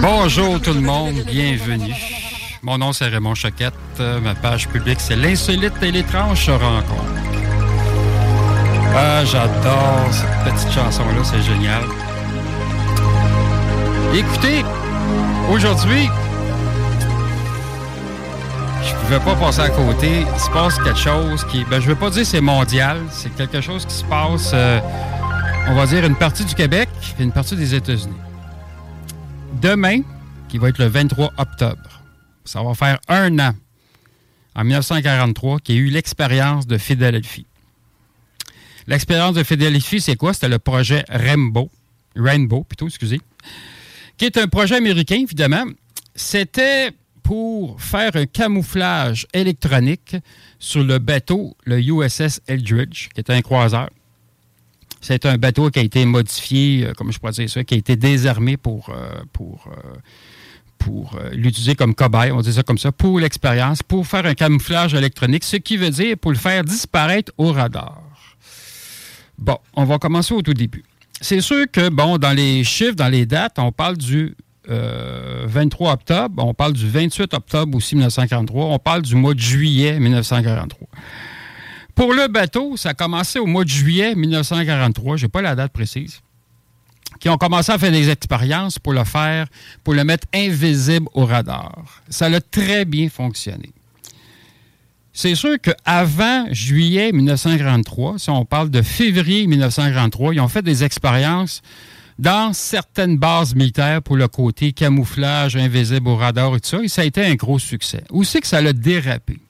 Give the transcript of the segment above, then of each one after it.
Bonjour tout le monde, bienvenue. Mon nom c'est Raymond Choquette. Ma page publique c'est l'insolite et l'étrange se rencontrent. Ah, j'adore cette petite chanson-là, c'est génial. Écoutez, aujourd'hui, je pouvais pas passer à côté. Il se passe quelque chose qui, ben, je veux pas dire c'est mondial, c'est quelque chose qui se passe, euh, on va dire, une partie du Québec et une partie des États-Unis demain, qui va être le 23 octobre, ça va faire un an, en 1943, qu'il y a eu l'expérience de Philadelphie. L'expérience de Philadelphie, c'est quoi? C'était le projet Rainbow, Rainbow, plutôt, excusez, qui est un projet américain, évidemment. C'était pour faire un camouflage électronique sur le bateau, le USS Eldridge, qui était un croiseur. C'est un bateau qui a été modifié, euh, comme je pourrais dire ça, qui a été désarmé pour, euh, pour, euh, pour l'utiliser comme cobaye, on dit ça comme ça, pour l'expérience, pour faire un camouflage électronique, ce qui veut dire pour le faire disparaître au radar. Bon, on va commencer au tout début. C'est sûr que, bon, dans les chiffres, dans les dates, on parle du euh, 23 octobre, on parle du 28 octobre aussi 1943, on parle du mois de juillet 1943. Pour le bateau, ça a commencé au mois de juillet 1943, je n'ai pas la date précise, qui ont commencé à faire des expériences pour le faire, pour le mettre invisible au radar. Ça a très bien fonctionné. C'est sûr qu'avant juillet 1943, si on parle de février 1943, ils ont fait des expériences dans certaines bases militaires pour le côté camouflage invisible au radar et tout ça, et ça a été un gros succès. Où c'est que ça l'a dérapé?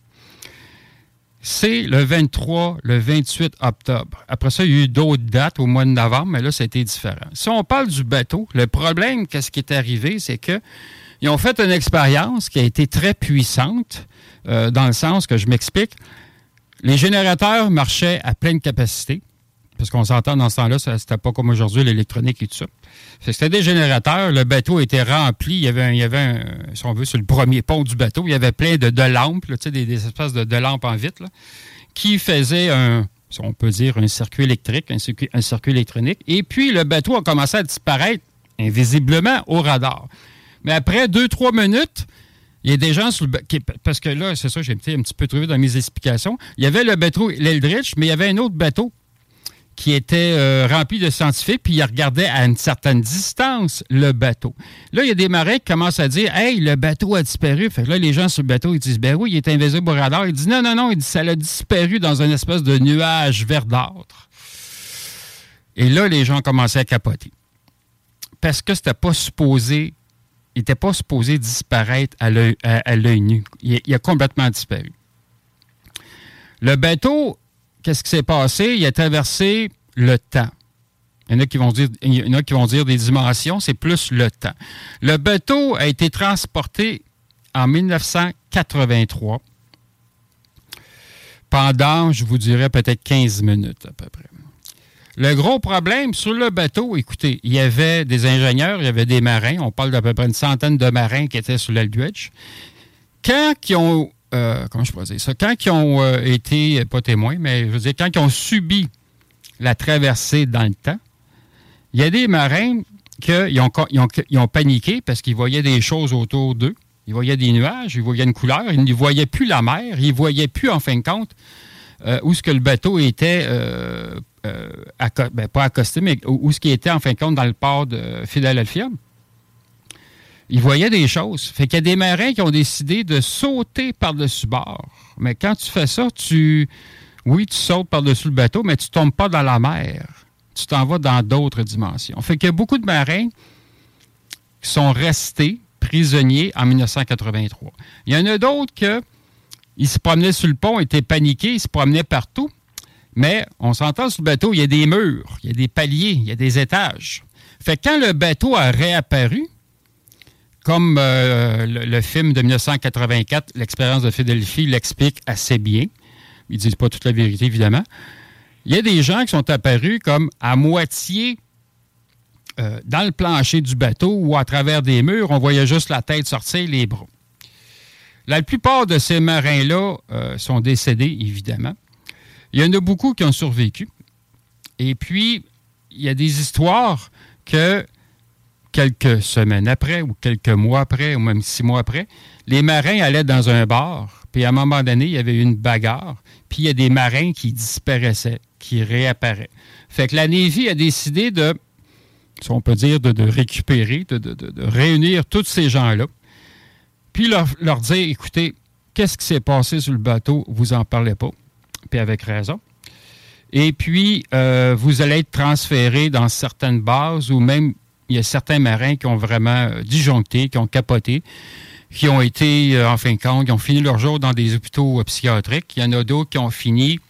C'est le 23, le 28 octobre. Après ça, il y a eu d'autres dates au mois de novembre, mais là, c'était différent. Si on parle du bateau, le problème, qu'est-ce qui est arrivé, c'est que ils ont fait une expérience qui a été très puissante, euh, dans le sens que je m'explique. Les générateurs marchaient à pleine capacité, parce qu'on s'entend dans ce temps-là, c'était pas comme aujourd'hui, l'électronique et tout ça. C'était des générateurs, le bateau était rempli, il y avait, un, il y avait si on veut, sur le premier pont du bateau, il y avait plein de, lampes, là, des, des espèces de, lampes en vitre, qui faisaient un, si on peut dire, un circuit électrique, un circuit, électronique. Et puis, le bateau a commencé à disparaître invisiblement au radar. Mais après deux, trois minutes, il y a des gens sur le qui- Parce que là, c'est ça, j'ai un petit peu trouvé dans mes explications. Il y avait le bateau, l'Eldridge, mais il y avait un autre bateau qui était euh, rempli de scientifiques, puis ils regardaient à une certaine distance le bateau. Là, il y a des marins qui commencent à dire Hey, le bateau a disparu. Fait que là, les gens sur le bateau, ils disent Ben oui, il est invisible au radar. Ils disent Non, non, non, il dit, ça a disparu dans une espèce de nuage verdâtre. Et là, les gens commençaient à capoter. Parce que c'était pas supposé, il n'était pas supposé disparaître à l'œil nu. il a complètement disparu. Le bateau qu'est-ce qui s'est passé? Il a traversé le temps. Il y en a qui vont dire, il y en a qui vont dire des dimensions, c'est plus le temps. Le bateau a été transporté en 1983 pendant, je vous dirais, peut-être 15 minutes à peu près. Le gros problème sur le bateau, écoutez, il y avait des ingénieurs, il y avait des marins, on parle d'à peu près une centaine de marins qui étaient sur l'Aldwich. Quand ils ont euh, comment je pourrais dire ça? Quand ils ont euh, été, pas témoins, mais je veux dire, quand ils ont subi la traversée dans le temps, il y a des marins qui ont, ils paniqué parce qu'ils voyaient des choses autour d'eux. Ils voyaient des nuages, ils voyaient une couleur, ils ne voyaient plus la mer, ils ne voyaient plus, en fin de compte, euh, où ce que le bateau était, ben, pas accosté, mais où, ce qui était, en fin de compte, dans le port de Philadelphia ils voyaient des choses. Fait qu'il y a des marins qui ont décidé de sauter par-dessus bord. Mais quand tu fais ça, tu. Oui, tu sautes par-dessus le bateau, mais tu ne tombes pas dans la mer. Tu t'en vas dans d'autres dimensions. Fait qu'il y a beaucoup de marins qui sont restés prisonniers en 1983. Il y en a d'autres que ils se promenaient sur le pont, étaient paniqués, ils se promenaient partout. Mais on s'entend sur le bateau, il y a des murs, il y a des paliers, il y a des étages. Fait que quand le bateau a réapparu, comme euh, le, film de 1984, L'expérience de Philadelphie, l'explique assez bien, ils ne disent pas toute la vérité, évidemment, il y a des gens qui sont apparus comme à moitié euh, dans le plancher du bateau ou à travers des murs, on voyait juste la tête sortir, les bras. La plupart de ces marins-là euh, sont décédés, évidemment. Il y en a beaucoup qui ont survécu. Et puis, il y a des histoires que quelques semaines après, ou quelques mois après, ou même six mois après, les marins allaient dans un bar, puis à un moment donné, il y avait une bagarre, puis il y a des marins qui disparaissaient, qui réapparaient. Fait que la Navy a décidé de, si on peut dire, de, récupérer, de, réunir tous ces gens-là, puis leur, dire, écoutez, qu'est-ce qui s'est passé sur le bateau, vous en parlez pas, puis avec raison. Et puis, euh, vous allez être transférés dans certaines bases ou même il y a certains marins qui ont vraiment euh, disjoncté, qui ont capoté, qui ont été, euh, en fin de compte, qui ont fini leur jour dans des hôpitaux euh, psychiatriques. Il y en a d'autres qui ont fini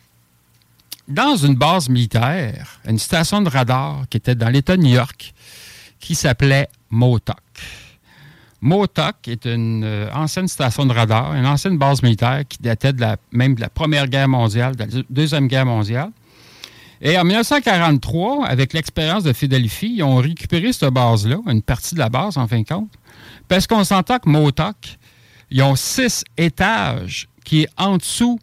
dans une base militaire, une station de radar qui était dans l'État de New York, qui s'appelait Motok. Motok est une ancienne station de radar, une ancienne base militaire qui datait de même de la Première Guerre mondiale, de la Deuxième Guerre mondiale. Et en 1943, avec l'expérience de Philadelphie, ils ont récupéré cette base-là, une partie de la base en fin de compte, parce qu'on s'entend que Motok, ils ont six étages qui est en dessous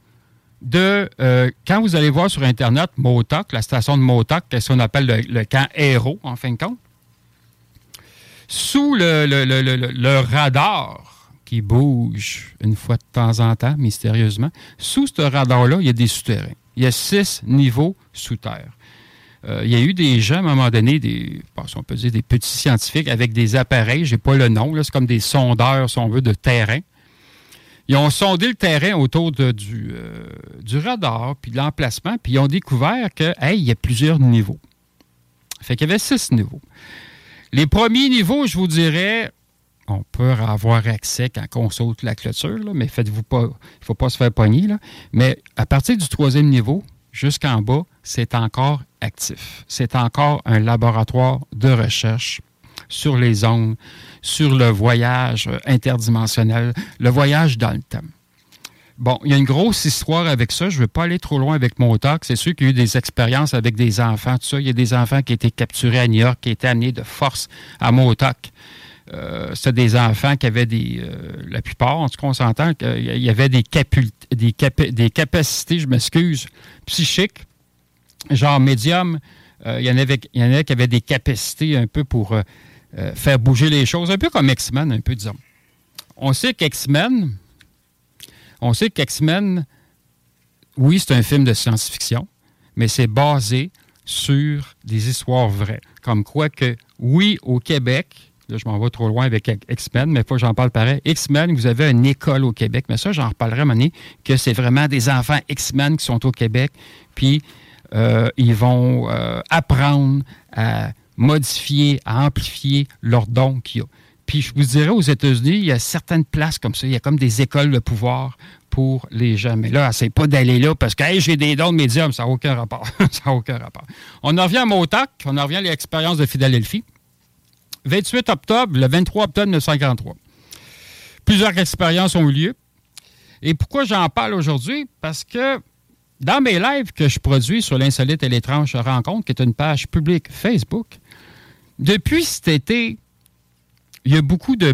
de... Euh, quand vous allez voir sur Internet Motok, la station de Motok, qu'est-ce qu'on appelle le, camp Aéro, en fin de compte, sous le, radar qui bouge une fois de temps en temps, mystérieusement, sous ce radar-là, il y a des souterrains. Il y a six niveaux sous terre. Euh, il y a eu des gens, à un moment donné, des, on peut des petits scientifiques avec des appareils, je n'ai pas le nom, c'est comme des sondeurs, si on veut, de terrain. Ils ont sondé le terrain autour du, euh, du radar, puis de l'emplacement, puis ils ont découvert que, hey, il y a plusieurs niveaux. Fait qu'il y avait six niveaux. Les premiers niveaux, je vous dirais, on peut avoir accès quand on saute la clôture, mais faites-vous pas, il ne faut pas se faire pogner. Mais à partir du troisième niveau jusqu'en bas, c'est encore actif. C'est encore un laboratoire de recherche sur les ondes, sur le voyage interdimensionnel, le voyage dans le temps. Bon, il y a une grosse histoire avec ça. Je ne veux pas aller trop loin avec mon. C'est sûr qu'il y a eu des expériences avec des enfants, tout ça. Il y a des enfants qui étaient capturés à New York, qui étaient amenés de force à Motok. Euh, c'est des enfants qui avaient des. Euh, la plupart, en tout cas, on s'entend qu'il y avait des, capacités, je m'excuse, psychiques, genre médium. Euh, il, y en avait, il y en avait qui avaient des capacités un peu pour faire bouger les choses, un peu comme X-Men, un peu, disons. On sait qu'X-Men, on sait qu'X-Men, oui, c'est un film de science-fiction, mais c'est basé sur des histoires vraies. Comme quoi que, oui, au Québec, là, je m'en vais trop loin avec X-Men, mais pas j'en parle pareil. X-Men, vous avez une école au Québec, mais ça, j'en reparlerai à que c'est vraiment des enfants X-Men qui sont au Québec, puis euh, ils vont euh, apprendre à modifier, à amplifier leurs dons qu'il y a. Puis je vous dirais, aux États-Unis, il y a certaines places comme ça. Il y a comme des écoles de pouvoir pour les gens. Mais là, c'est pas d'aller là parce que j'ai des dons de médium. Ça n'a aucun rapport. ça n'a aucun rapport. On en revient à Motac. On en revient à l'expérience de Philadelphie. 28 octobre, le 23 octobre 1943. Plusieurs expériences ont eu lieu. Et pourquoi j'en parle aujourd'hui? Parce que dans mes lives que je produis sur l'insolite et l'étrange rencontre, qui est une page publique Facebook, depuis cet été, il y a beaucoup de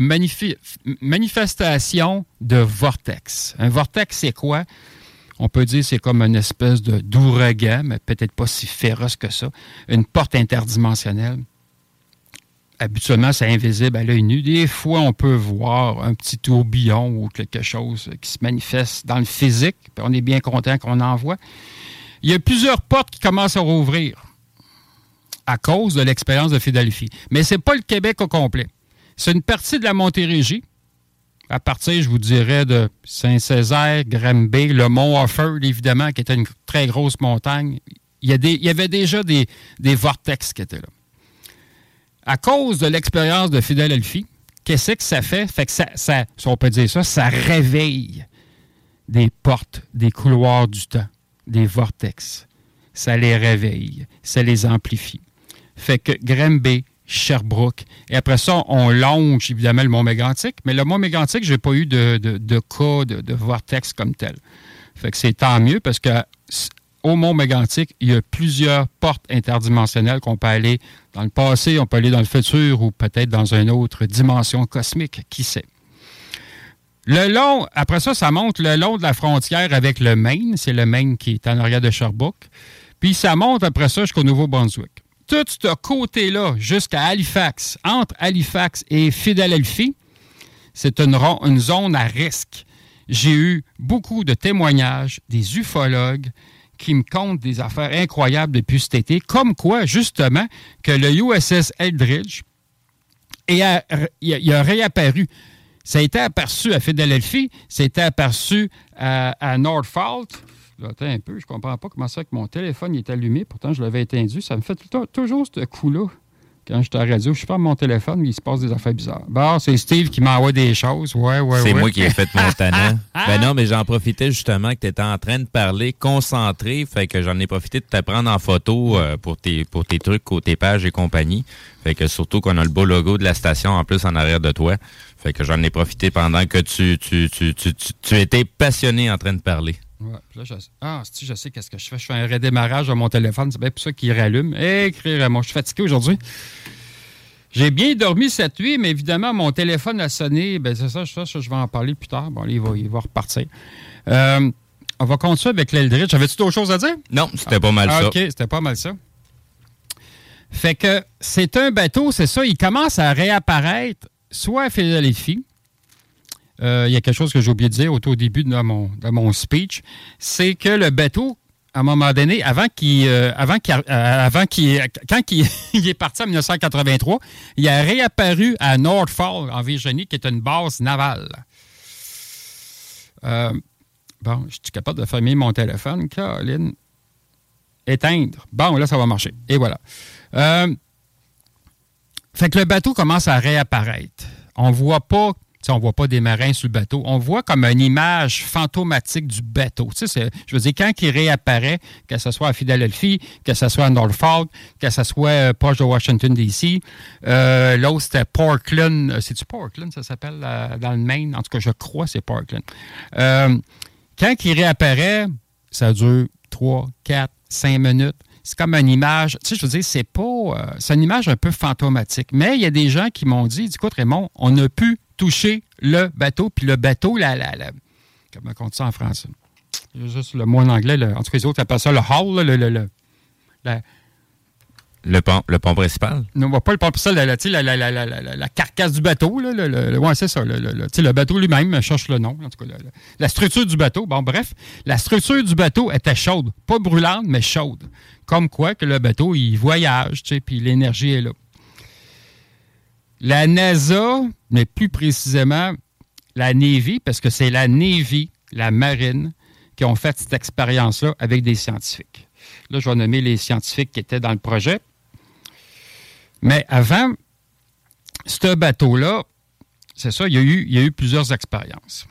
manifestations de vortex. Un vortex, c'est quoi? On peut dire c'est comme une espèce d'ouragan, mais peut-être pas si féroce que ça. Une porte interdimensionnelle. Habituellement, c'est invisible à l'œil nu. Des fois, on peut voir un petit tourbillon ou quelque chose qui se manifeste dans le physique. on est bien content qu'on en voit. Il y a plusieurs portes qui commencent à rouvrir à cause de l'expérience de Philadelphie. Mais ce n'est pas le Québec au complet. C'est une partie de la Montérégie, à partir, je vous dirais, de Saint-Césaire, Granby, le mont Offord, évidemment, qui était une très grosse montagne. Il y avait déjà des, vortex qui étaient là. À cause de l'expérience de Philadelphie, qu'est-ce que ça fait? Ça, si on peut dire ça, ça réveille des portes, des couloirs du temps, des vortex. Ça les réveille, ça les amplifie. Fait que Granby, Sherbrooke. Et après ça, on longe évidemment le Mont Mégantic. Mais le Mont Mégantic, je n'ai pas eu de, cas de, vortex comme tel. Fait que c'est tant mieux parce que au Mont Mégantic, il y a plusieurs portes interdimensionnelles qu'on peut aller dans le passé, on peut aller dans le futur ou peut-être dans une autre dimension cosmique, qui sait. Le long, après ça, ça monte le long de la frontière avec le Maine. C'est le Maine qui est en arrière de Sherbrooke. Puis ça monte après ça jusqu'au Nouveau-Brunswick tout ce côté-là, jusqu'à Halifax, entre Halifax et Philadelphie, c'est une zone à risque. J'ai eu beaucoup de témoignages des ufologues qui me comptent des affaires incroyables depuis cet été, comme quoi, justement, que le USS Eldridge il a, réapparu. Ça a été aperçu à Philadelphie, ça a été aperçu à, à Norfolk, Attends un peu, je comprends pas comment ça que mon téléphone est allumé. Pourtant, je l'avais éteint. Ça me fait toujours ce coup-là. Quand je suis à la radio, je pas mon téléphone, il se passe des affaires bizarres. Bon, c'est Steve qui m'envoie des choses. Ouais, ouais, C'est moi qui ai fait mon tannant. ben non, mais j'en profitais justement que tu étais en train de parler, concentré. Fait que j'en ai profité de te prendre en photo euh, pour, tes, pour tes trucs, côté page et compagnie. Fait que surtout qu'on a le beau logo de la station en plus en arrière de toi. Fait que j'en ai profité pendant que tu, tu, tu, tu, tu étais passionné en train de parler. Ouais, là, je, ah, si, je sais qu'est-ce que je fais. Je fais un redémarrage de mon téléphone. C'est bien pour ça qu'il rallume. Écrire moi, je suis fatigué aujourd'hui. J'ai bien dormi cette nuit, mais évidemment, mon téléphone a sonné. Ben, c'est ça, je, je vais en parler plus tard. Bon, il va, il va repartir. Euh, on va continuer avec l'Eldridge. Avais-tu d'autres choses à dire? Non, c'était pas mal ça. OK, c'était pas mal ça. Fait que c'est un bateau, c'est ça. Il commence à réapparaître soit à Philadelphie, euh, il y a quelque chose que j'ai oublié de dire au tout début de mon, de mon speech, c'est que le bateau, à un moment donné, avant qu'il, euh, qu'il, euh, qu'il, quand il, est parti en 1983, il a réapparu à Norfolk, en Virginie, qui est une base navale. bon, je suis capable de fermer mon téléphone. Caroline. Éteindre. Bon, là, ça va marcher. Et voilà. fait que le bateau commence à réapparaître. On voit pas on ne voit pas des marins sur le bateau. On voit comme une image fantomatique du bateau. Je veux dire, quand il réapparaît, que ce soit à Philadelphie, que ce soit à Norfolk, que ce soit euh, proche de Washington, D.C., euh, l'autre, c'était Portland. Euh, C'est-tu Portland, ça s'appelle, dans le Maine? En tout cas, je crois que c'est Portland. quand il réapparaît, ça dure 3, 4, 5 minutes c'est comme une image, tu sais, je veux dire, c'est pas. c'est une image un peu fantomatique. Mais il y a des gens qui m'ont dit, écoute, Raymond, on a pu toucher le bateau. Puis le bateau, la, la, la comment on dit ça en français? Juste le mot en anglais. en tout cas, les autres appellent ça le hull, le, le, Le pont, le pont principal? Non, pas le pont principal, la, la, la, la, la carcasse du bateau. Là, le, ouais, c'est ça. Le, le, bateau lui-même, je cherche le nom. En tout cas, la, structure du bateau. Bon, bref, la structure du bateau était chaude. Pas brûlante, mais chaude. Comme quoi que le bateau, il voyage, puis l'énergie est là. La NASA, mais plus précisément la Navy, parce que c'est la Navy, la marine, qui ont fait cette expérience-là avec des scientifiques. Là, je vais nommer les scientifiques qui étaient dans le projet. Mais avant, ce bateau-là, c'est ça, il y, a eu, plusieurs expériences.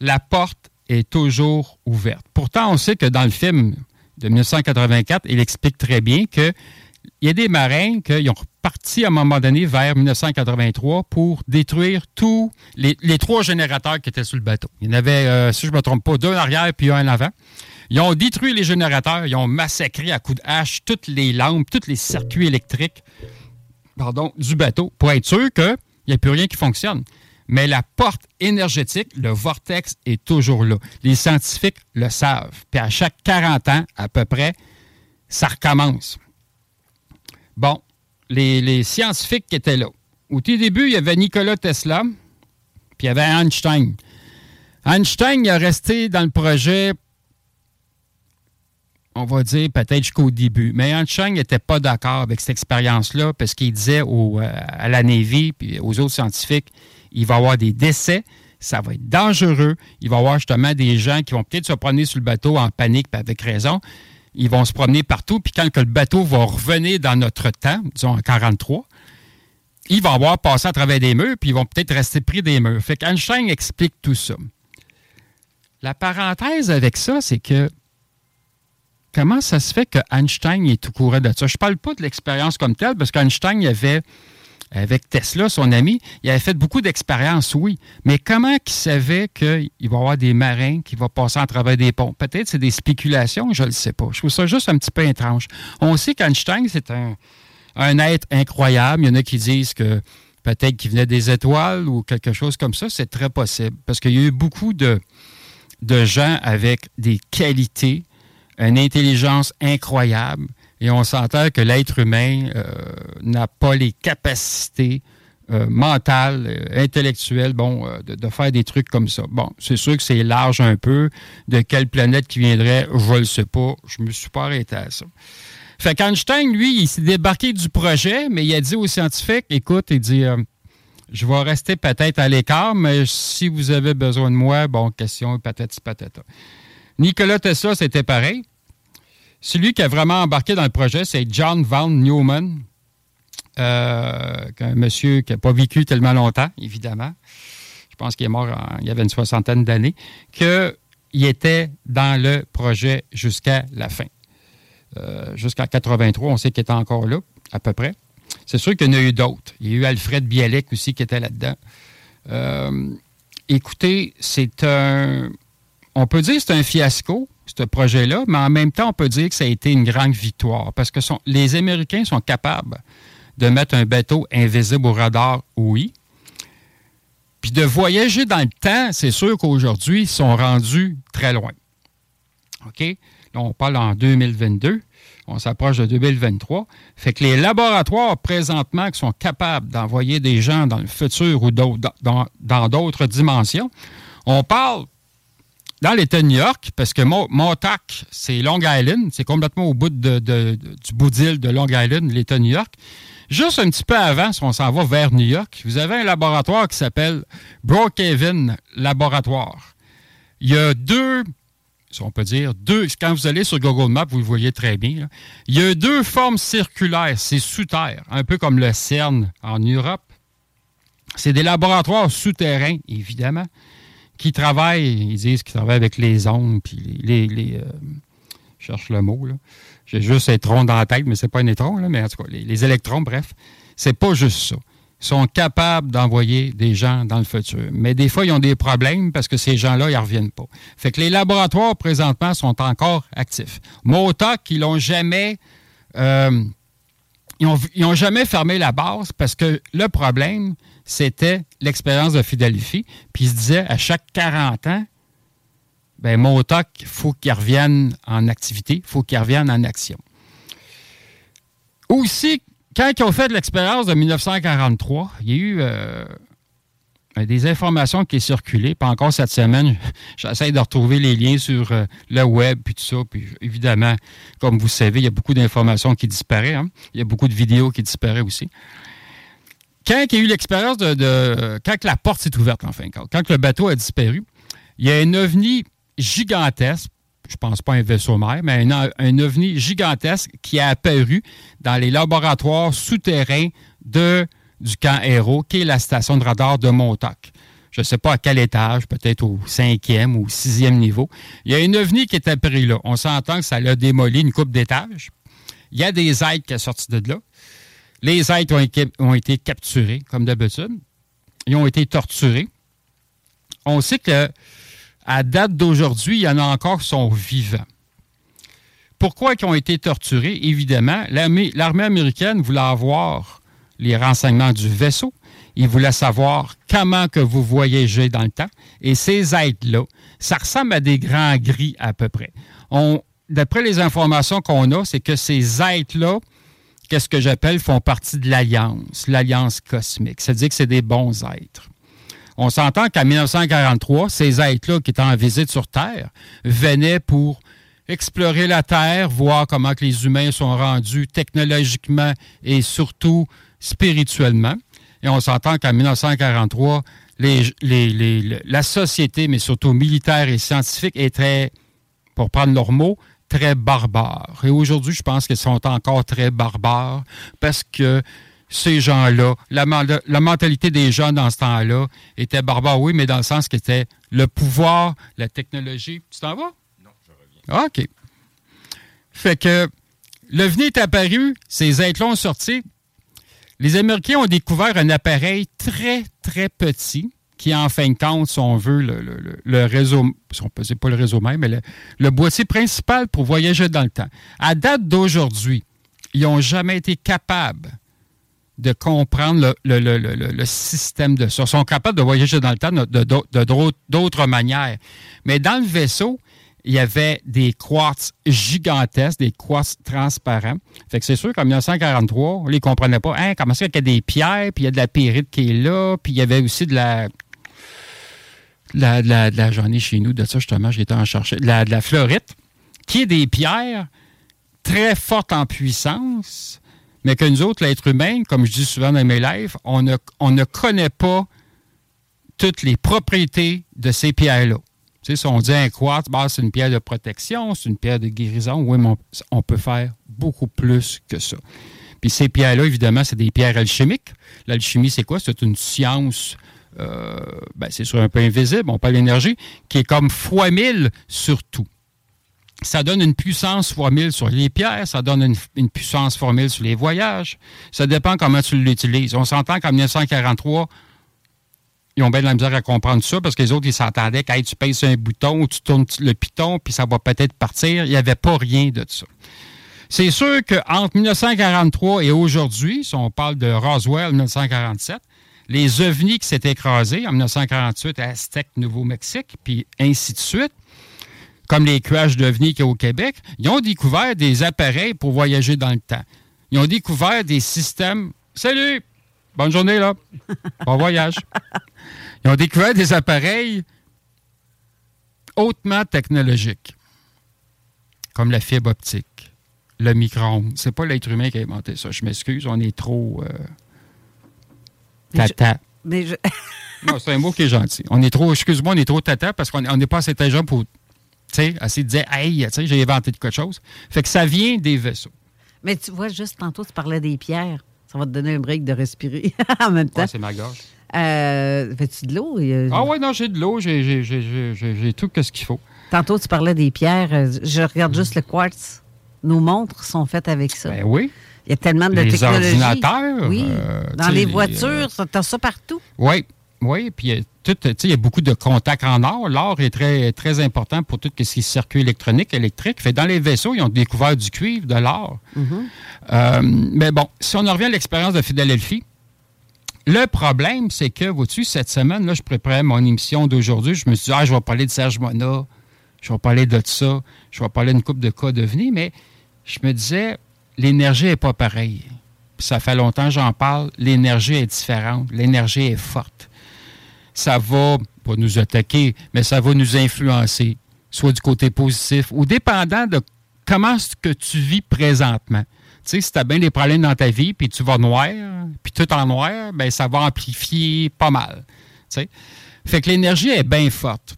La porte est toujours ouverte. Pourtant, on sait que dans le film de 1984, il explique très bien qu'il y a des marins qui ont reparti à un moment donné vers 1983 pour détruire tous les, trois générateurs qui étaient sur le bateau. Il y en avait, euh, si je ne me trompe pas, deux en arrière puis un en avant. Ils ont détruit les générateurs, ils ont massacré à coups de hache toutes les lampes, tous les circuits électriques du bateau pour être sûr qu'il n'y a plus rien qui fonctionne. Mais la porte énergétique, le vortex est toujours là. Les scientifiques le savent. Puis à chaque 40 ans, à peu près, ça recommence. Bon, les, scientifiques qui étaient là. Au tout début, il y avait Nikola Tesla, puis il y avait Einstein. Einstein il a resté dans le projet on va dire peut-être jusqu'au début. Mais Einstein n'était pas d'accord avec cette expérience-là parce qu'il disait euh, à la Navy et aux autres scientifiques, il va y avoir des décès, ça va être dangereux, il va y avoir justement des gens qui vont peut-être se promener sur le bateau en panique, avec raison. Ils vont se promener partout, puis quand le bateau va revenir dans notre temps, disons en 43, il va avoir passé à travers des murs, puis ils vont peut-être rester pris des murs. Fait qu'Einstein explique tout ça. La parenthèse avec ça, c'est que comment ça se fait que Einstein est tout courant de ça? Je ne parle pas de l'expérience comme telle, parce qu'Einstein avait, avec Tesla, son ami, il avait fait beaucoup d'expériences, oui. Mais comment il savait qu'il va y avoir des marins qui vont passer à travers des ponts? Peut-être c'est des spéculations, je ne le sais pas. Je trouve ça juste un petit peu étrange. On sait qu'Einstein, c'est un, être incroyable. Il y en a qui disent que peut-être qu'il venait des étoiles ou quelque chose comme ça. C'est très possible. Parce qu'il y a eu beaucoup de, de gens avec des qualités une intelligence incroyable et on s'entend que l'être humain euh, n'a pas les capacités euh, mentales, euh, intellectuelles, bon, de, faire des trucs comme ça. Bon, c'est sûr que c'est large un peu. De quelle planète qui viendrait, je ne le sais pas. Je me suis pas arrêté à ça. Fait qu'Einstein, lui, il s'est débarqué du projet, mais il a dit aux scientifiques, écoute, il dit, je vais rester peut-être à l'écart, mais si vous avez besoin de moi, bon, question, peut-être, peut-être. Nicolas Tesla, c'était pareil. Celui qui a vraiment embarqué dans le projet, c'est John Van Neumann, euh, un monsieur qui n'a pas vécu tellement longtemps, évidemment. Je pense qu'il est mort il y avait une soixantaine d'années, qu'il était dans le projet jusqu'à la fin. Euh, jusqu'en 83, on sait qu'il était encore là, à peu près. C'est sûr qu'il y en a eu d'autres. Il y a eu Alfred Bielek aussi qui était là-dedans. Euh, écoutez, c'est un on peut dire que c'est un fiasco, ce projet-là, mais en même temps, on peut dire que ça a été une grande victoire parce que les Américains sont capables de mettre un bateau invisible au radar, oui. Puis de voyager dans le temps, c'est sûr qu'aujourd'hui, ils sont rendus très loin. OK? Là, on parle en 2022. On s'approche de 2023. Fait que les laboratoires présentement qui sont capables d'envoyer des gens dans le futur ou dans d'autres dimensions, on parle dans l'État de New York, parce que Montauk, c'est Long Island, c'est complètement au bout de, du bout d'île de Long Island, l'État de New York. Juste un petit peu avant, si on s'en va vers New York, vous avez un laboratoire qui s'appelle Brookhaven Laboratoire. Il y a deux, si on peut dire, deux, quand vous allez sur Google Maps, vous le voyez très bien, il y a deux formes circulaires, c'est sous terre, un peu comme le CERN en Europe. C'est des laboratoires souterrains, évidemment qui travaillent, ils disent qu'ils travaillent avec les ondes, puis les. les, euh, je cherche le mot, là. J'ai juste électrons dans la tête, mais c'est pas un électron, là, mais en tout cas, les, électrons, bref. C'est pas juste ça. Ils sont capables d'envoyer des gens dans le futur. Mais des fois, ils ont des problèmes parce que ces gens-là, ils ne reviennent pas. Fait que les laboratoires, présentement, sont encore actifs. Motoc, ils jamais. Euh, ils n'ont jamais fermé la base parce que le problème, c'était l'expérience de Philadelphie. Puis il se disait, à chaque 40 ans, ben, Motoc, il faut qu'il revienne en activité, il faut qu'il revienne en action. Aussi, quand ils ont fait l'expérience de 1943, il y a eu euh, des informations qui circulées. Pas encore cette semaine, j'essaie de retrouver les liens sur euh, le web, puis tout ça. Puis évidemment, comme vous savez, il y a beaucoup d'informations qui disparaissent. Hein. Il y a beaucoup de vidéos qui disparaissent aussi. Quand il y a eu l'expérience de, Quand la porte s'est ouverte, en fin de compte, quand le bateau a disparu, il y a un ovni gigantesque, je pense pas un vaisseau mère, mais un, ovni gigantesque qui a apparu dans les laboratoires souterrains de, du camp Aéro, qui est la station de radar de Montauk. Je ne sais pas à quel étage, peut-être au cinquième ou sixième niveau. Il y a un ovni qui est apparu là. On s'entend que ça l'a démoli une coupe d'étages. Il y a des aides qui sont sortis de là. Les êtres ont été, capturés, comme d'habitude. Ils ont été torturés. On sait que à date d'aujourd'hui, il y en a encore qui sont vivants. Pourquoi ils ont été torturés? Évidemment, l'armée américaine voulait avoir les renseignements du vaisseau. Il voulait savoir comment que vous voyagez dans le temps. Et ces êtres-là, ça ressemble à des grands gris à peu près. D'après les informations qu'on a, c'est que ces êtres-là, qu'est-ce que j'appelle, font partie de l'Alliance, l'Alliance cosmique. C'est-à-dire que c'est des bons êtres. On s'entend qu'en 1943, ces êtres-là qui étaient en visite sur Terre venaient pour explorer la Terre, voir comment les humains sont rendus technologiquement et surtout spirituellement. Et on s'entend qu'en 1943, la société, mais surtout militaire et scientifique, très, pour prendre leurs mots, très barbare. Et aujourd'hui, je pense qu'ils sont encore très barbares parce que ces gens-là, la, mentalité des gens dans ce temps-là était barbare, oui, mais dans le sens que c'était le pouvoir, la technologie. Tu t'en vas? Non, je reviens. OK. Fait que l'OVNI est apparu, ces êtres-là ont sorti. Les Américains ont découvert un appareil très, très petit qui, en fin de compte, si on veut, le, réseau, si on peut, pas le réseau même, mais le, le, boîtier principal pour voyager dans le temps. À date d'aujourd'hui, ils n'ont jamais été capables de comprendre le, système de ça. Ils sont capables de voyager dans le temps de, d'autres manières. Mais dans le vaisseau, il y avait des quartz gigantesques, des quartz transparents. Fait que c'est sûr qu'en 1943, on ne les comprenait pas. Hein, comment ça qu'il y a des pierres, puis il y a de la pyrite qui est là, puis il y avait aussi de la... La, la, chez nous, de ça justement, j'étais en chercher. La, la fluorite, qui est des pierres très fortes en puissance, mais que nous autres, l'être humain, comme je dis souvent dans mes lives, on ne, on connaît pas toutes les propriétés de ces pierres-là. Tu sais, si on dit un quartz, bah, c'est une pierre de protection, c'est une pierre de guérison, oui, mais on, peut faire beaucoup plus que ça. Puis ces pierres-là, évidemment, c'est des pierres alchimiques. L'alchimie, c'est quoi? C'est une science, euh, ben, c'est sur un peu invisible, on parle d'énergie, qui est comme fois mille sur tout ça donne une puissance fois 1000 sur les pierres, ça donne une, puissance fois 1000 sur les voyages. Ça dépend comment tu l'utilises. On s'entend qu'en 1943, ils ont bien de la misère à comprendre ça parce que les autres, ils s'entendaient que tu pèses un bouton, tu tournes le piton, puis ça va peut-être partir. Il n'y avait pas rien de ça. C'est sûr qu'entre 1943 et aujourd'hui, si on parle de Roswell 1947, les ovnis qui s'étaient écrasés en 1948 à Aztec, Nouveau-Mexique, puis ainsi de suite, comme les crashs d'OVNI qu'il y a au Québec, ils ont découvert des appareils pour voyager dans le temps. Ils ont découvert des systèmes. Salut! Bonne journée, là. Bon voyage. Ils ont découvert des appareils hautement technologiques, comme la fibre optique, le micro-ondes. C'est pas l'être humain qui a inventé ça. Je m'excuse, on est trop. Euh, tata. Mais je... non, c'est un mot qui est gentil. On est trop, excuse-moi, on est trop tata parce qu'on n'est pas assez intelligent pour sais, assez de dire, hey, j'ai inventé quelque chose. Fait que ça vient des vaisseaux. Mais tu vois, juste tantôt, tu parlais des pierres. Ça va te donner un break de respirer en même temps. c'est ma gorge. Euh, Fais-tu de l'eau? Ah oui, non, j'ai de l'eau, j'ai tout ce qu'il faut. Tantôt, tu parlais des pierres. Euh, je regarde juste le quartz. Nos montres sont faites avec ça. Ben oui. Il y a tellement de les technologie. Les ordinateurs. Oui. Euh, Dans les voitures, tu as ça partout. Oui. Oui, puis il y a beaucoup de contacts en or. L'or est très, très important pour tout ce qui est circuit électronique, électrique. Fait, dans les vaisseaux, ils ont découvert du cuivre, de l'or. Mm-hmm. Euh, mais bon, si on en revient à l'expérience de Philadelphie, le problème, c'est que, vois-tu, cette semaine, là, je préparais mon émission d'aujourd'hui. Je me suis dit, ah, je vais parler de Serge Mona, je vais parler de ça, je vais parler d'une coupe de cas devenus, mais je me disais, l'énergie n'est pas pareille. Ça fait longtemps que j'en parle. L'énergie est différente. L'énergie est forte. Ça va pas nous attaquer, mais ça va nous influencer, soit du côté positif ou dépendant de comment ce que tu vis présentement. Tu sais, si tu as bien des problèmes dans ta vie, puis tu vas noir, puis tout en noir, ben ça va amplifier pas mal. Tu. Fait que l'énergie est bien forte.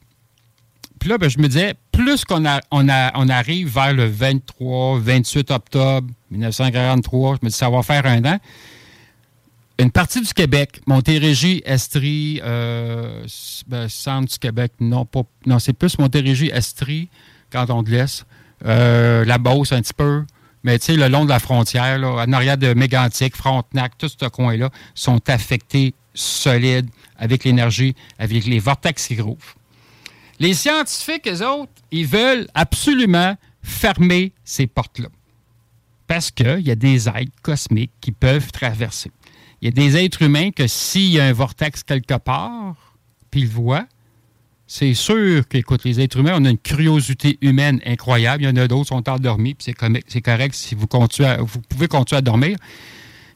Puis là, ben, je me disais, plus qu'on a, on a, on arrive vers le 23, 28 octobre 1943, je me dis, ça va faire un an. Une partie du Québec, Montérégie, Estrie, euh, ben, centre du Québec, non, pas, non c'est plus Montérégie, Estrie, Canton de l'Est, euh, la Beauce un petit peu, mais tu sais, le long de la frontière, là, en de Mégantic, Frontenac, tout ce coin-là, sont affectés solides avec l'énergie, avec les vortex qui rouvrent. Les scientifiques, eux autres, ils veulent absolument fermer ces portes-là. Parce qu'il y a des êtres cosmiques qui peuvent traverser. Il y a des êtres humains que s'il y a un vortex quelque part, puis ils le voient, c'est sûr qu'écoute, les êtres humains, on a une curiosité humaine incroyable. Il y en a d'autres qui sont endormis, puis c'est correct si vous, continuez vous pouvez continuer à dormir.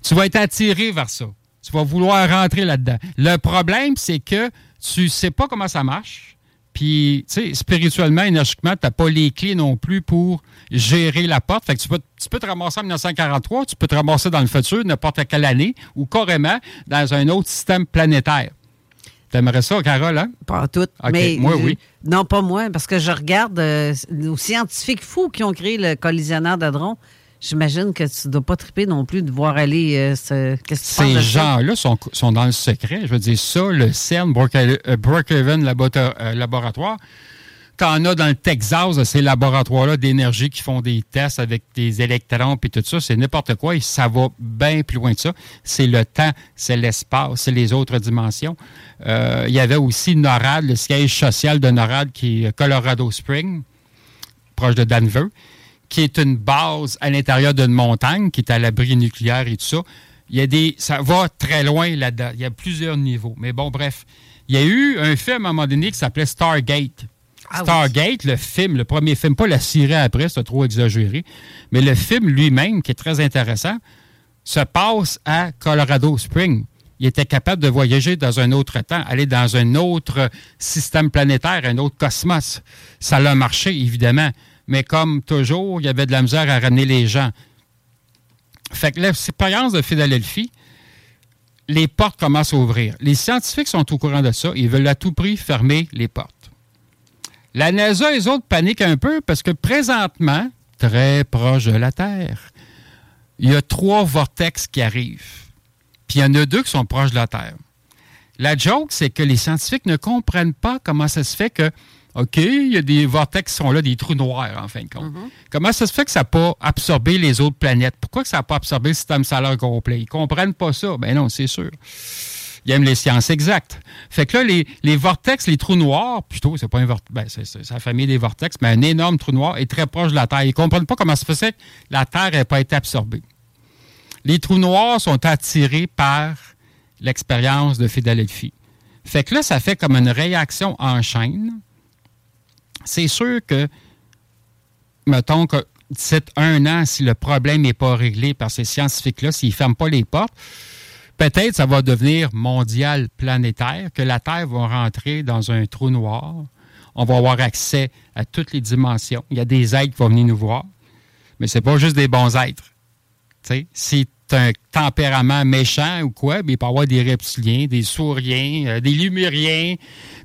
Tu vas être attiré vers ça. Tu vas vouloir rentrer là-dedans. Le problème, c'est que tu ne sais pas comment ça marche. Puis, tu sais, spirituellement, énergiquement, tu n'as pas les clés non plus pour gérer la porte. Fait que tu peux, tu peux te ramasser en 1943, tu peux te ramasser dans le futur, n'importe quelle année, ou carrément dans un autre système planétaire. T'aimerais ça, Carole, hein? Pas tout. mais moi, oui. Non, pas moi, parce que je regarde euh, nos scientifiques fous qui ont créé le collisionnaire d'Adron. J'imagine que tu ne dois pas triper non plus de voir aller euh, ce. Ces gens-là sont, sont, dans le secret. Je veux dire, ça, le CERN, Brookhaven euh, Laboratoire, t'en as dans le Texas, ces laboratoires-là d'énergie qui font des tests avec des électrons et tout ça, c'est n'importe quoi et ça va bien plus loin que ça. C'est le temps, c'est l'espace, c'est les autres dimensions. Euh, il y avait aussi NORAD, le siège social de NORAD qui est Colorado Springs, proche de Denver qui est une base à l'intérieur d'une montagne, qui est à l'abri nucléaire et tout ça. Il y a des, ça va très loin là-dedans. Il y a plusieurs niveaux. Mais bon, bref. Il y a eu un film à un moment donné qui s'appelait Stargate. Ah Stargate, le film, le premier film, pas la série après, c'est trop exagéré, mais le film lui-même, qui est très intéressant, se passe à Colorado Springs. Il était capable de voyager dans un autre temps, aller dans un autre système planétaire, un autre cosmos. Ça l'a marché, évidemment mais comme toujours, il y avait de la misère à ramener les gens. Fait que l'expérience de Philadelphie, les portes commencent à ouvrir. Les scientifiques sont au courant de ça. Ils veulent à tout prix fermer les portes. La NASA, les autres, paniquent un peu parce que présentement, très proche de la Terre, il y a trois vortex qui arrivent. Puis il y en a deux qui sont proches de la Terre. La joke, c'est que les scientifiques ne comprennent pas comment ça se fait que OK, il y a des vortex qui sont là, des trous noirs, en fin de compte. Mhm. Comment ça se fait que ça n'a pas absorbé les autres planètes? Pourquoi que ça n'a pas absorbé le système solaire complet? Ils ne comprennent pas ça. Ben non, c'est sûr. Ils aiment les sciences exactes. Fait que là, les, les vortex, les trous noirs, plutôt, c'est pas un vortex, ben, c'est la famille des vortex, mais un énorme trou noir est très proche de la Terre. Ils ne comprennent pas comment ça se fait que la Terre n'ait pas été absorbée. Les trous noirs sont attirés par l'expérience de Philadelphie. Fait que là, ça fait comme une réaction en chaîne c'est sûr que, mettons que c'est un an, si le problème n'est pas réglé par ces scientifiques-là, s'ils ne ferment pas les portes, peut-être ça va devenir mondial planétaire, que la Terre va rentrer dans un trou noir. On va avoir accès à toutes les dimensions. Il y a des êtres qui vont venir nous voir, mais ce n'est pas juste des bons êtres. si un tempérament méchant ou quoi, mais il peut y avoir des reptiliens, des sauriens, euh, des lumériens,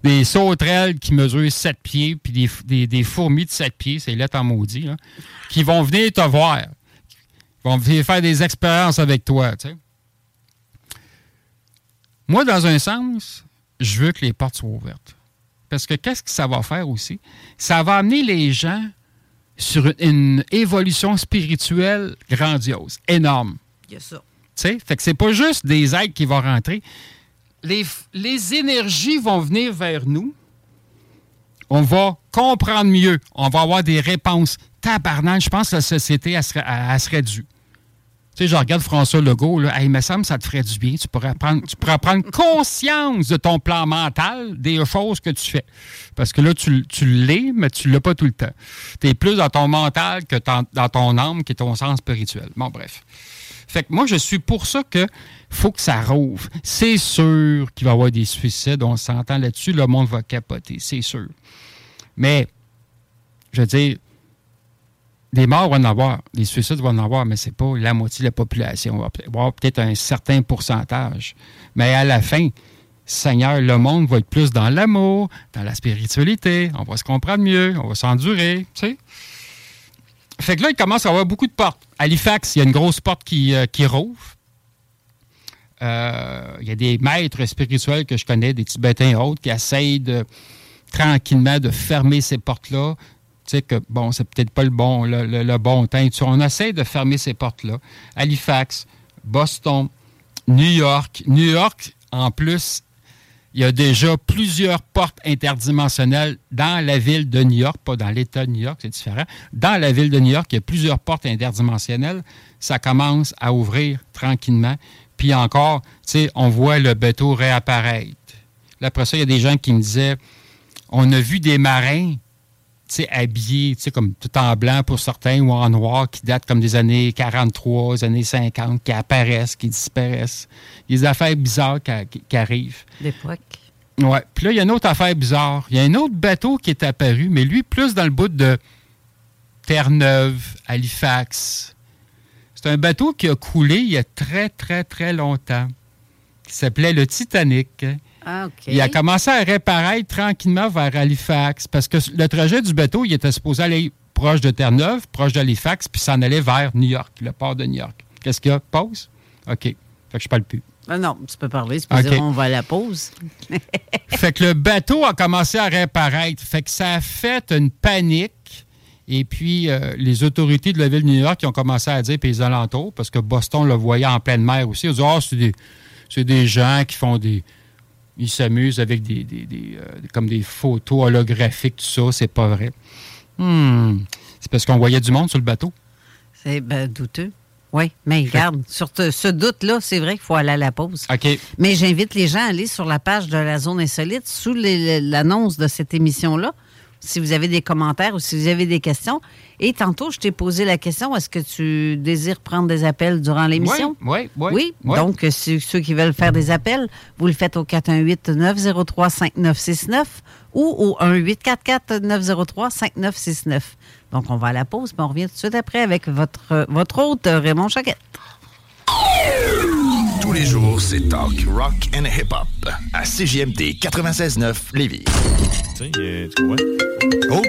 des sauterelles qui mesurent 7 pieds, puis des, fourmis de 7 pieds, c'est là en maudit, qui vont venir te voir. Ils vont venir faire des expériences avec toi. Moi, dans un sens, je veux que les portes soient ouvertes. Parce que qu'est-ce que ça va faire aussi? Ça va amener les gens sur une évolution spirituelle grandiose, énorme. Il y a ça. Fait que c'est pas juste des êtres qui vont rentrer. Les, les énergies vont venir vers nous. On va comprendre mieux. On va avoir des réponses. Tabarnak, je pense que la société, elle serait, elle due. Tu sais, je regarde François Legault, là, hey, il me semble que ça te ferait du bien. Tu pourrais, prendre, tu pourrais prendre conscience de ton plan mental, des choses que tu fais. Parce que là, tu, tu l'es, mais tu ne l'as pas tout le temps. Tu es plus dans ton mental que dans ton âme, qui est ton sens spirituel. Bon, bref. Fait que moi, je suis pour ça que faut que ça rouvre. C'est sûr qu'il va y avoir des suicides, on s'entend là-dessus, le monde va capoter, c'est sûr. Mais, je veux dire, des morts vont en avoir, des suicides vont en avoir, mais ce n'est pas la moitié de la population. On va avoir peut-être un certain pourcentage. Mais à la fin, Seigneur, le monde va être plus dans l'amour, dans la spiritualité. On va se comprendre mieux, on va s'endurer, tu sais. Fait que là, il commence à avoir beaucoup de portes. Halifax, il y a une grosse porte qui, euh, qui rouvre. Euh, il y a des maîtres spirituels que je connais, des Tibétains et autres, qui essayent de, tranquillement de fermer ces portes-là, tu sais que, bon, c'est peut-être pas le bon, le, bon temps. On essaie de fermer ces portes-là. Halifax, Boston, New York. New York, en plus, il y a déjà plusieurs portes interdimensionnelles dans la ville de New York, pas dans l'État de New York, c'est différent. Dans la ville de New York, il y a plusieurs portes interdimensionnelles. Ça commence à ouvrir tranquillement. Puis encore, tu sais, on voit le bateau réapparaître. Là, après ça, il y a des gens qui me disaient, on a vu des marins habillés, comme tout en blanc pour certains ou en noir, qui datent comme des années 43, des années 50, qui apparaissent, qui disparaissent. Il y a des affaires bizarres qui, arrivent. L'époque. Oui. Puis là, il y a une autre affaire bizarre. Il y a un autre bateau qui est apparu, mais lui, plus dans le bout de Terre-Neuve, Halifax. C'est un bateau qui a coulé il y a très, très, très longtemps, qui s'appelait le Titanic. Ah, il a commencé à réparer tranquillement vers Halifax parce que le trajet du bateau, il était supposé aller proche de Terre-Neuve, proche d'Halifax, puis s'en aller vers New York, le port de New York. Qu'est-ce qu'il y a? Pause? OK. Fait que je parle plus. Ah non, tu peux parler, tu peux dire on va à la pause. fait que le bateau a commencé à réapparaître. Fait que ça a fait une panique. Et puis, euh, les autorités de la ville de New York qui ont commencé à dire, puis les alentours, parce que Boston le voyait en pleine mer aussi, ils ont dit, oh, c'est des, des gens qui font des, ils s'amusent avec des, euh, comme des photos holographiques, tout ça. C'est pas vrai. Hmm. C'est parce qu'on voyait du monde sur le bateau. C'est ben, douteux. Oui, mais regarde, sur ce doute-là, c'est vrai qu'il faut aller à la pause. OK. Mais j'invite les gens à aller sur la page de la Zone Insolite sous l'annonce de cette émission-là si vous avez des commentaires ou si vous avez des questions. Et tantôt, je t'ai posé la question, est-ce que tu désires prendre des appels durant l'émission? Oui, oui, oui. Oui, donc ceux, qui veulent faire des appels, vous le faites au 418-903-5969 ou au 1844-903-5969. Donc, on va à la pause, puis on revient tout de suite après avec votre, votre hôte, Raymond Choquette. Tous les jours, c'est talk, rock and hip-hop à CGMT 96.9 Lévis. Tu sais, tu vois? Oh,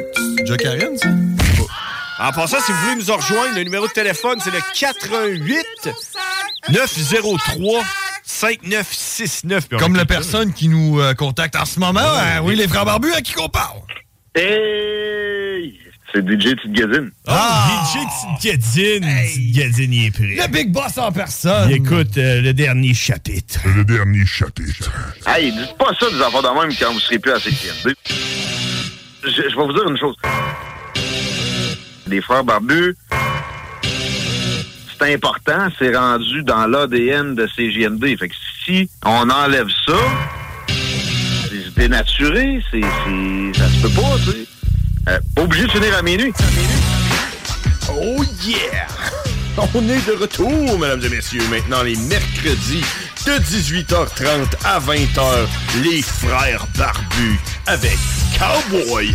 Jack Karen, ça? En passant, si vous voulez nous rejoindre, le numéro de téléphone, c'est le 88 903 5969. Comme la personne qui nous euh, contacte en ce moment. Hein? oui, les frères barbus, à qui qu'on parle? Hey! C'est DJ Tidgadine. Ah! DJ Tidgadine. Tidgadine, il est prêt. Le Big Boss en personne. Il écoute euh, le dernier chapitre. Le dernier chapitre. Hey, dites pas ça des enfants de même quand vous serez plus à CTMD. Je, je vais vous dire une chose. Les frères barbus, c'est important, c'est rendu dans l'ADN de CGMD. Fait que si on enlève ça, c'est dénaturé, c'est, ça se peut pas, tu sais. Euh, obligé de finir à minuit. Oh yeah! On est de retour, mesdames et messieurs. Maintenant, les mercredis de 18h30 à 20h, les frères barbus avec Cowboy.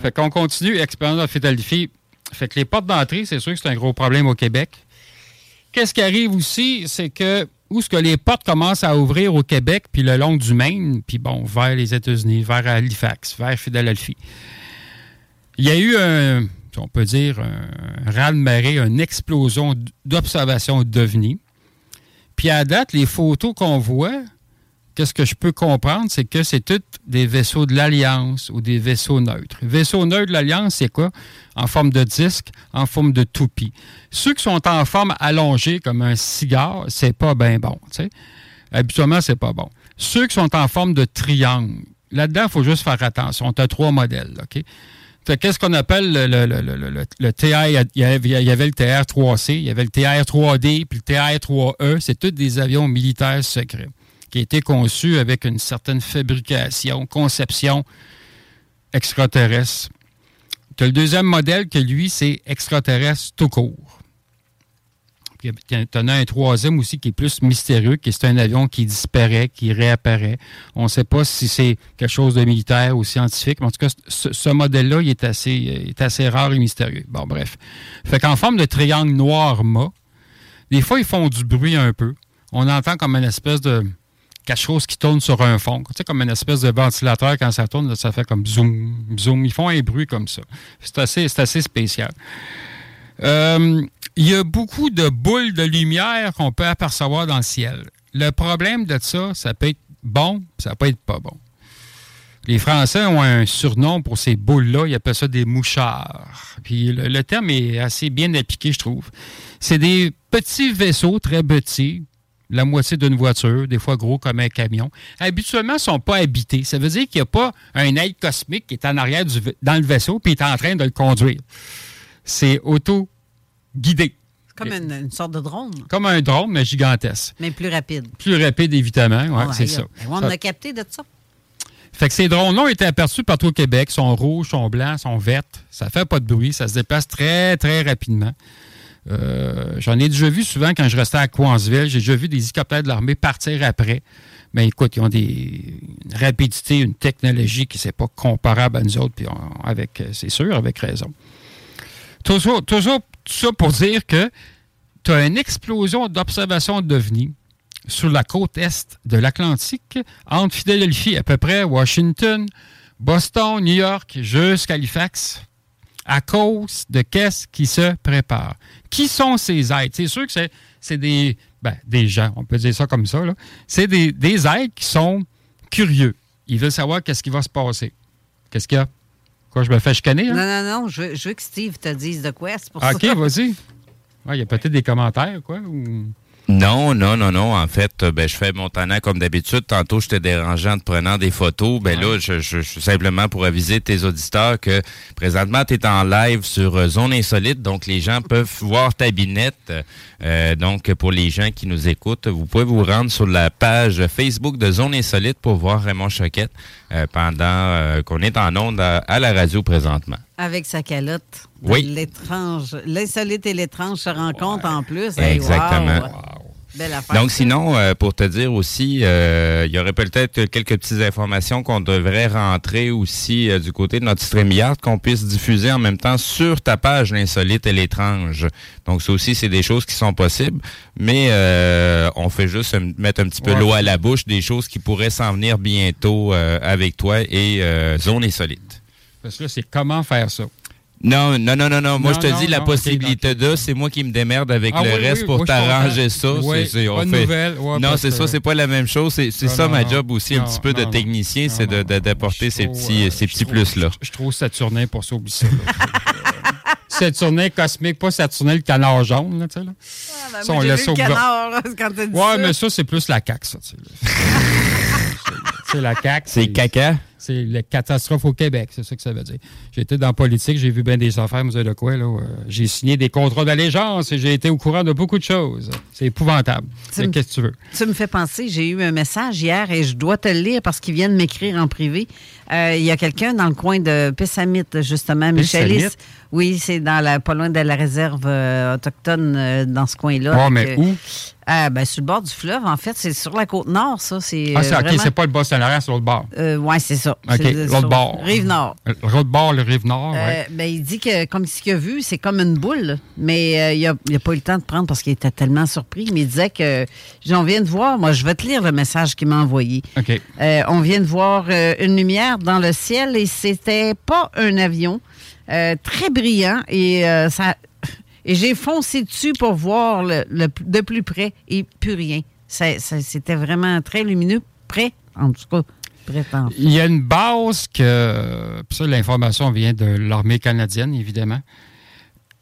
Fait qu'on continue. Expérience de Philadelphie. Fait que les portes d'entrée, c'est sûr que c'est un gros problème au Québec. Qu'est-ce qui arrive aussi, c'est que où ce que les portes commencent à ouvrir au Québec, puis le long du Maine, puis bon, vers les États-Unis, vers Halifax, vers Philadelphie. Il y a eu un, on peut dire, un raz-de-marée, une explosion d'observations d'OVNI. Puis à date, les photos qu'on voit, qu'est-ce que je peux comprendre, c'est que c'est tous des vaisseaux de l'Alliance ou des vaisseaux neutres. Vaisseaux neutres de l'Alliance, c'est quoi? En forme de disque, en forme de toupie. Ceux qui sont en forme allongée comme un cigare, c'est pas bien bon. tu sais. Habituellement, c'est pas bon. Ceux qui sont en forme de triangle, là-dedans, il faut juste faire attention. Tu as trois modèles. OK? Qu'est-ce qu'on appelle le, le, le, le, TR? Il y avait le TR-3C, il y avait le TR-3D, puis le TR-3E. C'est tous des avions militaires secrets qui ont été conçus avec une certaine fabrication, conception extraterrestre. Tu as le deuxième modèle que lui, c'est extraterrestre tout court. Tu en as un troisième aussi qui est plus mystérieux, qui est un avion qui disparaît, qui réapparaît. On ne sait pas si c'est quelque chose de militaire ou scientifique, mais en tout cas, ce, modèle-là, il est assez, il est assez rare et mystérieux. Bon, bref. Fait qu'en forme de triangle noir-mât, des fois, ils font du bruit un peu. On entend comme une espèce de quelque chose qui tourne sur un fond. Tu sais, comme une espèce de ventilateur, quand ça tourne, ça fait comme zoom, zoom. Ils font un bruit comme ça. C'est assez, assez spécial. Euh, il y a beaucoup de boules de lumière qu'on peut apercevoir dans le ciel. Le problème de ça, ça peut être bon, ça peut être pas bon. Les Français ont un surnom pour ces boules-là, ils appellent ça des mouchards. Puis le, le terme est assez bien appliqué, je trouve. C'est des petits vaisseaux très petits, la moitié d'une voiture, des fois gros comme un camion. Habituellement, ils ne sont pas habités. Ça veut dire qu'il n'y a pas un aide cosmique qui est en arrière du, dans le vaisseau puis est en train de le conduire. C'est auto-guidé. Comme une, une sorte de drone, Comme un drone, mais gigantesque. mais plus rapide. Plus rapide, évidemment. Ouais, Ah, c'est ça. On Ça- a capté de ça. fait que ces drones-là ont été aperçus partout au Québec. Ils sont rouges, sont blancs, sont vertes. Ça fait pas de bruit. Ça se déplace très, très rapidement. Euh, J'en ai déjà vu souvent quand je restais à Coinsville. J'ai déjà vu des hélicoptères de l'armée partir après. Mais écoute, ils ont des une rapidité, une technologie qui n'est pas comparable à nous autres, puis avec, euh, c'est sûr, avec raison. Ça, tout ça- pour dire que tu as une explosion d'observations d'OVNI sur la côte est de l'Atlantique, entre Philadelphie à peu près, Washington, Boston, New York, jusqu'à Halifax, à cause de qu'est-ce qui se prépare. Qui sont ces êtres? C'est sûr que c'est, c'est des, ben, des gens, on peut dire ça comme ça. là. C'est des, des êtres qui sont curieux. Ils veulent savoir qu'est-ce qui va se passer. Qu'est-ce qu'il y a? Quoi, je me fais chicaner? hein? Non, non, non, je veux, je veux que Steve te dise de quoi. C'est pour OK, ça. vas-y. Ouais, Il y a peut-être des commentaires, quoi. ou- Non, non, non, non. En fait, euh, ben, je fais mon tannant comme d'habitude. Tantôt, je te dérangeais en te prenant des photos. Ben là, je, je, je- simplement pour aviser tes auditeurs que présentement, tu es en live sur euh, Zone Insolite. Donc, les gens peuvent voir ta binette. Euh, donc, pour les gens qui nous écoutent, vous pouvez vous rendre sur la page Facebook de Zone Insolite pour voir Raymond Choquette euh, pendant euh, qu'on est en onde à, à la radio présentement. Avec sa calotte. Oui. L'étrange. L'insolite et l'étrange se rencontrent en plus. Hey, Exactement. wow. Belle affaire. Donc, sinon, euh, pour te dire aussi, euh, il y aurait peut-être quelques petites informations qu'on devrait rentrer aussi euh, du côté de notre StreamYard qu'on puisse diffuser en même temps sur ta page l'insolite et l'étrange. Donc, ça aussi, c'est des choses qui sont possibles, mais euh, on fait juste mettre un petit peu Ouais. l'eau à la bouche des choses qui pourraient s'en venir bientôt euh, avec toi et euh, Zone Insolite. Parce que là, c'est comment faire ça? Non, non, non, non, non. Moi, Non, je te non, dis la non, possibilité de, c'est moi qui me démerde avec Ah le oui, reste oui, pour t'arranger ça. Oui, C'est- c'est- on fait- nouvelles, ouais, non, c'est que- ça, c'est pas la même chose. C'est c'est Non, ça non, ma job aussi, un petit peu de technicien, c'est d'apporter ces trop, petits, euh, ces je petits trouve- plus-là. Je trop Saturnin pour ça, oublie ça. Saturnin cosmique, pas Saturnin le canard jaune, là, tu sais. Là. Ah, ben, Ça, on laisse au canard, quand t'as dit Ouais, mais ça, c'est plus la CAQ, ça. tu sais. C'est- la CAQ. C'est caca? C'est la catastrophe au Québec, c'est ça que ça veut dire. J'étais dans la politique, j'ai vu bien des affaires, vous savez de quoi, là. euh, j'ai signé des contrats d'allégeance et j'ai été au courant de beaucoup de choses. C'est épouvantable. Qu'est-ce que tu veux? Tu me fais penser, j'ai eu un message hier et je dois te le lire parce qu'ils viennent m'écrire en privé. Euh, Il y a quelqu'un dans le coin de Pessamite, justement, Michelis. Oui, c'est dans la, pas loin de la réserve euh, autochtone euh, dans ce coin-là. Oh, mais où? Ah, ben, sur le bord du fleuve, en fait, c'est sur la côte nord, ça. C'est, Ah, c'est euh, OK, c'est pas le Bas-Saint-Laurent, c'est l'autre bord. Euh, oui, c'est ça. OK, l'autre bord. Rive nord. L'autre bord, le rive nord, Euh, ouais. ben, il dit que, comme ce qu'il a vu, c'est comme une boule, mais euh, il n'a pas eu le temps de prendre parce qu'il était tellement surpris. Mais il disait que, j'en viens de voir, moi, je vais te lire le message qu'il m'a envoyé. OK. Euh, on vient de voir euh, une lumière dans le ciel et c'était pas un avion. Euh, très brillant et euh, ça. Et j'ai foncé dessus pour voir le, de plus près et plus rien. C'était vraiment très lumineux, près, en tout cas, en Il y a une base que. ça, l'information vient de l'armée canadienne, évidemment.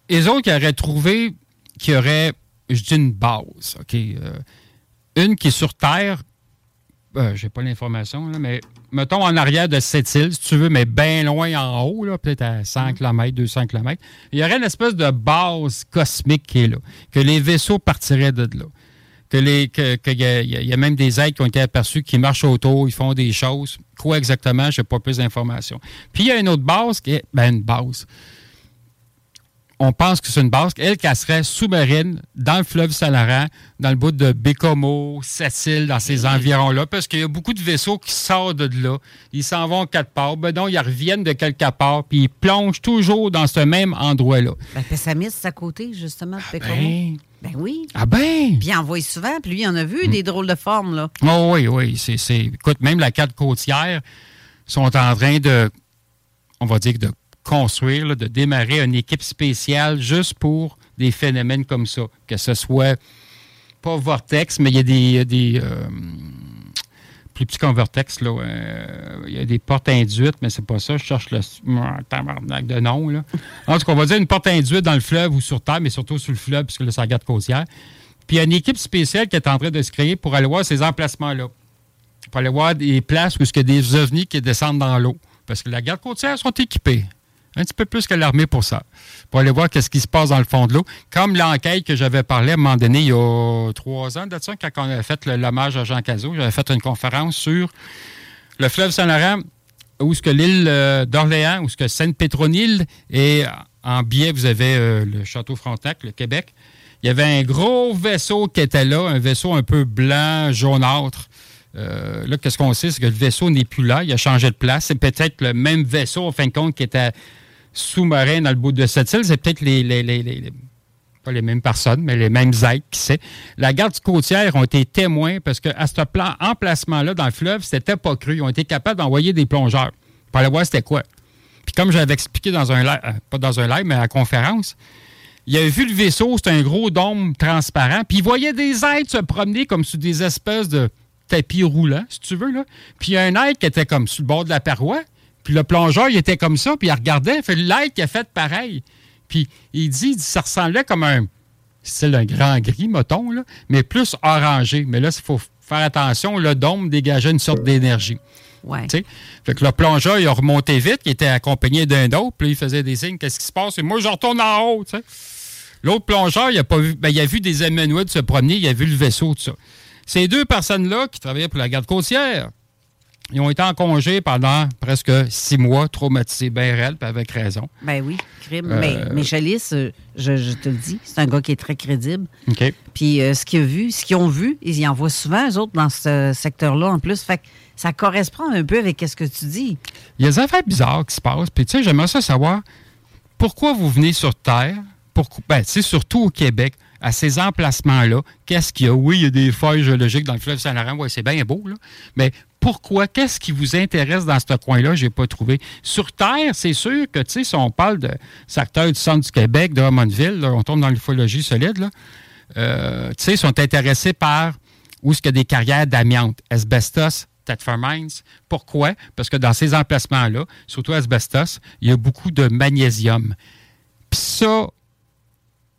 Les autres, ils auraient trouvé qu'il y aurait, je dis une base, OK? euh, une qui est sur Terre. Euh, J'ai pas l'information, là, mais mettons en arrière de cette île, si tu veux, mais bien loin en haut, là, peut-être à 100 km, 200 km. Il y aurait une espèce de base cosmique qui est là, que les vaisseaux partiraient de là. Que les, que, que y, a, y a même des êtres qui ont été aperçus qui marchent autour, ils font des choses. Quoi exactement, je n'ai pas plus d'informations. Puis il y a une autre base qui est, ben une base. On pense que c'est une base, elle, qu'elle serait sous-marine dans le fleuve Saint-Laurent, dans le bout de Bécomo, Sept-Îles, dans ces environs-là, parce qu'il y a beaucoup de vaisseaux qui sortent de là. Ils s'en vont quatre parts. Ben non, ils reviennent de quelque part, puis ils plongent toujours dans ce même endroit-là. Ben, Pessamit, c'est à côté, justement, de Pécomo. ben. Ben oui. Ah ben! Puis il en voit souvent, puis lui, il en a vu des drôles de formes, là. Oh oui, oui. C'est, c'est- Écoute, même la carte côtière sont en train de, on va dire, de construire, de démarrer une équipe spéciale juste pour des phénomènes comme ça. Que ce soit pas vortex, mais il y a des. euh, plus petit qu'un vortex, là. il y a des portes induites, mais c'est pas ça. Je cherche le ah, tabarnak de nom, là. En tout cas, on va dire une porte induite dans le fleuve ou sur terre, mais surtout sur le fleuve, puisque là, c'est la garde côtière. Puis il y a une équipe spéciale qui est en train de se créer pour aller voir ces emplacements-là. Pour aller voir des places où il y a des ovnis qui descendent dans l'eau. Parce que la garde côtière sont équipés. Un petit peu plus que l'armée pour ça. Pour aller voir qu'est-ce qui se passe dans le fond de l'eau. Comme l'enquête que j'avais parlé à un moment donné, il y a trois ans de ça, quand on avait fait l'hommage à Jean Cazot, j'avais fait une conférence sur le fleuve Saint-Laurent, où ce que l'île euh, d'Orléans, où ce que Sainte-Pétronille, et en biais, vous avez euh, le Château Frontenac, le Québec. Il y avait un gros vaisseau qui était là, un vaisseau un peu blanc, jaunâtre. Euh, là, qu'est-ce qu'on sait, c'est que le vaisseau n'est plus là, il a changé de place. C'est peut-être le même vaisseau, en fin de compte, qui était sous-marin dans le bout de cette île. C'est peut-être les, les- les- pas les mêmes personnes, mais les mêmes êtres, qui sait. La garde côtière ont été témoins parce qu'à ce plan emplacement-là dans le fleuve, c'était pas cru. Ils ont été capables d'envoyer des plongeurs pour aller voir c'était quoi. Puis comme j'avais expliqué dans un live, euh, pas dans un live, mais à la conférence, il avait vu le vaisseau, c'était un gros dôme transparent, puis il voyait des êtres se promener comme sous des espèces de tapis roulants, si tu veux. Là. Puis il y a un être qui était comme sur le bord de la paroi, puis le plongeur, il était comme ça, puis il regardait, fait l'être qui a fait pareil. Puis il dit, il dit, ça ressemblait comme un style un grand gris, mettons, là, mais plus orangé. Mais là, il faut faire attention, le dôme dégageait une sorte d'énergie. Ouais. Fait que le plongeur, il a remonté vite, il était accompagné d'un autre, puis il faisait des signes, qu'est-ce qui se passe? Et moi, je retourne en haut. L'autre plongeur, il a, pas vu, ben, il a vu des humanoïdes se promener, il a vu le vaisseau, tout ça. Ces deux personnes-là qui travaillaient pour la garde côtière, ils ont été en congé pendant presque six mois, traumatisés bien réels, puis avec raison. Ben oui, crime. Euh, Mais, mais Chalice, euh, je, je te le dis, c'est un gars qui est très crédible. OK. Puis euh, ce qu'ils ont vu, ce qu'ils ont vu, ils en voient souvent, eux autres, dans ce secteur-là en plus. Fait que ça correspond un peu avec ce que tu dis. Il y a des affaires bizarres qui se passent. Puis, tu sais, j'aimerais ça savoir pourquoi vous venez sur Terre, pourquoi, ben, sais, surtout au Québec, à ces emplacements-là. Qu'est-ce qu'il y a? Oui, il y a des failles géologiques dans le fleuve Saint-Laurent. C'est bien beau, là. Mais pourquoi? Qu'est-ce qui vous intéresse dans ce coin-là? Je n'ai pas trouvé. Sur Terre, c'est sûr que, tu sais, si on parle de secteur du centre du Québec, de Drummondville, on tombe dans l'ufologie solide, là. Euh, tu sais, ils sont intéressés par où est-ce qu'il y a des carrières d'amiante, asbestos, Mines. Pourquoi? Parce que dans ces emplacements-là, surtout asbestos, il y a beaucoup de magnésium. Puis ça,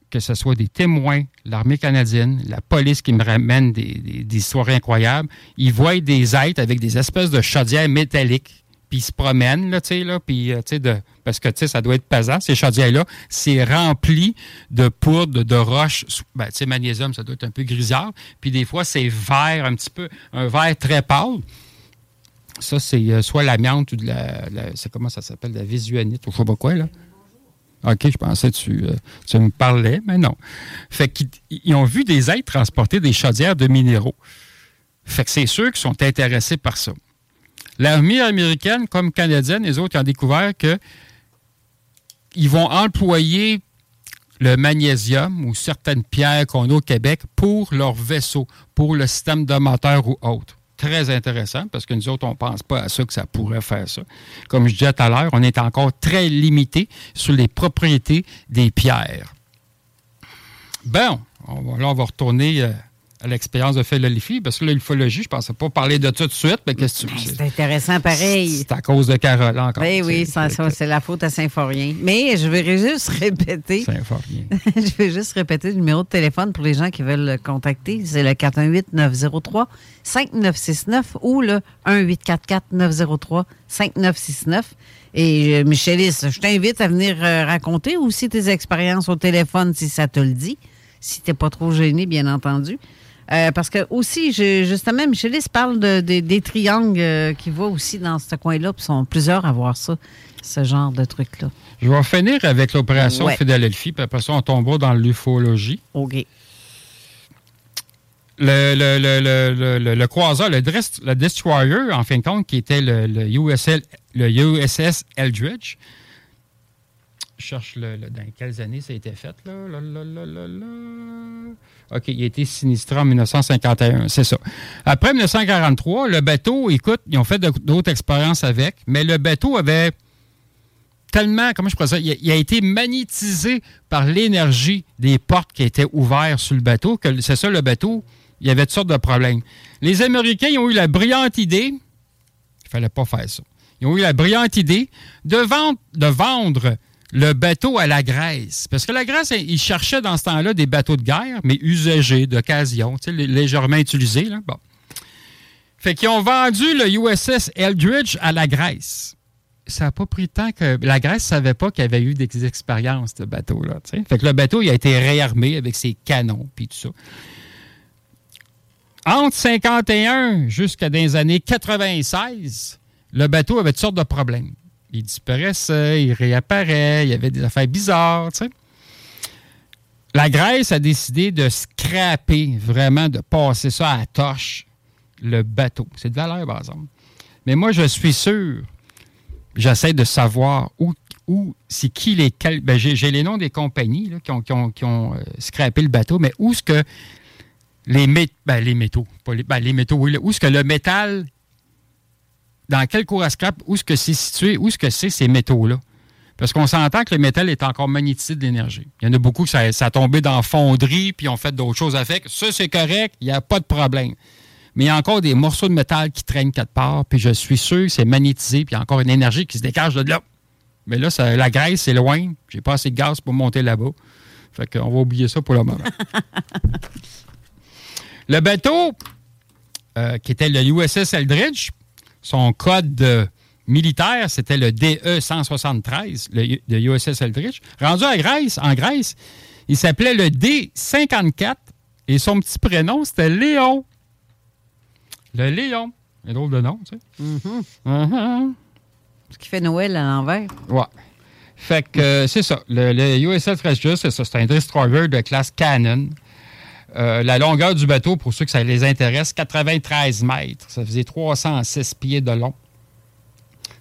que ce soit des témoins, l'armée canadienne, la police qui me ramène des, histoires incroyables, ils voient des êtres avec des espèces de chaudières métalliques, puis ils se promènent, là, tu sais, là, puis, euh, de- parce que, tu sais, ça doit être pesant, ces chaudières-là, c'est rempli de poudre, de roches, ben, tu sais, magnésium, ça doit être un peu grisard, puis des fois, c'est vert, un petit peu, un vert très pâle. Ça, c'est euh, soit l'amiante ou de la, la- c'est comment ça s'appelle, la visuanite ou je sais pas quoi, là. OK, je pensais que tu, euh, tu me parlais, mais non. Fait qu'ils ils ont vu des êtres transporter des chaudières de minéraux. Fait que c'est ceux qui sont intéressés par ça. L'armée américaine comme canadienne, les autres ont découvert que ils vont employer le magnésium ou certaines pierres qu'on a au Québec pour leurs vaisseaux, pour le système de moteur ou autre. Très intéressant parce que nous autres, on ne pense pas à ça que ça pourrait faire ça. Comme je disais tout à l'heure, on est encore très limité sur les propriétés des pierres. Bon, là, on va retourner euh, l'expérience de philologie, parce que là, l'ufologie, je ne pensais pas parler de ça tout de suite, mais qu'est-ce que tu C'est intéressant pareil. C'est à cause de Carole encore. Ben oui, ça, c'est la faute à Saint-Forien. Mais je vais juste répéter. Saint-Forien. je vais juste répéter le numéro de téléphone pour les gens qui veulent le contacter. C'est le 418-903-5969 ou le 1844-903-5969. Et euh, Michelis, je t'invite à venir euh, raconter aussi tes expériences au téléphone si ça te le dit. Si t'es pas trop gêné, bien entendu. Euh, parce que aussi, je- justement, Michelis parle de, de- des triangles euh, qui voient aussi dans ce coin-là. Puis sont plusieurs à voir ça, ce genre de truc-là. Je vais finir avec l'opération Ouais. Philadelphie, puis après ça, on tombera dans l'ufologie. OK. Le, le, le, le, le, le- le croiseur, le, Dress- le Destroyer, en fin de compte, qui était le, le USL, le USS Eldridge. Je cherche le, le- dans quelles années ça a été fait. Là. Là, là, là, là, là. OK, il a été sinistré en 1951, c'est ça. Après 1943, le bateau, écoute, ils ont fait d'autres expériences avec, mais le bateau avait tellement, comment je pourrais dire, il a, été magnétisé par l'énergie des portes qui étaient ouvertes sur le bateau, que c'est ça le bateau, il y avait toutes sortes de problèmes. Les Américains ils ont eu la brillante idée, il fallait pas faire ça, ils ont eu la brillante idée de vendre, de vendre le bateau à la Grèce. Parce que la Grèce, ils cherchaient dans ce temps-là des bateaux de guerre, mais usagés, d'occasion, légèrement utilisés. Là. Bon. Fait qu'ils ont vendu le USS Eldridge à la Grèce ça n'a pas pris de temps que la Grèce ne savait pas qu'il y avait eu des expériences, ce bateau-là. Fait que le bateau, il a été réarmé avec ses canons puis tout ça. Entre 51 jusqu'à des années 96, le bateau avait toutes sortes de problèmes. Il disparaissait, il réapparaît, il y avait des affaires bizarres, tu sais. La Grèce a décidé de scraper, vraiment, de passer ça à la torche, le bateau. C'est de valeur, par exemple. Mais moi, je suis sûr j'essaie de savoir où, où c'est qui les. ben, j'ai, les noms des compagnies qui ont, qui ont, euh, scrappé le bateau, mais où est-ce que les, ben, métaux, pas les, ben, métaux, oui, où est-ce que le métal, dans quel cours à scrap, où est-ce que c'est situé, où est-ce que c'est ces métaux-là? Parce qu'on s'entend que le métal est encore magnétisé de l'énergie. Il y en a beaucoup que ça, ça a tombé dans la fonderie, puis ont fait d'autres choses avec. Ça, c'est correct, il n'y a pas de problème. Mais il y a encore des morceaux de métal qui traînent quelque part, puis je suis sûr que c'est magnétisé, puis il y a encore une énergie qui se dégage de là. Mais là, ça- la Grèce, c'est loin. J'ai pas assez de gaz pour monter là-bas. Fait qu'on va oublier ça pour le moment. le bateau, euh, qui était le USS Eldridge, son code euh, militaire, c'était le DE-173, le, le USS Eldridge. Rendu à Grèce, en Grèce, il s'appelait le D-54 et son petit prénom, c'était Léon. Le Léon. Un drôle de nom, tu sais. Mhm. Ce qui fait Noël à l'envers. Ouais. Fait que euh, c'est ça. Le, le USS Eldridge, c'est ça. C'est un destroyer de classe Cannon. Euh, la longueur du bateau, pour ceux que ça les intéresse, 93 mètres. Ça faisait 306 pieds de long.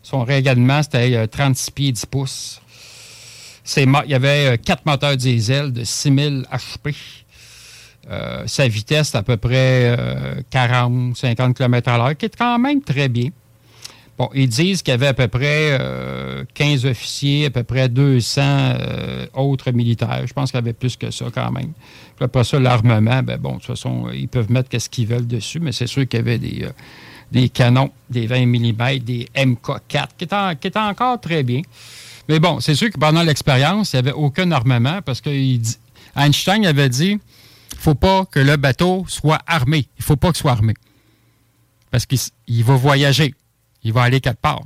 Son rayonnement, c'était euh, 36 pieds 10 pouces. Il y avait euh, quatre moteurs diesel de 6000 HP. Euh, sa vitesse, à peu près euh, 40-50 km à l'heure, qui est quand même très bien. Bon, ils disent qu'il y avait à peu près euh, 15 officiers, à peu près 200 euh, autres militaires. Je pense qu'il y avait plus que ça quand même. Puis après ça, l'armement, ben bon, de toute façon, ils peuvent mettre ce qu'ils veulent dessus, mais c'est sûr qu'il y avait des, euh, des canons, des 20 mm, des MK4, qui étaient, en- qui étaient encore très bien. Mais bon, c'est sûr que pendant l'expérience, il n'y avait aucun armement parce que il dit- Einstein avait dit faut pas que le bateau soit armé. Il faut pas qu'il soit armé. Parce qu'il va voyager. Il va aller quelque part.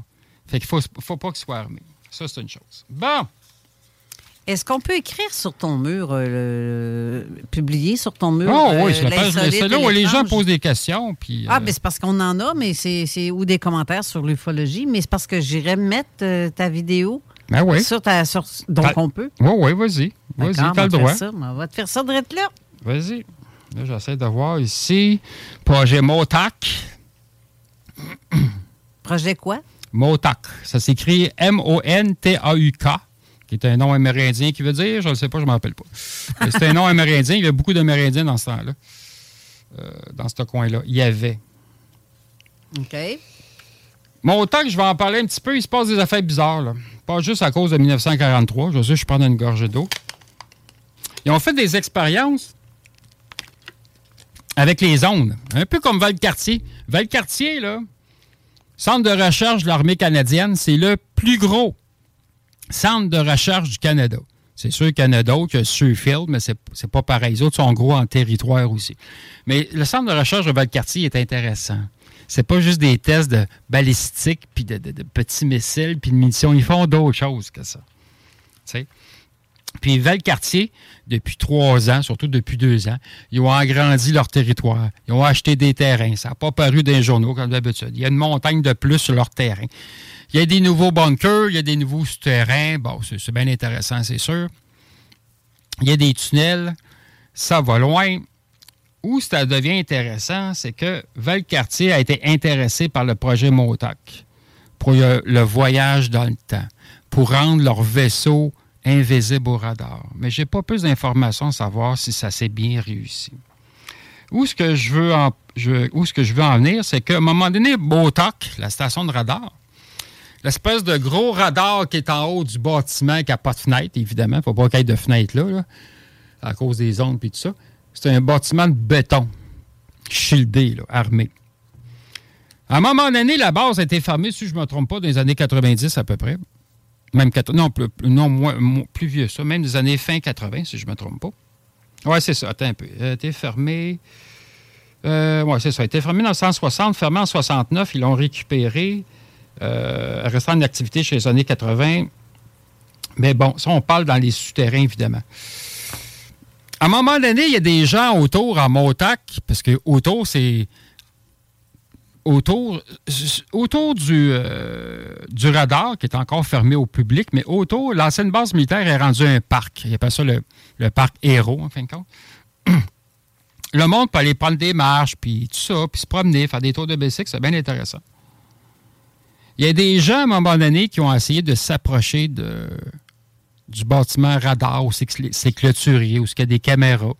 Fait qu'il ne faut, faut pas qu'il soit armé. Ça, c'est une chose. Bon. Est-ce qu'on peut écrire sur ton mur, euh, le- publier sur ton mur? Oh, euh, oui, c'est la page- et où les gens posent des questions. Puis, Ah, euh, ben c'est parce qu'on en a, mais c'est ou des commentaires sur l'ufologie, mais c'est parce que j'irais mettre euh, ta vidéo Ben oui. Sur ta, sur- donc, on peut. Oui, oui, vas-y. Vas-y, t'as on le va te droit. faire ça, mais On va te faire ça de là. Vas-y. Là, j'essaie de voir ici. Projet Motac. Projet quoi? Motac. Ça s'écrit M-O-N-T-A-U-K, qui est un nom amérindien qui veut dire, je ne sais pas, je ne m'en rappelle pas. Mais C'est un nom amérindien. Il y a beaucoup d'Amérindiens dans ce temps-là. Euh, dans ce coin-là. Il y avait. OK. Motac, je vais en parler un petit peu. Il se passe des affaires bizarres. Là. Pas juste à cause de 1943. Je sais, je prends une gorgée d'eau. Ils ont fait des expériences avec les ondes. Un peu comme Valcartier. Valcartier, là, centre de recherche de l'armée canadienne, c'est le plus gros centre de recherche du Canada. C'est sûr qu'il y en a d'autres, mais c'est c'est pas pareil. Les autres sont gros en territoire aussi. Mais le centre de recherche de Valcartier est intéressant. C'est pas juste des tests de balistique, puis de, petits missiles, puis de munitions. Ils font d'autres choses que ça. Tu sais? Puis Valcartier, depuis trois ans, surtout depuis deux ans, ils ont agrandi leur territoire. Ils ont acheté des terrains. Ça n'a pas paru dans les journaux comme d'habitude. Il y a une montagne de plus sur leur terrain. Il y a des nouveaux bunkers, il y a des nouveaux souterrains. Bon, c'est bien intéressant, c'est sûr. Il y a des tunnels. Ça va loin. Où ça devient intéressant, c'est que Valcartier a été intéressé par le projet Motac pour le, le voyage dans le temps, pour rendre leur vaisseau invisible au radar. Mais j'ai pas plus d'informations à savoir si ça s'est bien réussi. Où ce que je veux en, je- que je veux en venir, c'est qu'à un moment donné, Motac, la station de radar, l'espèce de gros radar qui est en haut du bâtiment qui n'a pas de fenêtre, évidemment, il ne faut pas qu'il y ait de fenêtre là, à cause des ondes et tout ça. C'est un bâtiment de béton, shieldé, armé. À un moment donné, la base a été fermée, si je ne me trompe pas, dans les années 90 à peu près. Même 80, non, plus, non plus vieux ça, même des années fin 80, si je ne me trompe pas. Oui, c'est ça. Attends un peu. Elle a été oui, c'est ça. Elle a été fermée dans 160, fermée en 69. Ils l'ont récupérée. Euh, restant en activité chez les années 80. Mais bon, ça, on parle dans les souterrains, évidemment. À un moment donné, il y a des gens autour à Motac, parce que autour, c'est. Autour, autour du, euh, du radar, qui est encore fermé au public, mais autour, l'ancienne base militaire est rendue un parc. Il appelle ça le, le parc Héros, en fin de compte. Le monde peut aller prendre des marches, puis tout ça, puis se promener, faire des tours de bicycle, c'est bien intéressant. Il y a des gens, à un moment donné, qui ont essayé de s'approcher de, du bâtiment radar, où c'est clôturé, où il y a des caméras.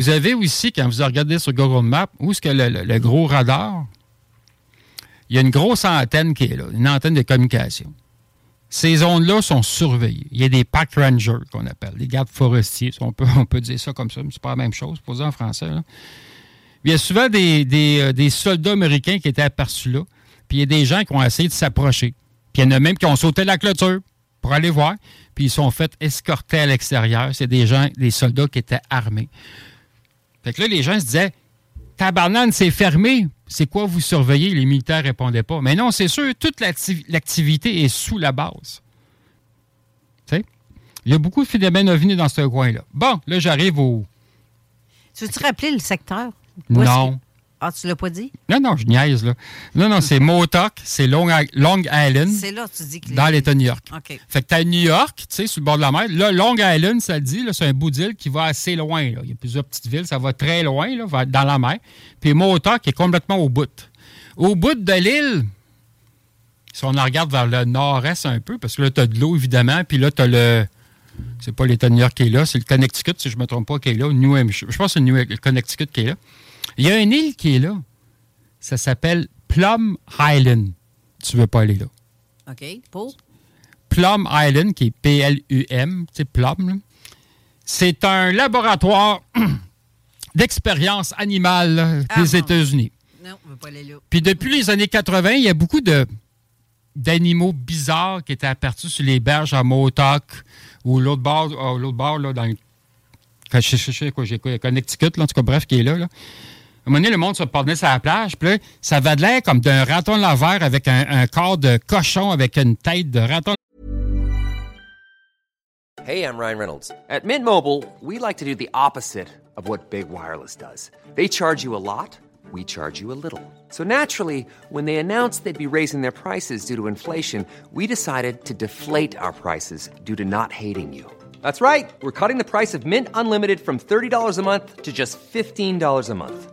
Vous avez aussi, quand vous regardez sur Google Maps, où est-ce que le, gros radar, il y a une grosse antenne qui est là, une antenne de communication. Ces zones-là sont surveillées. Il y a des park rangers qu'on appelle, des gardes forestiers. On peut, on peut dire ça comme ça, mais c'est pas la même chose, pour dire en français. Il y a souvent des, des, euh, des soldats américains qui étaient aperçus là. Puis il y a des gens qui ont essayé de s'approcher. Puis il y en a même qui ont sauté la clôture pour aller voir. Puis ils sont fait escorter à l'extérieur. C'est des gens, des soldats qui étaient armés. Fait que là, les gens se disaient Tabarnane, c'est fermé. C'est quoi vous surveillez? Les militaires répondaient pas. Mais non, c'est sûr, toute l'acti- l'activité est sous la base. Tu sais? Il y a beaucoup de phénomènes ovnis dans ce coin-là. Bon, là, j'arrive au. Tu veux-tu rappeler le secteur? Où Non. Que- Ah, tu l'as pas dit? Non, non, je niaise, là. Non, non, c'est Motoc, c'est Long, Long Island. C'est là, tu dis que... Dans l'État de New York. OK. Fait que t'as New York, tu sais, sur le bord de la mer. Là, Long Island, ça le dit, là, c'est un bout d'île qui va assez loin. là. Il y a plusieurs petites villes, ça va très loin, là, dans la mer. Puis Motoc est complètement au bout. Au bout de l'île, si on en regarde vers le nord-est un peu, parce que là, t'as de l'eau, évidemment, puis là, t'as le... C'est pas l'État de New York qui est là, c'est le Connecticut, si je me trompe pas, qui est là. New Hampshire. Je pense que c'est le New- le Connecticut qui est là. Il y a une île qui est là. Ça s'appelle Plum Island. Tu veux pas aller là. OK. Pour? Plum Island, qui est P-L-U-M, tu sais, Plum. C'est un laboratoire d'expérience animale Ah, des. États-Unis. Non, on veut pas aller là. Puis depuis les années 80, il y a beaucoup de d'animaux bizarres qui étaient aperçus sur les berges à Motoc ou l'autre bord, ah, l'autre bord là, dans le je sais- j'ai quoi, Connecticut, là, en tout cas, bref, qui est là. là. À un moment donné, le monde se promenait sur la plage, puis ça de l'air comme d'un raton laveur avec un, un corps de cochon avec une tête de raton Hey, I'm Ryan Reynolds. At Mint Mobile, we like to do the opposite of what Big Wireless does. They charge you a lot, we charge you a little. So naturally, when they announced they'd be raising their prices due to inflation, we decided to deflate our prices due to not hating you. That's right. We're cutting the price of Mint Unlimited from $30 a month to just $15 a month.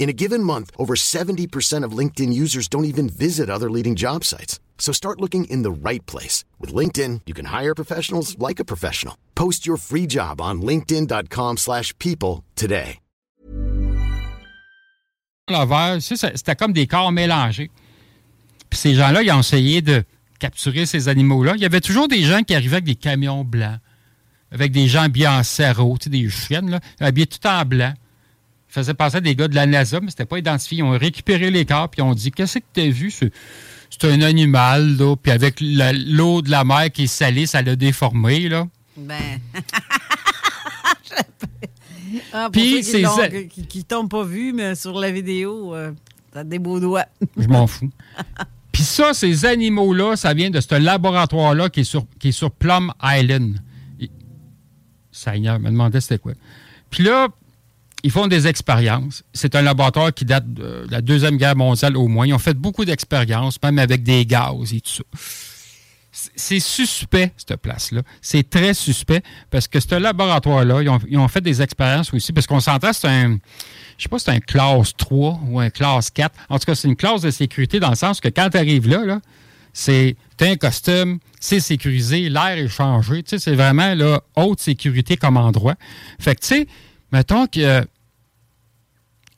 In a given month, over 70% of LinkedIn users don't even visit other leading job sites. So start looking in the right place. With LinkedIn, you can hire professionals like a professional. Post your free job on linkedin.com/people slash people today. c'était comme des corps mélangés. Puis ces gens-là, ils ont essayé de capturer ces animaux-là. Il y avait toujours des gens qui arrivaient avec des camions blancs, avec des gens habillés en sarrau, tu sais, des chiennes, là, habillés tout en blanc. Ils faisaient passer à des gars de la NASA, mais c'était pas identifié. Ils ont récupéré les corps, puis ils ont dit Qu'est-ce que tu as vu? C'est un animal, là, puis avec l'eau de la mer qui est salée, ça l'a déformé, là. Ben. ah, pour Puis, ceux qui t'ont pas vu, mais sur la vidéo, euh, t'as des beaux doigts. Je m'en fous. Puis ça, ces animaux-là, ça vient de ce laboratoire-là qui, est sur- qui est sur Plum Island. Il- Seigneur, me demandait c'était quoi. Puis là, ils font des expériences. C'est un laboratoire qui date de la Deuxième Guerre mondiale au moins. Ils ont fait beaucoup d'expériences, même avec des gaz et tout ça. C'est- suspect, cette place-là. C'est très suspect parce que ce laboratoire-là, ils ont, fait des expériences aussi parce qu'on s'entend, c'est un, je sais pas si c'est un classe 3 ou un classe 4. En tout cas, c'est une classe de sécurité dans le sens que quand tu arrives là, là c'est un costume, c'est sécurisé, l'air est changé. Tu sais, c'est vraiment là, haute sécurité comme endroit. Fait que, tu sais, mettons qu'il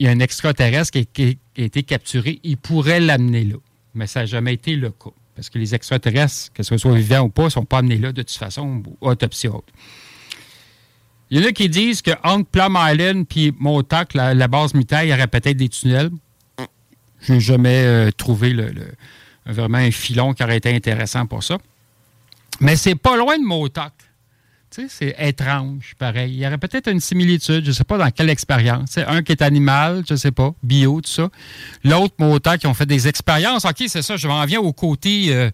y a un extraterrestre qui, a été capturé, il pourrait l'amener là. Mais ça n'a jamais été le cas. Parce que les extraterrestres, que ce soit vivants ou pas, ne sont pas amenés là de toute façon, autopsie haute. Il y en a qui disent que entre Plum Island et Motac, la, base militaire, il y aurait peut-être des tunnels. Je n'ai jamais euh, trouvé le, vraiment un filon qui aurait été intéressant pour ça. Mais c'est pas loin de Motac. Sais, c'est étrange, pareil. Il y aurait peut-être une similitude, je ne sais pas dans quelle expérience. Sais, un qui est animal, je ne sais pas, bio, tout ça. L'autre, Motac, qui ont fait des expériences. OK, c'est ça, je m'en viens au côté euh,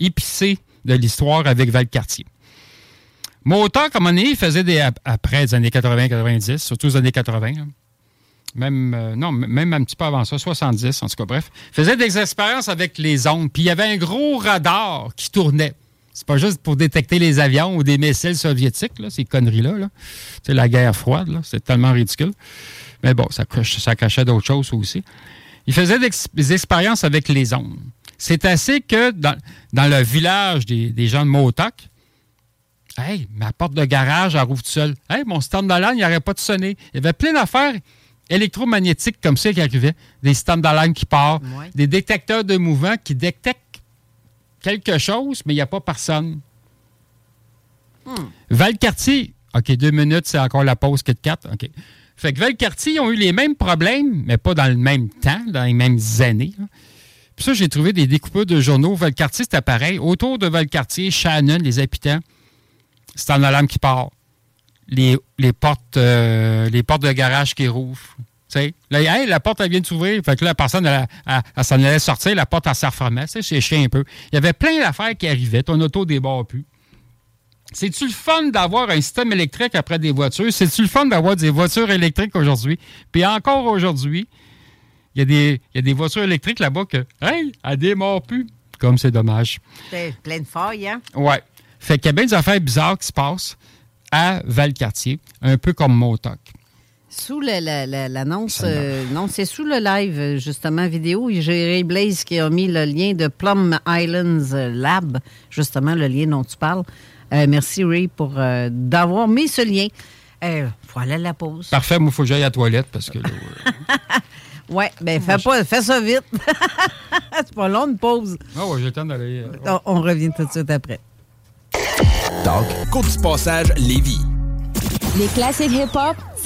épicé de l'histoire avec Valcartier. À un moment donné, il faisait des. ap- Après les années 80-90, surtout les années 80, là. même, euh, non, même un petit peu avant ça, 70, en tout cas, bref. faisait des expériences avec les ondes. Puis il y avait un gros radar qui tournait. C'est pas juste pour détecter les avions ou des missiles soviétiques, là, ces conneries-là. Là. C'est la guerre froide, là. c'est tellement ridicule. Mais bon, ça, cachait d'autres choses aussi. Il faisait des, ex- des expériences avec les ondes. C'est assez que dans, dans le village des, des gens de Motac, Hey, ma porte de garage, elle rouvre tout seul. Hey, mon stand d'alarme, il n'aurait pas de sonner. Il y avait plein d'affaires électromagnétiques comme ça qui arrivaient. Des stands d'alarme qui partent, Ouais. des détecteurs de mouvement qui détectent quelque chose, mais il n'y a pas personne. Valcartier, OK, deux minutes, c'est encore la pause que de quatre. OK. Fait que Valcartier, ils ont eu les mêmes problèmes, mais pas dans le même temps, dans les mêmes années. là. Puis ça, j'ai trouvé des découpeurs de journaux. Valcartier, c'était pareil. Autour de Valcartier, Shannon, les habitants, c'est en alarme qui part. Les, les portes, euh, les portes de garage qui rouvrent. Là, hey, la porte, elle vient de s'ouvrir. Fait que là, la personne, elle, elle- elle s'en allait sortir, la porte, elle se refermait. Tu sais, c'est chiant un peu. Il y avait plein d'affaires qui arrivaient. Ton auto débarre plus. C'est-tu le fun d'avoir un système électrique après des voitures? C'est-tu le fun d'avoir des voitures électriques aujourd'hui? Puis encore aujourd'hui, il y, a des- il y a des voitures électriques là-bas que, hey, elle démarre plus. Comme c'est dommage. C'est plein de failles, hein? Ouais. Fait qu'il y a bien des affaires bizarres qui se passent à Valcartier, un peu comme Motoc. Sous l'annonce, euh, non, c'est sous le live, euh, justement, vidéo. J'ai Ray Blaze qui a mis le lien de Plum Islands euh, Lab, justement, le lien dont tu parles. Euh, merci, Ray, pour euh, d'avoir mis ce lien. Euh, faut aller à la pause. Parfait, moi, il faut que j'aille à la toilette parce que là, Ouais, ben fais, pas, fais ça vite. c'est pas long, une pause. Ah ouais, j'ai le temps d'aller. euh, On, on revient tout de suite après. Talk, Côte du Passage, Lévis. Les classiques hip-hop,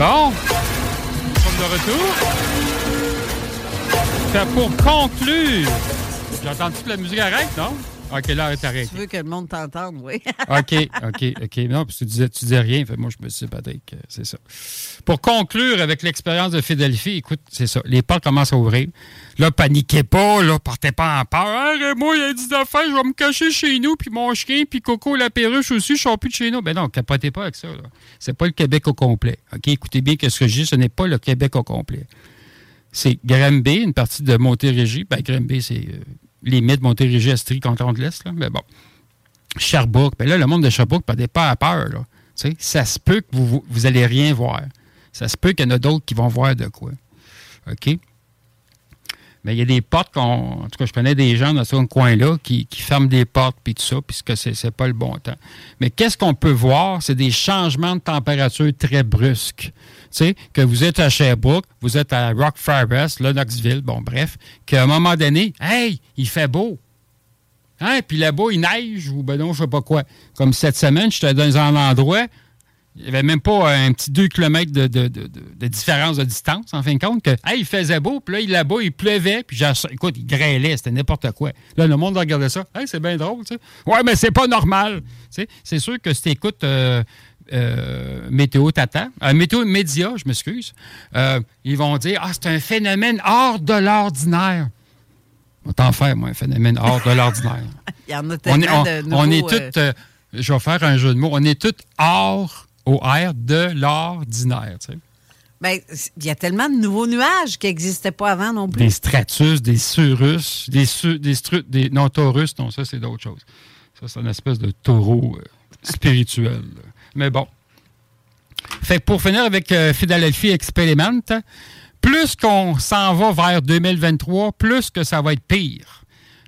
Bon, sommes de retour. Fait pour conclure, j'entends toute la musique arrête, non? OK, là, est arrêtée. Tu veux que le monde t'entende, oui. OK, OK, OK. Non, parce que tu disais, tu disais rien. Fait, moi, je me suis dit, peut-être que c'est ça. Pour conclure avec l'expérience de Philadelphie, écoute, c'est ça. Les portes commencent à ouvrir. Là, paniquez pas, là, partez pas en peur. Ah, moi, il y a des affaires, je vais me cacher chez nous, puis mon chien, puis Coco la perruche aussi, je sors plus de chez nous. Ben non, capotez pas avec ça, là. C'est pas le Québec au complet. OK, écoutez bien ce que je dis, ce n'est pas le Québec au complet. C'est Granby, une partie de Montérégie. Ben, Granby, c'est euh, limite Montérégie, Astrie, canton de l'Est. Mais bon. Sherbrooke. Ben là, le monde de Sherbrooke, partez pas à peur, là. Ça se peut que vous, vous, vous rien voir. Ça se peut qu'il y en a d'autres qui vont voir de quoi. OK? Mais il y a des portes qu'on. En tout cas, je connais des gens dans ce coin-là qui, qui ferment des portes puis tout ça, puisque c'est n'est pas le bon temps. Mais qu'est-ce qu'on peut voir? C'est des changements de température très brusques. Sais, que vous êtes à Sherbrooke, vous êtes à Rock Forest, là, Knoxville, bon, bref, qu'à un moment donné, hey, il fait beau. Hein? Puis là-bas, il neige ou ben non, je sais pas quoi. Comme cette semaine, j'étais dans un endroit, il n'y avait même pas un petit 2 km de, de, de, différence de distance, en fin de compte, que, hey, il faisait beau, puis là, là-bas, il pleuvait, puis écoute, il grêlait, c'était n'importe quoi. Là, le monde regardait ça. Hey, c'est bien drôle, tu sais. Ouais, mais c'est pas normal. Tu sais, c'est sûr que si tu écoutes Météo Tata, euh, Météo Média, je m'excuse, euh, ils vont dire, ah, c'est un phénomène hors de l'ordinaire. On va t'en faire, moi, un phénomène hors de l'ordinaire. Il y en a On tellement est, on, de on nouveaux, est euh, tous, euh, je vais faire un jeu de mots, on est tous hors, au R de l'ordinaire. tu sais. ben, il y a tellement de nouveaux nuages qui n'existaient pas avant non plus. Des stratus, des surus, des, su- des, stru- des non taurus, non, ça c'est d'autres choses. Ça c'est une espèce de taureau euh, spirituel. Mais bon. Fait que pour finir avec euh, Philadelphia Experiment, plus qu'on s'en va vers 2023, plus que ça va être pire.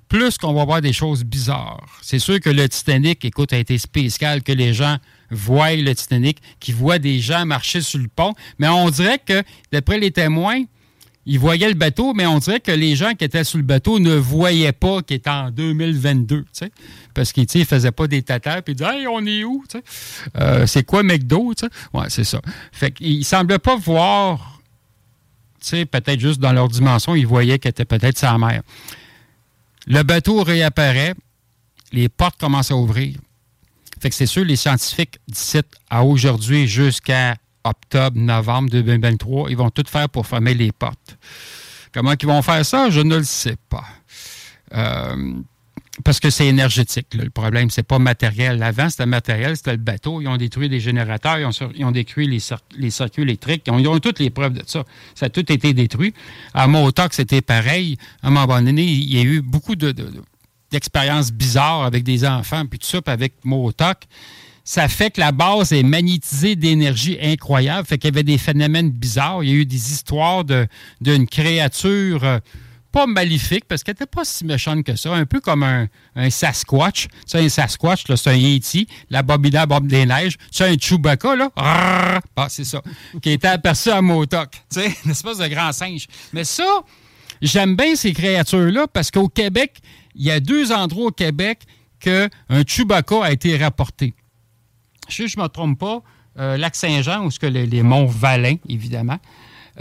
Plus qu'on va voir des choses bizarres. C'est sûr que le Titanic, écoute, a été spécial que les gens voient le Titanic, qu'ils voient des gens marcher sur le pont. Mais on dirait que, d'après les témoins, ils voyaient le bateau, mais on dirait que les gens qui étaient sur le bateau ne voyaient pas qu'il était en 2022, tu sais. Parce qu'ils ne faisaient pas des tatas ils disaient Hey, on est où? Euh, c'est quoi McDo? tu sais? Ouais, c'est ça. Fait qu'ils ne semblaient pas voir, peut-être juste dans leur dimension, ils voyaient qu'elle était peut-être sa mère. Le bateau réapparaît, les portes commencent à ouvrir. Fait que c'est sûr, les scientifiques d'ici à aujourd'hui jusqu'à octobre, novembre 2023, ils vont tout faire pour fermer les portes. Comment ils vont faire ça? Je ne le sais pas. Euh, parce que c'est énergétique. Le problème, c'est pas matériel. Avant, c'était matériel, c'était le bateau. Ils ont détruit les générateurs, ils ont, détruit les, cir- les circuits électriques. Ils ont, toutes les preuves de ça. Ça a tout été détruit. À Motoc, c'était pareil. À un moment donné, il y a eu beaucoup de- de- de- d'expériences bizarres avec des enfants, puis tout ça, avec Motoc. Ça fait que la base est magnétisée d'énergie incroyable. Fait qu'il y avait des phénomènes bizarres. Il y a eu des histoires d'une créature euh, pas maléfique, parce qu'elle n'était pas si méchante que ça. Un peu comme un, un Sasquatch. Tu un Sasquatch, c'est un Yeti. La Bobina Bob des Neiges. C'est un Chewbacca, là. Ah, c'est ça. qui était aperçu à Motoc. Tu sais, une espèce de grand singe. Mais ça, j'aime bien ces créatures-là parce qu'au Québec, il y a deux endroits au Québec que un Chewbacca a été rapporté. Que je ne me trompe pas, euh, Lac-Saint-Jean, où ce que les, les monts Valin, évidemment.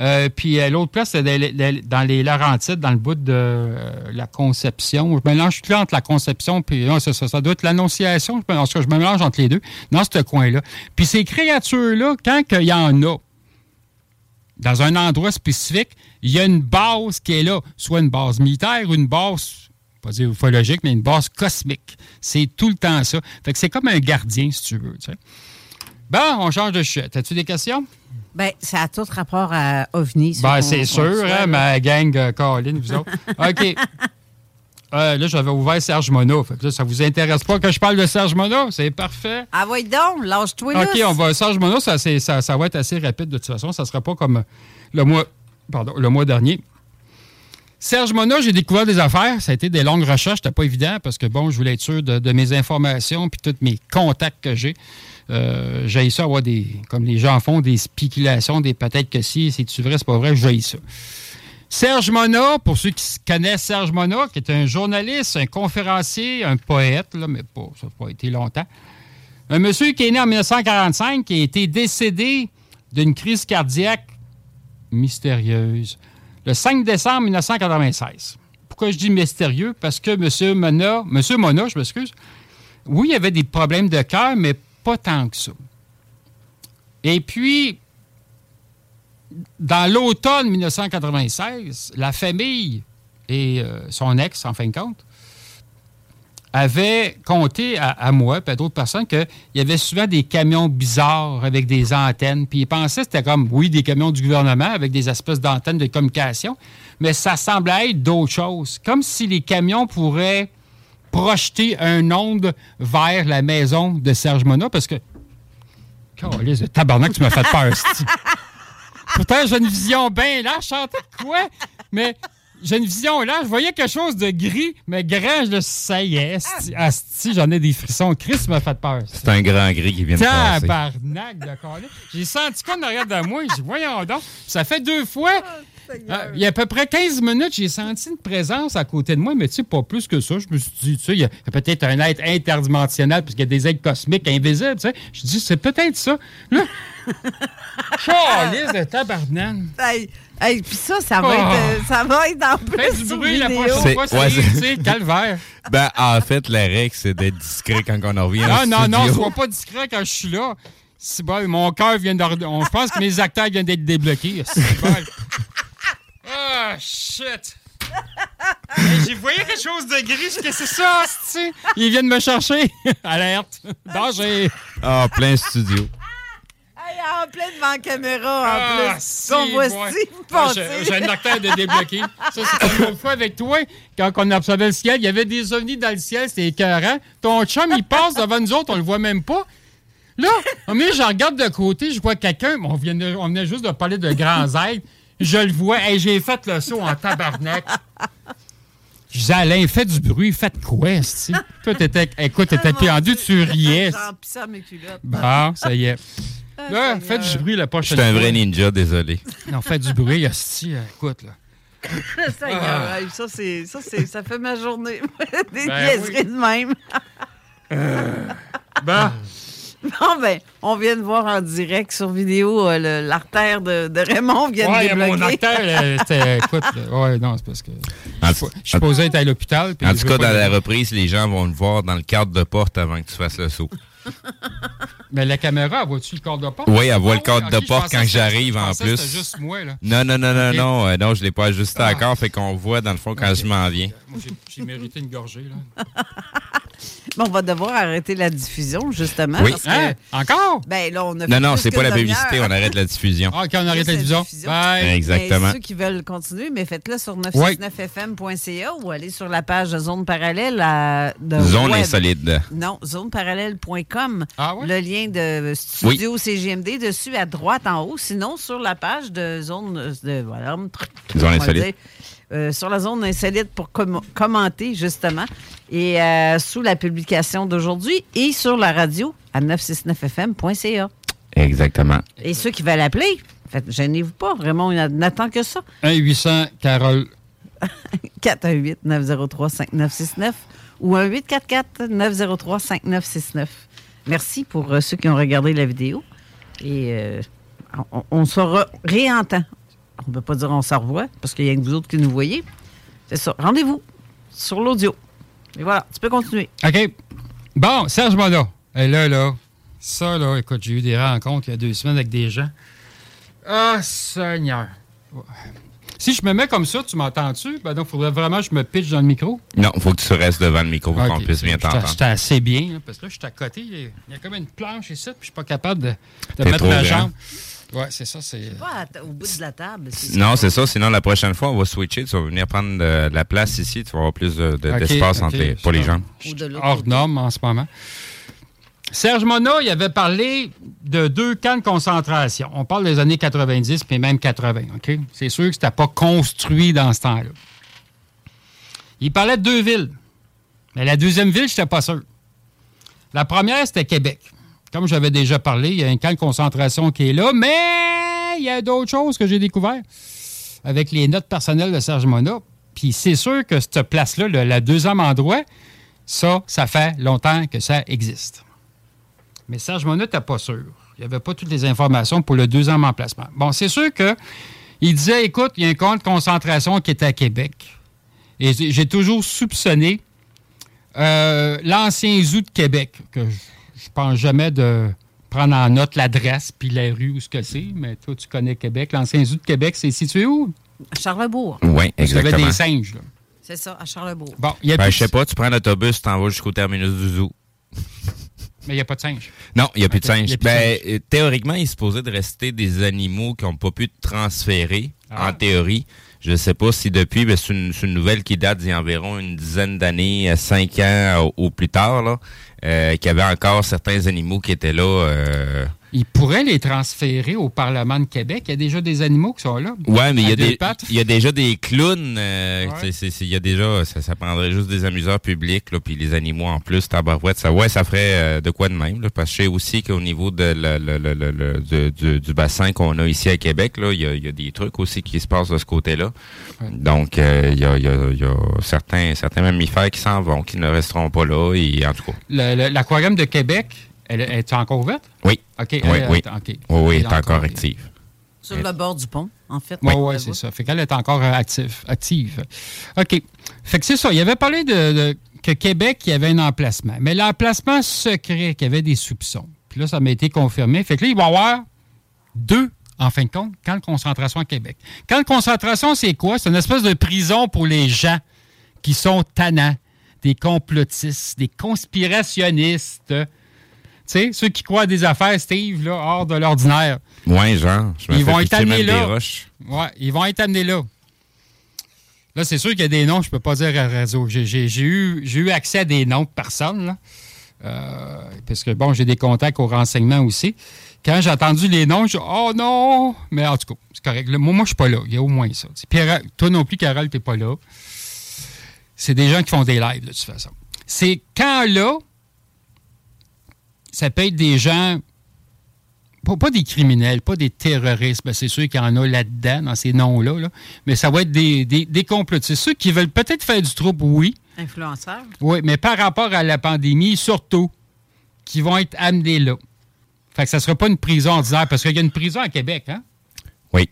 Euh, puis euh, l'autre place, c'est dans les- Laurentides, dans le bout de la Conception. Je mélange tout entre la Conception puis non, c'est ça, doit être l'Annonciation. En tout cas, je mélange entre les deux, dans ce coin-là. Puis ces créatures-là, quand il y en a, dans un endroit spécifique, il y a une base qui est là, soit une base militaire une base, pas dire ufologique, mais une base cosmique. C'est tout le temps ça. Fait que c'est comme un gardien, si tu veux. tu sais. Bon, on change de chute. As-tu des questions? Ben, ça a tout rapport à OVNI. qu'on- c'est sûr, hein, ma gang, euh, Caroline, vous autres. OK. Euh, là, j'avais ouvert Serge Monod. Fait que là, ça vous intéresse pas que je parle de Serge Monod? C'est parfait. Ah, ouais, donc, lâche-toi. OK, on va. Serge Monod, ça, ça, ça va être assez rapide de toute façon. Ça sera pas comme le mois, pardon, le mois dernier. Serge Monod, j'ai découvert des affaires. Ça a été des longues recherches. C'était pas évident parce que, bon, je voulais être sûr de, mes informations puis tous mes contacts que j'ai. Euh, j'ai ça avoir des, comme les gens font, des spéculations, des peut-être que si, c'est-tu vrai, c'est pas vrai, j'ai ça. Serge Monod, pour ceux qui connaissent Serge Monod, qui est un journaliste, un conférencier, un poète, là, mais ça n'a pas été longtemps. Un monsieur qui est né en 1945, qui a été décédé d'une crise cardiaque mystérieuse le 5 décembre 1996. Pourquoi je dis mystérieux? Parce que M. Mona, M. Mona, je m'excuse, oui, il avait des problèmes de cœur, mais pas tant que ça. Et puis, dans l'automne 1996, la famille et euh, son ex, en fin de compte, avaient compté à, à moi et à d'autres personnes qu'il y avait souvent des camions bizarres avec des antennes. Puis ils pensaient que c'était comme, oui, des camions du gouvernement avec des espèces d'antennes de communication, mais ça semblait être d'autres choses. Comme si les camions pourraient projeter un onde vers la maison de Serge Monod, parce que... Calisse de tabarnak, tu m'as fait peur. Pourtant, j'ai une vision bien là, je de quoi? Mais j'ai une vision là, je voyais quelque chose de gris, mais grand, je le ça y est. asti, j'en ai des frissons. Chris m'a fait peur. C'est un grand gris qui vient de passer. Tabarnak de. J'ai senti quoi en arrière de moi? J'ai dit, voyons donc. Ça fait deux fois. Ah, il y a à peu près 15 minutes, j'ai senti une présence à côté de moi, mais tu sais, pas plus que ça. Je me suis dit, tu sais, il y a peut-être un être interdimensionnel, puisqu'il y a des êtres cosmiques invisibles, tu sais. Je dis, c'est peut-être ça. Là, Calisse de tabarnak. Hey, hey, puis ça, ça va, Oh. être, euh, ça va être en plus Fais du bruit la prochaine fois, C'est- ouais, calvaire. Ben, en fait, la règle, c'est d'être discret quand on en revient Non, non, non, studio. sois pas discret quand je suis là. C'est bon, mon cœur vient de. Je pense que mes acteurs viennent d'être débloqués. C'est bon. Ah, shit! J'ai voyé quelque chose de gris. Qu'est-ce que c'est ça, tu Ils viennent me chercher. Alerte. Danger. Ah, plein studio. En plein devant la caméra, en Ah, plus. si, Qu'on voit ouais. Steve Ah, passer. J'ai un acteur de débloqué. Ça, c'était une fois avec toi, quand on observait le ciel. Il y avait des ovnis dans le ciel, c'était écœurant. Ton chum, il passe devant nous autres, on le voit même pas. Là, mais je regarde de côté, je vois quelqu'un, on, de- on venait juste de parler de grands aides. Je le vois, et j'ai fait le saut en tabarnak. Je disais, Alain, fais du bruit, faites quoi, esti? Toi, t'étais, écoute, t'étais pendu, tu riais. J'en pisse à mes culottes. Bon, ça y est. Ah, Là, fais du bruit la Je prochaine suis un fois. vrai ninja, désolé. Non, fais du bruit, esti, euh, écoute, là. Ah. ça, c'est, ça, c'est, ça fait ma journée. Des Ben oui. de même. Bon. Bon, ben, on vient de voir en direct sur vidéo euh, l'artère de, de Raymond vient de Ouais, débloquer. mon acteur, euh, c'était. Écoute, ouais, non, c'est parce que. Je suis supposé être à l'hôpital. en je tout cas, dans la reprise, les gens vont le voir dans le cadre de porte avant que tu fasses le saut. Mais la caméra, vois-tu le corps de porte? Oui, elle voit Ah le cadre ok, de porte quand j'arrive en plus. C'était juste moi, là. Non, non, non, non, non, euh, non, je l'ai pas ajusté Ah. encore, fait qu'on voit dans le fond quand je m'en viens. Moi, j'ai mérité une gorgée, là. Bon, on va devoir arrêter la diffusion, justement. Oui. Parce que, Hein? Encore? Ben, là, on a fait Non, non, c'est pas la publicité, on arrête la diffusion. Ah, OK, on arrête la diffusion. diffusion. Bye. Exactement. Mais ceux qui veulent continuer, mais faites-le sur 969fm.ca ou allez sur la page de Zone Parallèle à, de Zone web. insolide. Non, zoneparallèle.com. Ah ouais? Le lien de Studio CGMD dessus à droite en haut. Sinon, sur la page de Zone. De, voilà, Zone insolite. dire, euh, sur la zone insolite pour com- commenter, justement. Et euh, sous la publication d'aujourd'hui et sur la radio à 969fm.ca. Exactement. Et ceux qui veulent appeler, gênez-vous pas. Vraiment, on n'attend que ça. 1-800 Carole. 418-903-5969 ou 1-844-903-5969. Merci pour euh, ceux qui ont regardé la vidéo. Et on, on se réentend. On ne peut pas dire on se revoit parce qu'il y a que vous autres qui nous voyez. C'est ça. Rendez-vous sur l'audio. Et voilà, tu peux continuer. OK. Bon, Serge Monod. Et là, là, ça, là, écoute, j'ai eu des rencontres il y a deux semaines avec des gens. Ah, Seigneur. Si je me mets comme ça, tu m'entends-tu? Ben donc, il faudrait vraiment que je me pitche dans le micro. Non, faut que tu restes devant le micro pour qu'on puisse bien t'entendre. J'étais assez bien, là, parce que là, je suis à côté. Il y a- il comme une planche ici, puis je suis pas capable de, mettre ma jambe. Ouais, c'est ça. C'est Pas à au bout de la table. c'est Non, ça. c'est ça. Sinon, la prochaine fois, on va switcher. Tu vas venir prendre de, de la place ici. Tu vas avoir plus de- de- d'espace les- pour les gens. De hors norme en ce moment. Serge Monod, il avait parlé de deux camps de concentration. On parle des années 90 puis même 80. OK? C'est sûr que c'était pas construit dans ce temps-là. Il parlait de deux villes. Mais la deuxième ville, je n'étais pas sûr. La première, c'était Québec. Comme j'avais déjà parlé, il y a un camp de concentration qui est là, mais il y a d'autres choses que j'ai découvertes avec les notes personnelles de Serge Monod. Puis c'est sûr que cette place-là, le, deuxième endroit, ça, ça fait longtemps que ça existe. Mais Serge Monod n'était pas sûr. Il n'y avait pas toutes les informations pour le deuxième emplacement. Bon, c'est sûr que il disait, écoute, il y a un camp de concentration qui est à Québec. Et j'ai j'ai toujours soupçonné euh, l'ancien zoo de Québec, que je, je pense jamais de prendre en note l'adresse puis la rue où ce que c'est, mais toi, tu connais Québec. L'ancien zoo de Québec, c'est situé où? À Charlebourg. Oui, Parce qu'il y avait exactement. des singes, là. C'est ça, à Charlebourg. Bon, il y a Ben, plus- je sais pas, tu prends l'autobus, tu t'en vas jusqu'au terminus du zoo. mais il n'y a pas de singes. Non, il n'y a plus de il singes. Ben, euh, théoriquement, il est supposé de rester des animaux qui n'ont pas pu transférer, Ah. en théorie. Je ne sais pas si depuis, ben, c'est une, nouvelle qui date d'il y a environ une dizaine d'années, euh, cinq ans au, au plus tard, euh, qu'il y avait encore certains animaux qui étaient là. euh, Il pourrait les transférer au Parlement de Québec. Il y a déjà des animaux qui sont là. Ouais, mais il y, a des- il y a déjà des clowns. euh, Ouais. c'est- c'est- c'est- Il y a déjà, ça, ça prendrait juste des amuseurs publics, là, puis les animaux en plus, tabarouette. Ça, ouais, ça ferait euh, de quoi de même. Là, parce que je sais aussi qu'au niveau de le- le- le- le- le- du, bassin qu'on a ici à Québec, là, il y a, il y a des trucs aussi qui se passent de ce côté-là. Donc, euh, il y, a, il y a- il y a certains, certains mammifères qui s'en vont, qui ne resteront pas là. Et en tout cas, Le- le- L'aquarium de Québec, elle, elle est encore ouverte? oui. OK. oui, elle- oui. elle- OK. Oui, oui, elle est encore active. Sur le bord du pont, en fait. Oui, oui, c'est ça. Fait qu'elle est encore euh, active. active. OK. Fait que c'est ça. Il avait parlé de, de- que Québec, il y avait un emplacement. Mais l'emplacement secret, qu'il y avait des soupçons. Puis là, ça m'a été confirmé. Fait que là, il va y avoir deux, en fin de compte, camps de concentration à Québec. Camp de concentration, c'est quoi? C'est une espèce de prison pour les gens qui sont tannants, des complotistes, des conspirationnistes. Tu sais, ceux qui croient à des affaires, Steve, là, hors de l'ordinaire. Ouais, genre. Je Ils vont être amenés là. Ouais, ils vont être amenés là. Là, c'est sûr qu'il y a des noms, je peux pas dire à réseau. J'ai- J'ai j'ai eu, j'ai eu accès à des noms de personnes, là. Euh, parce que, bon, j'ai des contacts au renseignement aussi. Quand j'ai entendu les noms, je Oh non! Mais en tout cas, c'est correct. Là, moi, moi je suis pas là. Il y a au moins ça. Tu Pierre, toi non plus, Carole, t'es pas là. C'est des gens qui font des lives, de toute façon. Ces camps-là, ça peut être des gens pas, pas des criminels, pas des terroristes, ben, c'est sûr qu'il y en a là-dedans, dans ces noms-là, là. mais ça va être des, des, des complotistes. Ceux qui veulent peut-être faire du trouble, oui, Influenceur. oui, mais par rapport à la pandémie, surtout, qui vont être amenés là. Fait que ça ne sera pas une prison ordinaire, parce qu'il y a une prison à Québec, hein? Oui.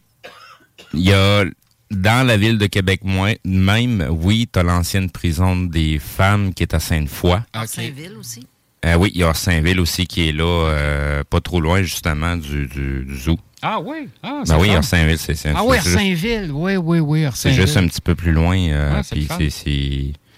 Il y a dans la ville de Québec même, oui, tu as l'ancienne prison des femmes qui est à Sainte-Foy. À Saint-Ville aussi. Euh, oui, il y a Saint-Ville aussi qui est là, euh, pas trop loin justement du, du, du zoo. Ah oui? Ah, Ben oui. Saint-Ville, c'est c'est- Ah oui, Saint-Ville, oui, oui, oui, C'est juste un petit peu plus loin. euh, Ah, c'est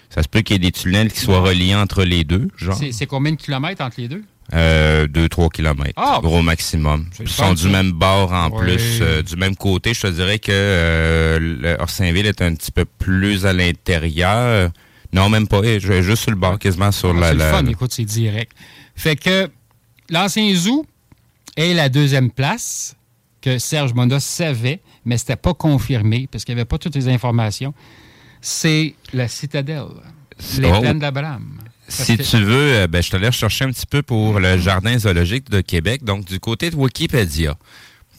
ça se peut qu'il y ait des tunnels qui soient reliés entre les deux, genre. C'est c'est combien de kilomètres entre les deux? 2-3 kilomètres, Ah, gros maximum. Ils sont du ça. même bord en plus, euh, du même côté. Je te dirais que euh, le Orsainville est un petit peu plus à l'intérieur. Non, même pas. Je vais juste sur le bord, quasiment sur Ah, la... c'est le la- fun, écoute, c'est direct. Fait que l'ancien zoo est la deuxième place que Serge Monda savait, mais c'était pas confirmé parce qu'il n'y avait pas toutes les informations. C'est la citadelle, les Oh. plaines d'Abraham. Si tu veux, euh, ben, je te laisse chercher un petit peu pour le Jardin zoologique de Québec. Donc, du côté de Wikipédia,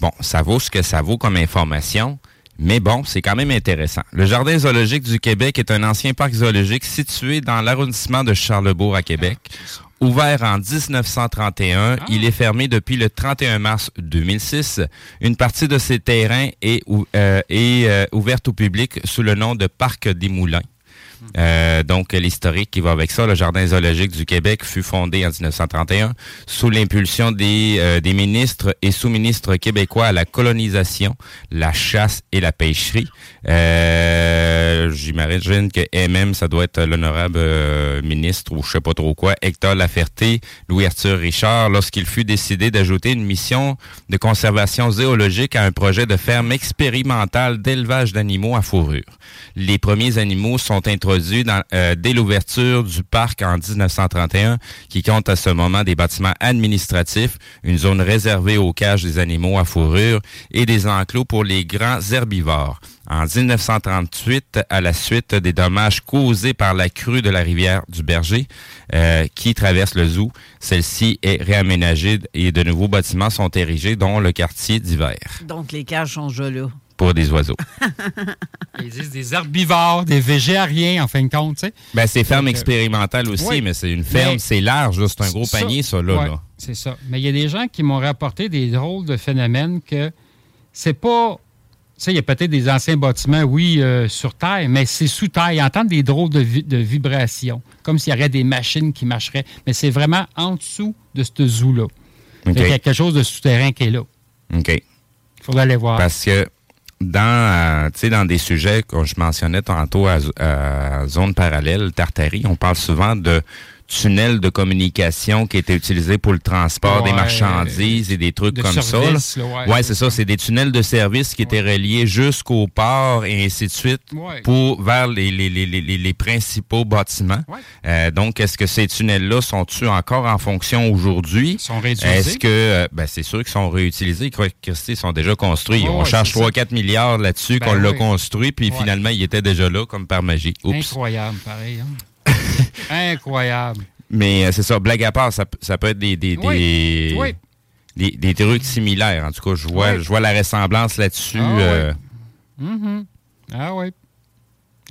bon, ça vaut ce que ça vaut comme information, mais bon, c'est quand même intéressant. Le Jardin zoologique du Québec est un ancien parc zoologique situé dans l'arrondissement de Charlebourg à Québec. Ouvert en 1931, il est fermé depuis le 31 mars 2006. Une partie de ses terrains est, euh, est, euh, ouverte au public sous le nom de Parc des Moulins. Euh, donc, l'historique qui va avec ça, le Jardin zoologique du Québec fut fondé en 1931 sous l'impulsion des, euh, des ministres et sous-ministres québécois à la colonisation, la chasse et la pêcherie. Euh, j'imagine que MM, ça doit être l'honorable euh, ministre ou je sais pas trop quoi, Hector Laferté, Louis-Arthur Richard, lorsqu'il fut décidé d'ajouter une mission de conservation zoologique à un projet de ferme expérimentale d'élevage d'animaux à fourrure. Les premiers animaux sont introduits euh, dès l'ouverture du parc en 1931, qui compte à ce moment des bâtiments administratifs, une zone réservée aux cages des animaux à fourrure et des enclos pour les grands herbivores. En 1938, à la suite des dommages causés par la crue de la rivière du Berger euh, qui traverse le zoo, celle-ci est réaménagée et de nouveaux bâtiments sont érigés, dont le quartier d'hiver Donc, les cages sont là. pour des oiseaux. Ils disent des herbivores, des végétariens, en fin de compte, tu sais. Ben, c'est ferme Donc, euh, expérimentale aussi, oui. mais c'est une ferme, c'est large, c'est un gros Ça, panier, ça, là. ouais, là. C'est ça. Mais il y a des gens qui m'ont rapporté des drôles de phénomènes que c'est pas. Sais, il y a peut-être des anciens bâtiments, oui, euh, sur Terre, mais c'est sous Terre. Ils entendent des drôles de, vi- de vibrations, comme s'il y aurait des machines qui marcheraient. Mais c'est vraiment en dessous de ce zoo-là. Qu'il y a quelque chose de souterrain qui est là. OK. Il faudrait aller voir. Parce que dans, euh, dans des sujets que je mentionnais tantôt à, à zone parallèle, Tartarie, on parle souvent de tunnels de communication qui étaient utilisés pour le transport des marchandises et des trucs De comme service, ça. là, là. ouais, ouais, c'est ça. C'est des tunnels de service qui étaient reliés jusqu'au port et ainsi de suite pour vers les, les, les, les, les- principaux bâtiments. Euh, donc, est-ce que ces tunnels-là sont-ils encore en fonction aujourd'hui? Sont réutilisés? Est-ce que, euh, ben, c'est sûr qu'ils sont réutilisés. Christy, ils sont déjà construits. On charge c'est ça. 3-4 milliards là-dessus Ben qu'on l'a construit, puis finalement, il était déjà là, comme par magie. Oups. Incroyable, pareil. hein. Incroyable. Mais euh, c'est ça, blague à part, ça, peut être des, des, Oui. des, Oui. des- des trucs similaires. En tout cas, je vois, Oui. je vois la ressemblance là-dessus. Ah, euh, Mhm. Ah oui.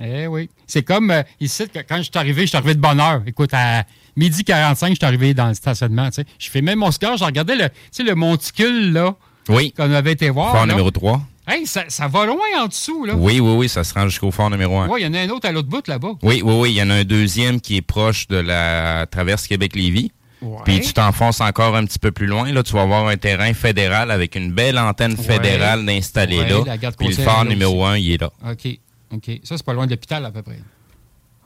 Eh oui. C'est comme euh, ici, que- quand je suis arrivé, je suis arrivé de bonne heure. Écoute, à midi 45, je suis arrivé dans le stationnement. tu sais. Je fais même mon cigare, je regardais le, tu sais, le monticule là, Oui. qu'on avait été voir. Fort là. numéro 3. Hey, ça, ça va loin en dessous. Là. Oui, oui, oui, ça se rend jusqu'au fort numéro 1. Ouais, il y en a un autre à l'autre bout là-bas. Oui, oui, oui. Il y en a un deuxième qui est proche de la traverse Québec-Lévis. Ouais. Puis tu t'enfonces encore un petit peu plus loin. Là, tu vas avoir un terrain fédéral avec une belle antenne fédérale Ouais, là. la garde Puis le phare là numéro. 1, il est là. OK. OK. Ça, c'est pas loin de l'hôpital à peu près.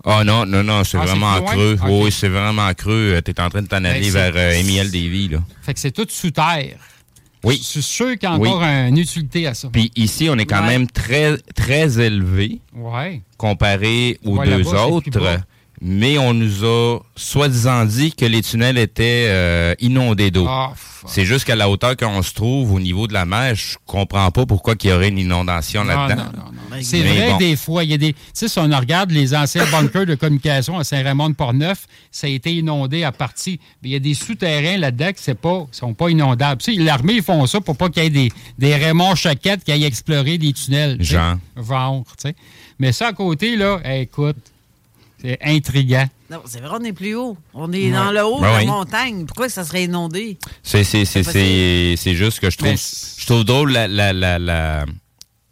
Ah non, non, non, c'est Ah, vraiment creux. Oui, c'est vraiment creux. Tu es en train de t'en Ben, aller vers euh, Émiel Davy, là. Fait que c'est tout sous terre. Oui. Je suis sûr qu'il y a Oui. encore une utilité à ça. Puis ici, on est quand Ouais. même très, très élevé Ouais. comparé aux Ouais, deux autres. Mais on nous a soi-disant dit que les tunnels étaient euh, inondés d'eau. Ah, c'est juste qu'à la hauteur qu'on se trouve au niveau de la mer, je comprends pas pourquoi il y aurait une inondation Non, là-dedans. non, non, non. C'est Mais vrai, bon. des fois, il y a des. Tu sais, si on regarde les anciens bunkers de communication à Saint-Raymond-de-Portneuf, ça a été inondé à partie. Mais il y a des souterrains là-dedans qui ne sont pas inondables. Tu sais, l'armée, ils font ça pour pas qu'il y ait des, des Raymond Choquette qui aillent explorer des tunnels. Genre. Genre, tu sais. Mais ça, à côté, là, eh, écoute, c'est intriguant. Non, c'est vrai, on est plus haut. On est Ouais. dans le haut Ben de la oui. montagne. Pourquoi ça serait inondé? C'est, c'est, c'est, pas c'est, c'est juste que je trouve, je trouve drôle la, la, la, la,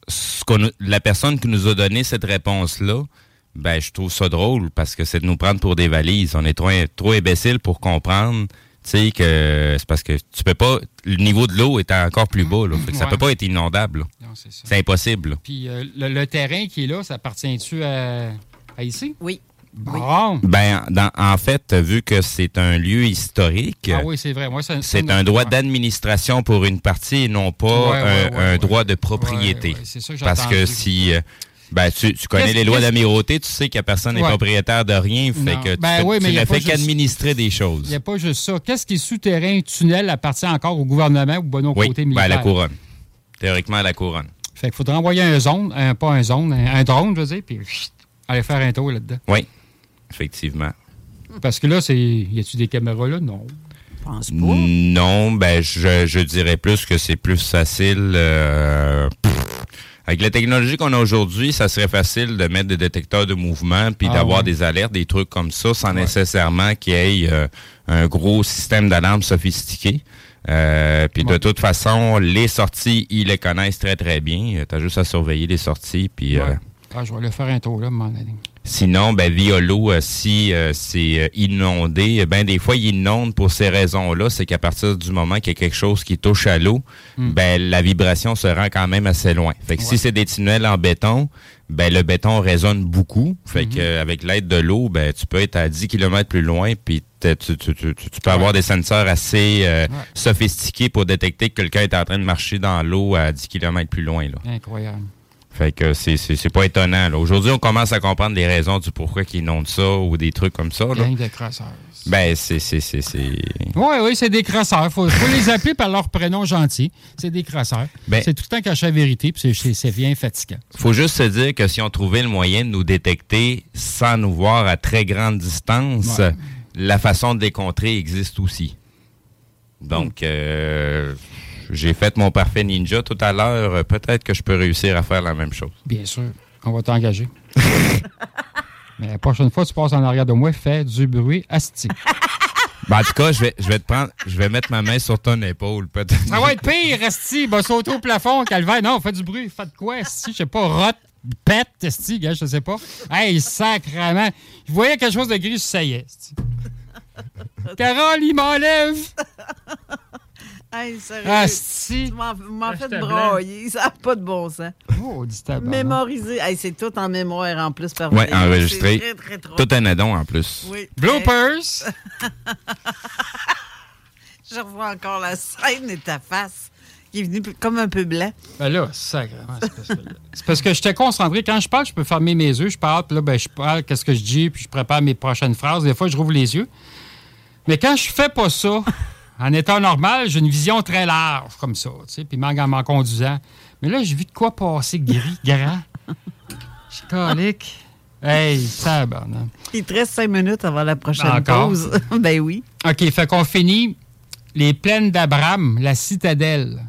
ce la personne qui nous a donné cette réponse-là. Ben, je trouve ça drôle parce que c'est de nous prendre pour des valises. On est trop, trop imbéciles pour comprendre, tu sais, que c'est parce que tu peux pas, le niveau de l'eau est encore plus bas, là. Fait que Ça Ouais. peut pas être inondable, c'est ça. C'est impossible, là. Puis euh, le, le terrain qui est là, ça appartient-tu à, à ici? Oui. Bon. Ben, dans- en fait, vu que c'est un lieu historique, Ah oui, c'est vrai. Moi, un droit d'administration pour une partie et non pas Ouais, ouais, un, ouais, un ouais. droit de propriété. Ouais, ouais, c'est ça que Parce que si euh, ben, tu, tu connais Qu'est-ce- les lois d'amirauté, tu sais que personne n'est Ouais. propriétaire de rien, fait Non. que tu, Ben fais- oui, tu ne fais juste- qu'administrer des Il choses. n'y a pas juste ça. Qu'est-ce qui est souterrain, tunnel, appartient encore au gouvernement ou bon au Oui, côté ben, militaire? à la couronne. Théoriquement à la couronne. Fait qu'il faudrait envoyer un zone, un, pas un zone, un, un drone, je veux dire, puis aller faire un tour là-dedans. Oui, effectivement. Parce que là, c'est. Y a-tu des caméras là? Non. Pense pas. Non, ben je, je dirais plus que c'est plus facile. euh, avec la technologie qu'on a aujourd'hui, ça serait facile de mettre des détecteurs de mouvement puis Ah d'avoir ouais. des alertes, des trucs comme ça, sans nécessairement qu'il y ait euh, un gros système d'alarme sophistiqué. Euh, puis de toute façon, les sorties, ils les connaissent très très bien. Tu as juste à surveiller les sorties. Puis euh. Ah, je vais aller faire un tour là, à un moment donné. Sinon, ben, via l'eau, euh, si euh, c'est euh, inondé, ben des fois, il inonde pour ces raisons-là. C'est qu'à partir du moment qu'il y a quelque chose qui touche à l'eau, Hmm. ben la vibration se rend quand même assez loin. Fait que si c'est des tunnels en béton, ben le béton résonne beaucoup. Fait que euh, avec l'aide de l'eau, ben tu peux être à 10 km plus loin, puis t'es- tu, tu, tu, tu- tu peux avoir des senseurs assez euh, sophistiqués pour détecter que quelqu'un est en train de marcher dans l'eau à 10 km plus loin. Là. Incroyable. Fait que c'est, c'est, c'est pas étonnant. là. Aujourd'hui, on commence à comprendre les raisons du pourquoi qu'ils inondent ça ou des trucs comme ça. Là. Gang de crosseurs. Ben, c'est, c'est, c'est, c'est... Oui, oui, c'est des crosseurs. Faut, faut les appeler par leur prénom gentil. C'est des crosseurs. Ben- c'est tout le temps caché la vérité, puis c'est- bien fatigant. Faut juste se dire que si on trouvait le moyen de nous détecter sans nous voir à très grande distance, Ouais. la façon de les contrer existe aussi. Donc, euh, j'ai fait mon parfait ninja tout à l'heure. Euh, Peut-être que je peux réussir à faire la même chose. Bien sûr. On va t'engager. Mais la prochaine fois tu passes en arrière de moi, fais du bruit asti. Ben, en tout cas, je vais, je vais te prendre, je vais mettre ma main sur ton épaule, peut-être. Ça va être pire, asti. Va sauter au plafond, calvaire. Non, fais du bruit. Fais de quoi, asti? Je sais pas, rote, pète, asti, gars, je sais pas. Hey, sacrement. Je voyais quelque chose de gris, ça y est. Carole, il m'enlève. Hey, sérieux. Asti. Tu m'en m'en fais broyer. Ça n'a pas de bon sens. Oh, dis tabarnak. Mémoriser. Hey, c'est tout en mémoire en plus. par Ouais, vidéo. enregistré. Très, très trop. Tout un addon en plus. Oui. Bloopers. Je revois encore la scène et ta face qui est venue comme un peu blanc. Ben là, sacrément, c'est parce que, c'est parce que j'étais concentré. Quand je parle, je peux fermer mes yeux, je parle, puis là, ben, je parle, qu'est-ce que je dis, puis je prépare mes prochaines phrases. Des fois, je rouvre les yeux. Mais quand je fais pas ça, en étant normal, j'ai une vision très large, comme ça, tu sais, puis même en m'en conduisant. Mais là, j'ai vu de quoi passer gris, grand. Suis colique. Hey, ça, bon. Il te reste cinq minutes avant la prochaine Encore? pause. ben oui. OK, fait qu'on finit les plaines d'Abraham, la citadelle.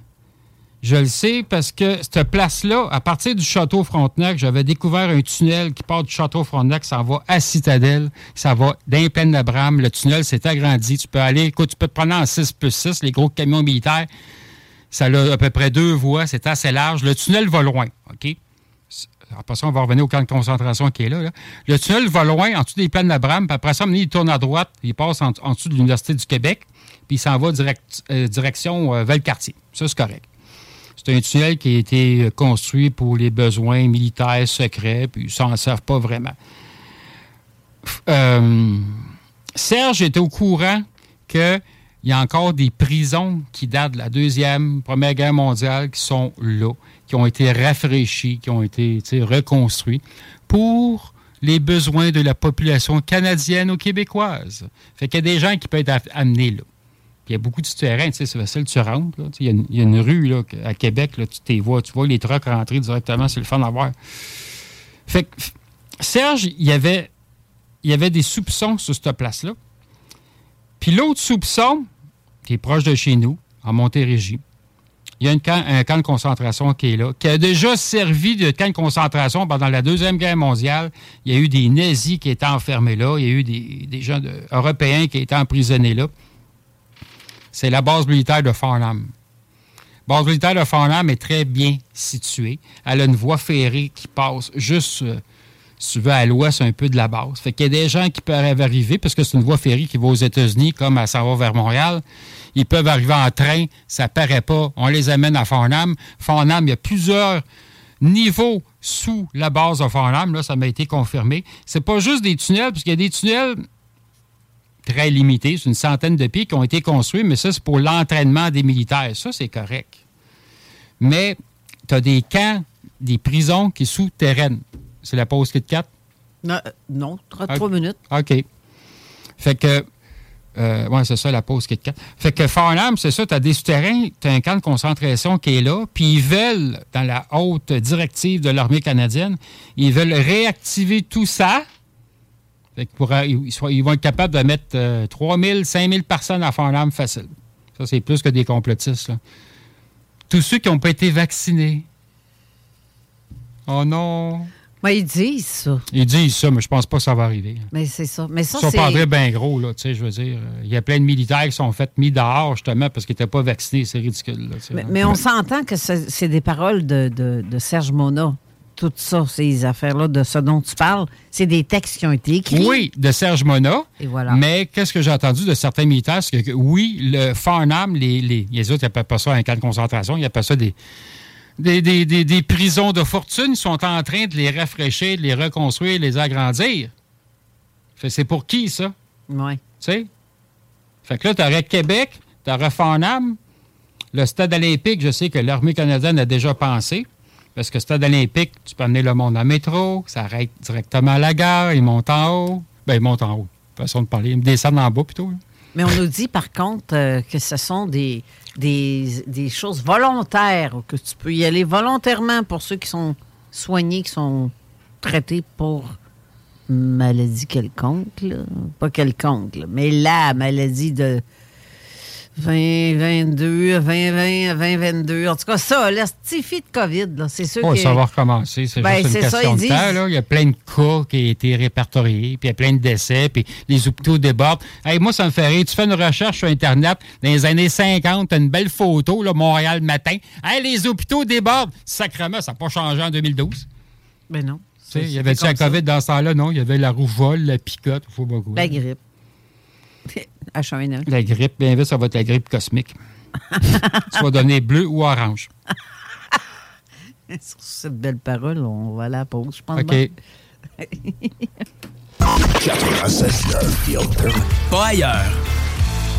Je le sais parce que cette place-là, à partir du château Frontenac, j'avais découvert un tunnel qui part du château Frontenac, ça va à Citadelle, ça va dans les plaines d'Abraham. Le tunnel s'est agrandi. Tu peux aller, écoute, tu peux te prendre en 6 plus 6, les gros camions militaires. Ça a à peu près deux voies, c'est assez large. Le tunnel va loin, OK? Après ça, on va revenir au camp de concentration qui est là. Le tunnel va loin, en dessous des plaines d'Abraham, puis après ça, il tourne à droite, il passe en, dessous de l'Université du Québec, puis il s'en va euh, direction euh, Valcartier. Ça, c'est correct. C'est un tunnel qui a été euh, construit pour les besoins militaires secrets, puis ils s'en servent pas vraiment. Euh, Serge était au courant qu'il y a encore des prisons qui datent de la Deuxième, Première Guerre mondiale qui sont là, qui ont été rafraîchies, qui ont été reconstruites pour les besoins de la population canadienne ou québécoise. Fait qu'il y a des gens qui peuvent être amenés là. Il y a beaucoup de souterrains, tu sais, c'est facile, tu rentres. Il y, a une- y a une rue là, à Québec, là, tu t'es vois, tu vois les trucks rentrer directement, c'est le fun à voir. Fait que Serge, il y avait, y avait des soupçons sur cette place-là. Puis l'autre soupçon, qui est proche de chez nous, en Montérégie, il y a une un camp de concentration qui est là, qui a déjà servi de camp de concentration pendant la Deuxième Guerre mondiale. Il y a eu des nazis qui étaient enfermés là. Il y a eu des, des gens européens qui étaient emprisonnés là. C'est la base militaire de Farnham. La base militaire de Farnham est très bien située. Elle a une voie ferrée qui passe juste, euh, si tu veux, à l'ouest un peu de la base. Fait qu'il y a des gens qui peuvent arriver, parce que c'est une voie ferrée qui va aux États-Unis, comme à s'en va vers Montréal. Ils peuvent arriver en train, ça paraît pas. On les amène à Farnham. Farnham, il y a plusieurs niveaux sous la base de Farnham. Là, ça m'a été confirmé. C'est pas juste des tunnels, parce qu'il y a des tunnels très limités, c'est une centaine de pieds qui ont été construits, mais ça, c'est pour l'entraînement des militaires. Ça, c'est correct. Mais tu as des camps, des prisons qui sont souterraines. C'est la pause Kit 4? Non, euh, non 33 Ok. minutes. OK. Fait que. Euh, ouais, c'est ça, la pause Kit 4. Fait que Farnham, c'est ça, tu as des souterrains, tu as un camp de concentration qui est là, puis ils veulent, dans la haute directive de l'armée canadienne, ils veulent réactiver tout ça. Pour, ils, vont être capables de mettre euh, 3 000, 5 000 personnes à Farnham facile. Ça, c'est plus que des complotistes. là. Tous ceux qui n'ont pas été vaccinés. Oh non. Mais ils disent ça. Ils disent ça, mais je pense pas que ça va arriver. Mais c'est ça. Mais ça, c'est. pas bien gros, là, tu sais, je veux dire. Il y a plein de militaires qui sont faits mis dehors, justement, parce qu'ils n'étaient pas vaccinés. C'est ridicule, là, Mais, mais on s'entend que c'est c'est des paroles de, de- de Serge Mona. Tout ça, ces affaires-là, de ce dont tu parles, c'est des textes qui ont été écrits. Oui, de Serge Mona. Et voilà. Mais qu'est-ce que j'ai entendu de certains militaires? C'est que, oui, le Farnham, les, les, les autres, ils n'appellent pas ça un camp de concentration, ils appellent ça des, des, des- des- des prisons de fortune. Ils sont en train de les rafraîchir, de les reconstruire, de les agrandir. C'est pour qui, ça? Oui. Tu sais? Fait que là, tu aurais Québec, tu aurais Farnham, le stade olympique, je sais que l'armée canadienne a déjà pensé. Parce que stade olympique, tu peux amener le monde en métro, ça arrête directement à la gare, ils montent en haut. Ben, ils montent en haut. Façon de parler. Ils descendent en bas plutôt. là. Mais on nous dit, par contre, euh, que ce sont des, des, des choses volontaires, que tu peux y aller volontairement pour ceux qui sont soignés, qui sont traités pour maladie quelconque. Pas quelconque, mais la maladie de 2022, 2020, 2022. En tout cas, ça, la fille de COVID, là, c'est sûr Oh, que... ça va recommencer. C'est Ben, juste une ça, question ils de disent. temps. là. Il y a plein de cas qui ont été répertoriés, puis il y a plein de décès, puis les hôpitaux débordent. Hey, moi, ça me fait rire. Tu fais une recherche sur Internet, dans les années 50, tu as une belle photo, là, Montréal matin. Hey, les hôpitaux débordent. Sacrement, ça n'a pas changé en 2012. Ben non. Tu sais, il y avait-tu la ça. COVID dans ce temps-là? Non, il y avait la rougeole, la picote, il faut quoi. La grippe. H1N1. La grippe, bien vite, ça va être la grippe cosmique. tu vas donner bleu ou orange. Sur cette belle parole, on va à la pause, je pense. OK. bien. 96.9 The Alternative. Pas ailleurs.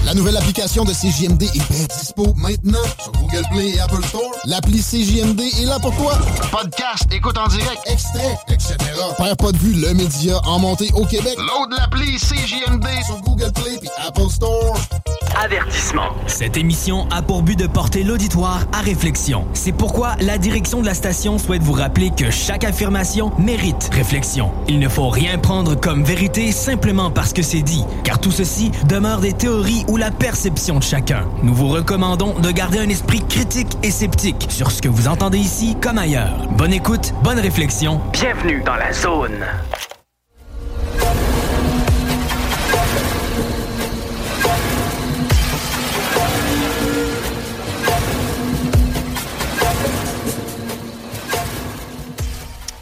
La nouvelle application de CJMD est bien dispo maintenant sur Google Play et Apple Store. L'appli CJMD est là pour toi. Podcast, écoute en direct, extrait, etc. Père pas de vue, le média en montée au Québec. Load l'appli CJMD sur Google Play et Apple Store. Avertissement. Cette émission a pour but de porter l'auditoire à réflexion. C'est pourquoi la direction de la station souhaite vous rappeler que chaque affirmation mérite réflexion. Il ne faut rien prendre comme vérité simplement parce que c'est dit, car tout ceci demeure des théories ou la perception de chacun. Nous vous recommandons de garder un esprit critique et sceptique sur ce que vous entendez ici comme ailleurs. Bonne écoute, bonne réflexion. Bienvenue dans la zone.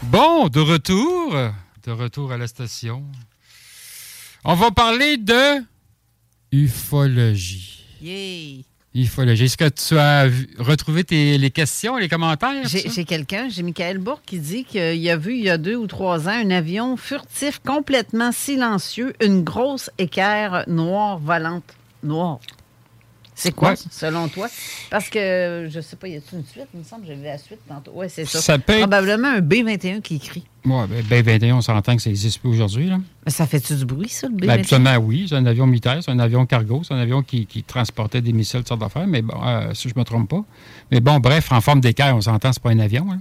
Bon, de retour. De retour à la station. On va parler de ufologie. Yay! Ufologie. Est-ce que tu as vu- retrouvé tes, les questions, les commentaires? J'ai quelqu'un, j'ai Michael Bourg, qui dit qu'il a vu il y a deux ou trois ans un avion furtif, complètement silencieux, une grosse équerre noire volante. Noire. C'est quoi, Ouais. selon toi? Parce que, je sais pas, y a-t-il une suite? Il me semble que j'ai vu la suite tantôt. Oui, c'est ça. Ça peut être- Probablement un B-21 qui crie. Ouais, ben, ben 21, on s'entend que ça n'existe plus aujourd'hui. là. Mais ça fait-tu du bruit, ça, le B-21? Ben, habituellement, oui. C'est un avion militaire, c'est un avion cargo, c'est un avion qui, qui transportait des missiles, toutes sortes d'affaires, mais bon, euh, si je ne me trompe pas. Mais bon, bref, en forme d'équerre, on s'entend, c'est pas un avion. là.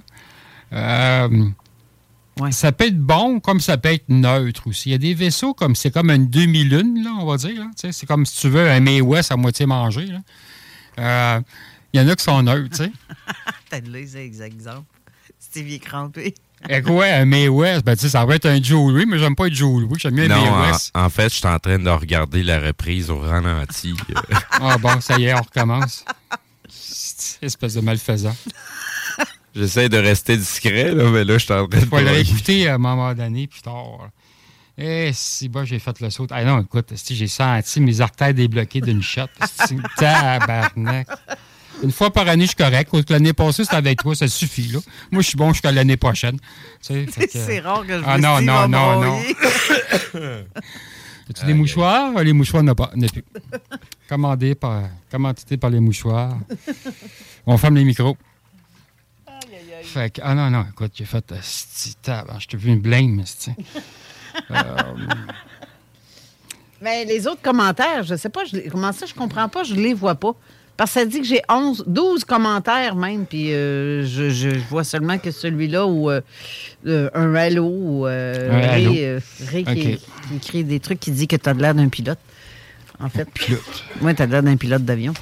Euh, Ça peut être bon comme ça peut être neutre aussi. Il y a des vaisseaux comme c'est comme une demi-lune, là, on va dire. là. C'est comme si tu veux un May West à moitié mangé. là. Euh, Il y en a qui sont neutres, tu sais. T'as de les exemples. Stevie crampé. Quoi, un May West? Ben, tu sais, ça va être un Joe Louis, mais j'aime pas être Joe Louis. J'aime un Non, May en, West. en fait, je suis en train de regarder la reprise au ralenti. euh. Ah bon, ça y est, on recommence. Espèce de malfaisant. J'essaie de rester discret, là, mais là, je suis en train de... Faut le réécouter à un moment donné, plus tard. Eh, si bas, j'ai fait le saut. Ah non, écoute, j'ai senti mes artères débloquées d'une shot. Tabarnak. Une fois par année, je suis correct. L'année passée, c'était avec toi, ça suffit. Là. Moi, je suis bon jusqu'à l'année prochaine. Tu sais, fait que- C'est rare que je Ah me non, non, non, non. As-tu des mouchoirs? Les mouchoirs, n'a pas. n'a plus. Commandé par, commandité par les mouchoirs. On ferme les micros. Fait que, ah non, non, écoute, j'ai fait. esti, tabarnak, Je t'ai vu une blame, esti. Euh, Mais les autres commentaires, je sais pas, je les- comment ça, je comprends pas, je les vois pas. Parce que ça dit que j'ai 11, 12 commentaires même, puis euh, je, je vois seulement que celui-là ou euh, euh, un halo ou euh, Ray, qui, écrit des trucs qui dit que tu as l'air d'un pilote. En fait. Pilote. Oui, tu as l'air d'un pilote d'avion.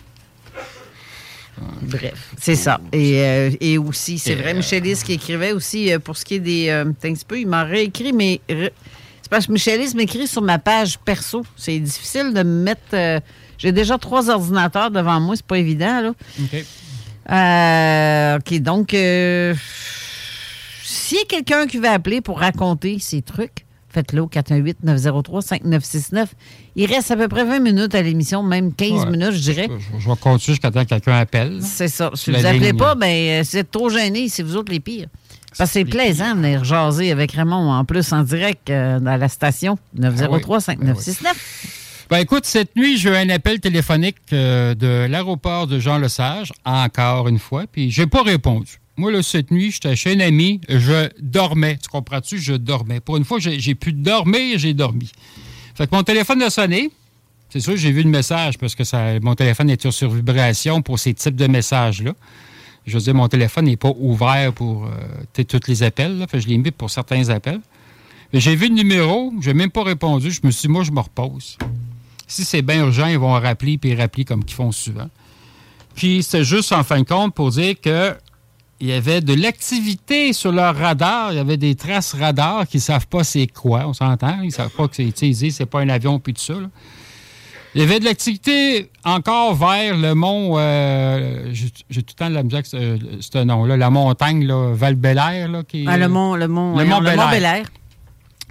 Bref, c'est ça. Et, euh, et aussi, c'est vrai, Michelis qui écrivait aussi euh, pour ce qui est des. Euh, un petit peu, il m'a réécrit, mais. re- C'est parce que Michelis m'écrit sur ma page perso. C'est difficile de me mettre. J'ai déjà trois ordinateurs devant moi, c'est pas évident, là. OK. Euh, OK, donc. euh, si S'il y a quelqu'un qui veut appeler pour raconter ses trucs, faites-le au 418-903-5969. Il reste à peu près 20 minutes à l'émission, même 15 Ouais. minutes, je dirais. Je, je vais continuer jusqu'à temps que quelqu'un appelle. C'est ça. Si vous appelez pas, ben, si vous êtes trop gêné, c'est vous autres les pires. Parce que c'est plaisant de venir jaser avec Raymond en plus en direct euh, dans la station 903-5969. Ben écoute, cette nuit, j'ai eu un appel téléphonique euh, de l'aéroport de Jean-Lesage, encore une fois, puis j'ai pas répondu. Moi, là, cette nuit, j'étais chez un ami, je dormais. Tu comprends-tu? Je dormais. Pour une fois, j'ai pu dormir, j'ai dormi. Fait que mon téléphone a sonné. C'est sûr, j'ai vu le message parce que mon téléphone était sur vibration pour ces types de messages-là. Je veux dire, mon téléphone n'est pas ouvert pour euh, tous les appels. Fait que je l'ai mis pour certains appels. Mais J'ai vu le numéro, je n'ai même pas répondu. Je me suis dit, moi, je me repose. Si c'est bien urgent, ils vont rappeler puis rappeler comme ils font souvent. Puis c'était juste en fin de compte pour dire que il y avait de l'activité sur leur radar. Il y avait des traces radar qui ne savent pas c'est quoi, on s'entend. Ils ne savent pas que c'est, disent c'est pas un avion puis tout ça. là. Il y avait de l'activité encore vers le mont. euh, j'ai, tout le temps de la musique, ce, ce nom-là, la montagne, là, Val-Bélair. Là, qui Ah, le mont, le mont, Le le.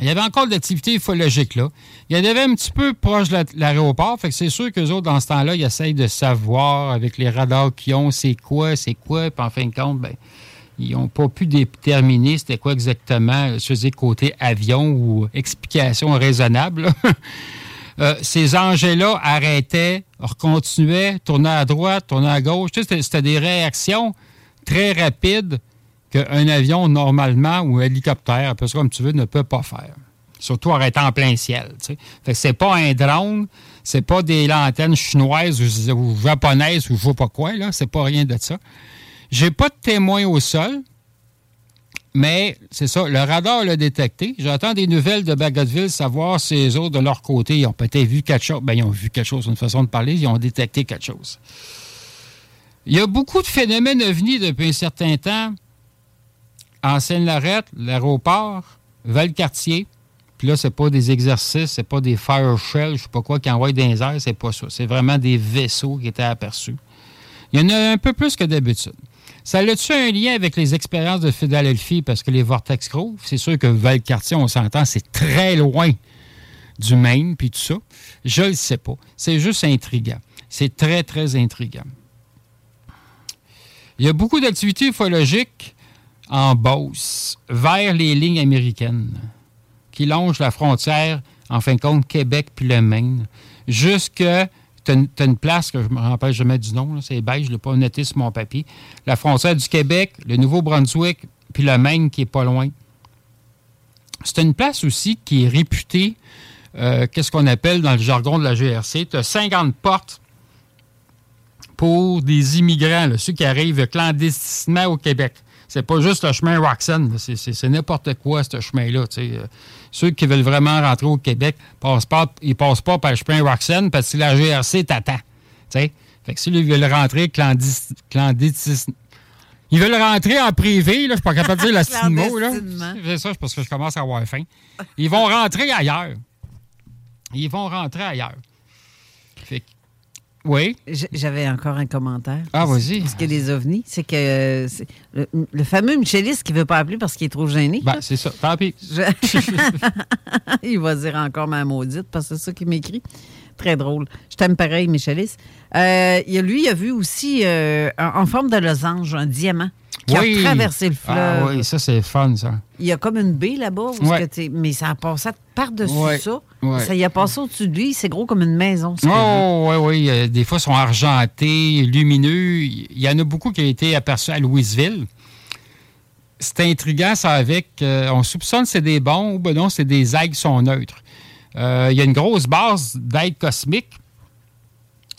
Il y avait encore de l'activité ufologique là. Il y en avait un petit peu proche de la- l'aéroport, fait que c'est sûr qu'eux autres, dans ce temps-là, ils essayent de savoir avec les radars qu'ils ont, c'est quoi, c'est quoi, puis en fin de compte, ben, ils n'ont pas pu déterminer c'était quoi exactement, veux dire, côté avion ou explication raisonnable. Euh, ces engins-là arrêtaient, recontinuaient, tournaient à droite, tournaient à gauche. C'était des réactions très rapides qu'un avion, normalement, ou un hélicoptère, appelle ça comme tu veux, ne peut pas faire. Surtout arrêtant en plein ciel. tu sais. Fait que c'est pas un drone, c'est pas des lanternes chinoises ou, japonaises ou je sais pas quoi, là. C'est pas rien de ça. J'ai pas de témoin au sol, mais c'est ça, le radar l'a détecté. J'attends des nouvelles de Bagotville, savoir si les autres, de leur côté, ils ont peut-être vu quelque chose. Ben, ils ont vu quelque chose, une façon de parler, ils ont détecté quelque chose. Il y a beaucoup de phénomènes ovnis depuis un certain temps en Seine-Lorette, l'aéroport, Valcartier. Puis là, c'est pas des exercices, c'est pas des fire shells, je sais pas quoi, qui envoient les airs, c'est pas ça. C'est vraiment des vaisseaux qui étaient aperçus. Il y en a un peu plus que d'habitude. Ça a-tu un lien avec les expériences de Philadelphie? Parce que les Vortex Grove, c'est sûr que Valcartier, on s'entend, c'est très loin du Maine puis tout ça. Je le sais pas. C'est juste intriguant. C'est très, très intriguant. Il y a beaucoup d'activités ufologiques en Beauce, vers les lignes américaines, qui longent la frontière, en fin de compte, Québec puis le Maine, jusque. Tu as, une place que je me rappelle jamais du nom, c'est beige, je ne l'ai pas noté sur mon papier. La frontière du Québec, le Nouveau-Brunswick, puis le Maine qui est pas loin. C'est une place aussi qui est réputée, euh, qu'est-ce qu'on appelle dans le jargon de la GRC, tu as 50 portes pour des immigrants, ceux qui arrivent clandestinement au Québec. C'est pas juste le chemin Roxanne, c'est- n'importe quoi, ce chemin-là. Euh, Ceux qui veulent vraiment rentrer au Québec, passent pas, ils passent pas par le chemin Roxanne parce que la GRC t'attend. Fait que s'ils veulent rentrer clandestin... clandestin- Ils veulent rentrer en privé, là, je suis pas capable de dire style mot. là. C'est ça, parce que je commence à avoir faim. Ils vont rentrer ailleurs. Ils vont rentrer ailleurs. Fait que- oui. J'avais encore un commentaire. Ah, vas-y. Parce qu'il y a des ovnis, c'est que le, le fameux Michelis qui ne veut pas appeler parce qu'il est trop gêné. Ben, c'est ça. Tant pis. Je- Il va dire encore ma maudite parce que c'est ça qu'il m'écrit. Très drôle. Je t'aime pareil, Michelis. Euh, il a- lui, il a vu aussi euh, en, forme de losange un diamant qui Oui. a traversé le fleuve. Ah oui, ça, c'est fun, ça. Il y a comme une baie là-bas, Ouais. que mais ça a passé par-dessus Ouais. ça. Ouais. Ça y a passé au-dessus de lui. C'est gros comme une maison. Oh, oui, oui. Des fois, ils sont argentés, lumineux. Il y en a beaucoup qui ont été aperçus à Louisville. C'est intriguant, ça, avec. euh, on soupçonne que c'est des bons ou ben non, c'est des algues qui sont neutres. Euh, Il y a une grosse base d'aides cosmiques.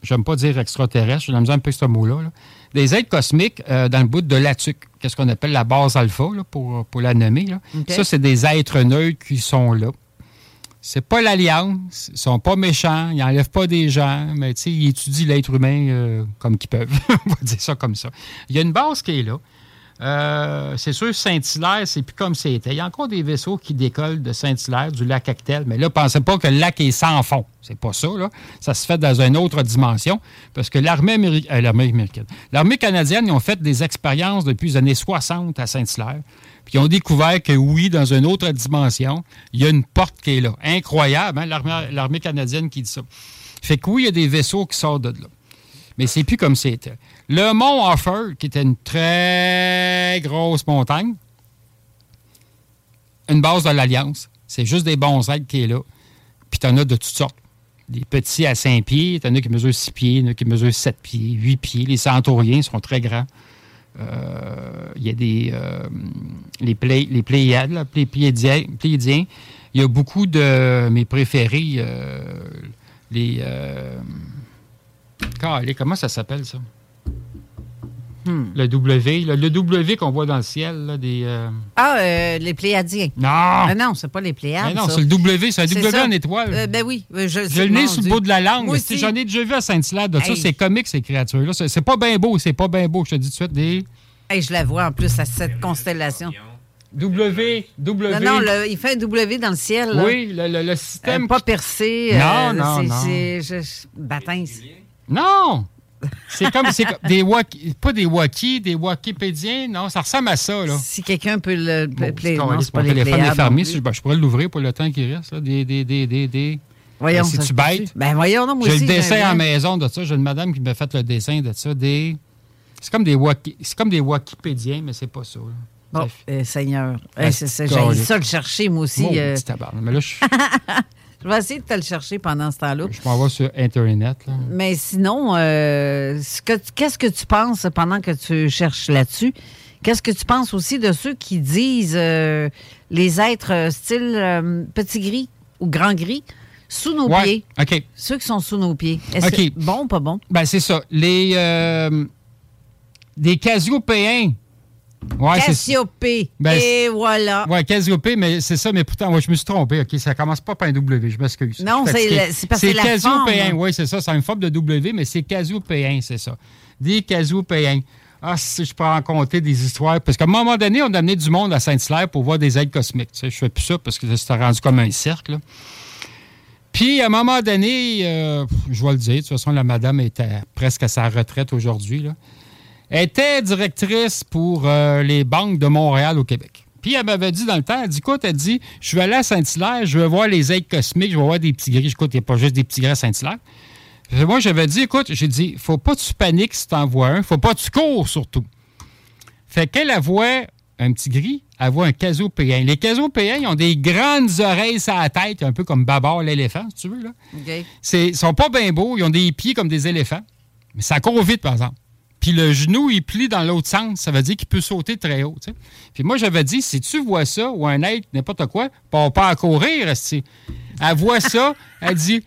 J'aime pas dire extraterrestre, j'ai misère un peu ce mot-là. là. Des aides cosmiques euh, dans le bout de l'Atuc, qu'est-ce qu'on appelle la base alpha, là, pour, pour la nommer. là. Ça, c'est des êtres neutres qui sont là. C'est pas l'alliance, ils sont pas méchants, ils n'enlèvent pas des gens, mais ils étudient l'être humain euh, comme qu'ils peuvent. On va dire ça comme ça. Il y a une base qui est là. Euh, c'est sûr, Saint-Hilaire, c'est plus comme c'était. Il y a encore des vaisseaux qui décollent de Saint-Hilaire, du lac Actel, mais là, pensez pas que le lac est sans fond. C'est pas ça, là. Ça se fait dans une autre dimension, parce que l'armée euh, américaine, l'armée canadienne, ils ont fait des expériences depuis les années 60 à Saint-Hilaire, puis ils ont découvert que oui, dans une autre dimension, il y a une porte qui est là. Incroyable, hein, l'armée, canadienne qui dit ça. Fait que oui, il y a des vaisseaux qui sortent de là. Mais c'est plus comme c'était. Le mont Offer, qui était une très grosse montagne, une base de l'Alliance. C'est juste des bons qui est là. Puis t'en as de toutes sortes. Des petits à 5 pieds, t'en as qui mesurent 6 pieds, t'en as qui mesurent 7 pieds, 8 pieds. Les centauriens sont très grands. Euh, Il y a des. euh, les, play, les Pléiades, là, Pléiadiens. Il y a beaucoup de mes préférés. euh, les. Calé, comment ça s'appelle, ça? Le W. le W qu'on voit dans le ciel, là, des. euh, Ah, euh, les Pléiadiens. Non! Ah non, c'est pas les Pléiades. Mais non, c'est le W, c'est un W ça. en étoile. Euh, ben oui. euh, Je, J'ai le nez sur le bout de la langue. Mais. J'en ai déjà vu à Saint-Hilaire de ça. Hey. C'est comique, ces créatures-là. C'est pas bien beau, c'est pas bien beau. Je te dis tout de suite, des. Hey, je la vois en plus à cette constellation. W, W. Non, non, le- il fait un W dans le ciel. là. Oui, le, le- le système. Pas percé. Non, non, c'est- non. c'est- je- Bâtin. Non! C'est comme, c'est comme des waki, pas des wakis, des wakipédiens, non, ça ressemble à ça, là. Si quelqu'un peut le. Bon, play- non, pas mon téléphone est fermé, si je, ben, je pourrais l'ouvrir pour le temps qui reste, là. Des, des, des, des, des. Voyons, ça se bête? Ben voyons, non, moi J'ai aussi. le dessin la maison de ça. J'ai une madame qui m'a fait le dessin de ça. Des. C'est comme des waki, c'est comme des wakipédiens, mais c'est pas ça. là. Bon, euh, Seigneur. Ah, J'ai ça le chercher, moi aussi. Mon euh. petit. Mais là, je, Je vais essayer de te le chercher pendant ce temps-là. je m'en vais sur Internet. là. Mais sinon, euh, ce que- qu'est-ce que tu penses pendant que tu cherches là-dessus? Qu'est-ce que tu penses aussi de ceux qui disent euh, les êtres euh, style euh, petit gris ou grand gris sous nos Ouais, pieds? OK. Ceux qui sont sous nos pieds. Est-ce OK. que bon ou pas bon? Ben, c'est ça. Les. des Casiopéens. Ouais, c'est ça. Cassiopée. Ben, Et voilà. Ouais, Casiopée, mais c'est ça, mais pourtant, ouais, je me suis trompé. OK, ça commence pas par un W, je m'excuse. Non, c'est parce que c'est Casiopéen, oui, c'est ça. C'est une forme de W, mais c'est Casiopéen, c'est ça. Des Casiopéens. Ah, si je peux en compter des histoires. Parce qu'à un moment donné, on a amené du monde à Saint-Hilaire pour voir des aides cosmiques. Tu sais, je fais plus ça parce que c'était rendu comme un cercle. Puis, à un moment donné, euh, je vais le dire, de toute façon, la madame était presque à sa retraite aujourd'hui. Était directrice pour euh, les banques de Montréal au Québec. Puis elle m'avait dit dans le temps, elle dit, écoute, elle dit, je vais aller à Saint-Hilaire, je vais voir les aides cosmiques, je vais voir des petits gris. Écoute, il n'y a pas juste des petits gris à Saint-Hilaire. Moi, j'avais dit, écoute, j'ai dit, faut pas que tu paniques si tu en vois un, faut pas que tu cours surtout. Fait qu'elle, elle voit un petit gris, elle voit un casopéen. Les casopéens, ils ont des grandes oreilles sur la tête, un peu comme Babar l'éléphant, si tu veux. Là. OK. C'est- Ils sont pas bien beaux, ils ont des pieds comme des éléphants, mais ça court vite, par exemple. Puis le genou, il plie dans l'autre sens. Ça veut dire qu'il peut sauter très haut. Puis moi, j'avais dit, si tu vois ça, ou un être, n'importe quoi, pas pas à courir. Elle voit ça, elle dit,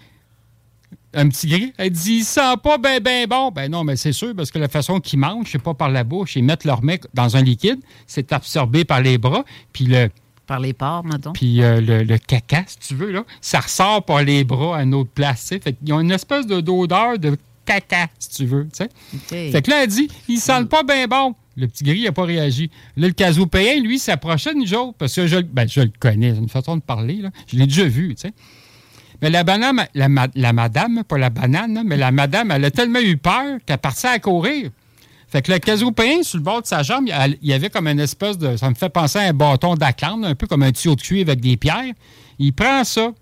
un petit gris, elle dit, il sent pas ben, ben bon. Ben non, mais c'est sûr, parce que la façon qu'ils mangent, c'est pas par la bouche, ils mettent leur mec dans un liquide, c'est absorbé par les bras, puis le, Par les porcs, mettons. puis euh, le, le caca, si tu veux, là, ça ressort par les bras à une autre place. Fait qu'ils ont une espèce de- d'odeur de caca, si tu veux. tu sais. OK. Fait que là, elle dit, ils sentent pas bien bon. Le petit gris n'a pas réagi. Là, le casopéen, lui, s'approchait de autres, parce que je, le- ben, je le connais, c'est une façon de parler. Là. Je l'ai déjà vu, tu sais. Mais la banane, la, ma- la madame, pas la banane, mais la madame, elle a tellement eu peur qu'elle partait à courir. Fait que le casopéen, sur le bord de sa jambe, il il y avait comme une espèce de. Ça me fait penser à un bâton d'aclande, un peu comme un tuyau de cuivre avec des pierres. Il prend ça,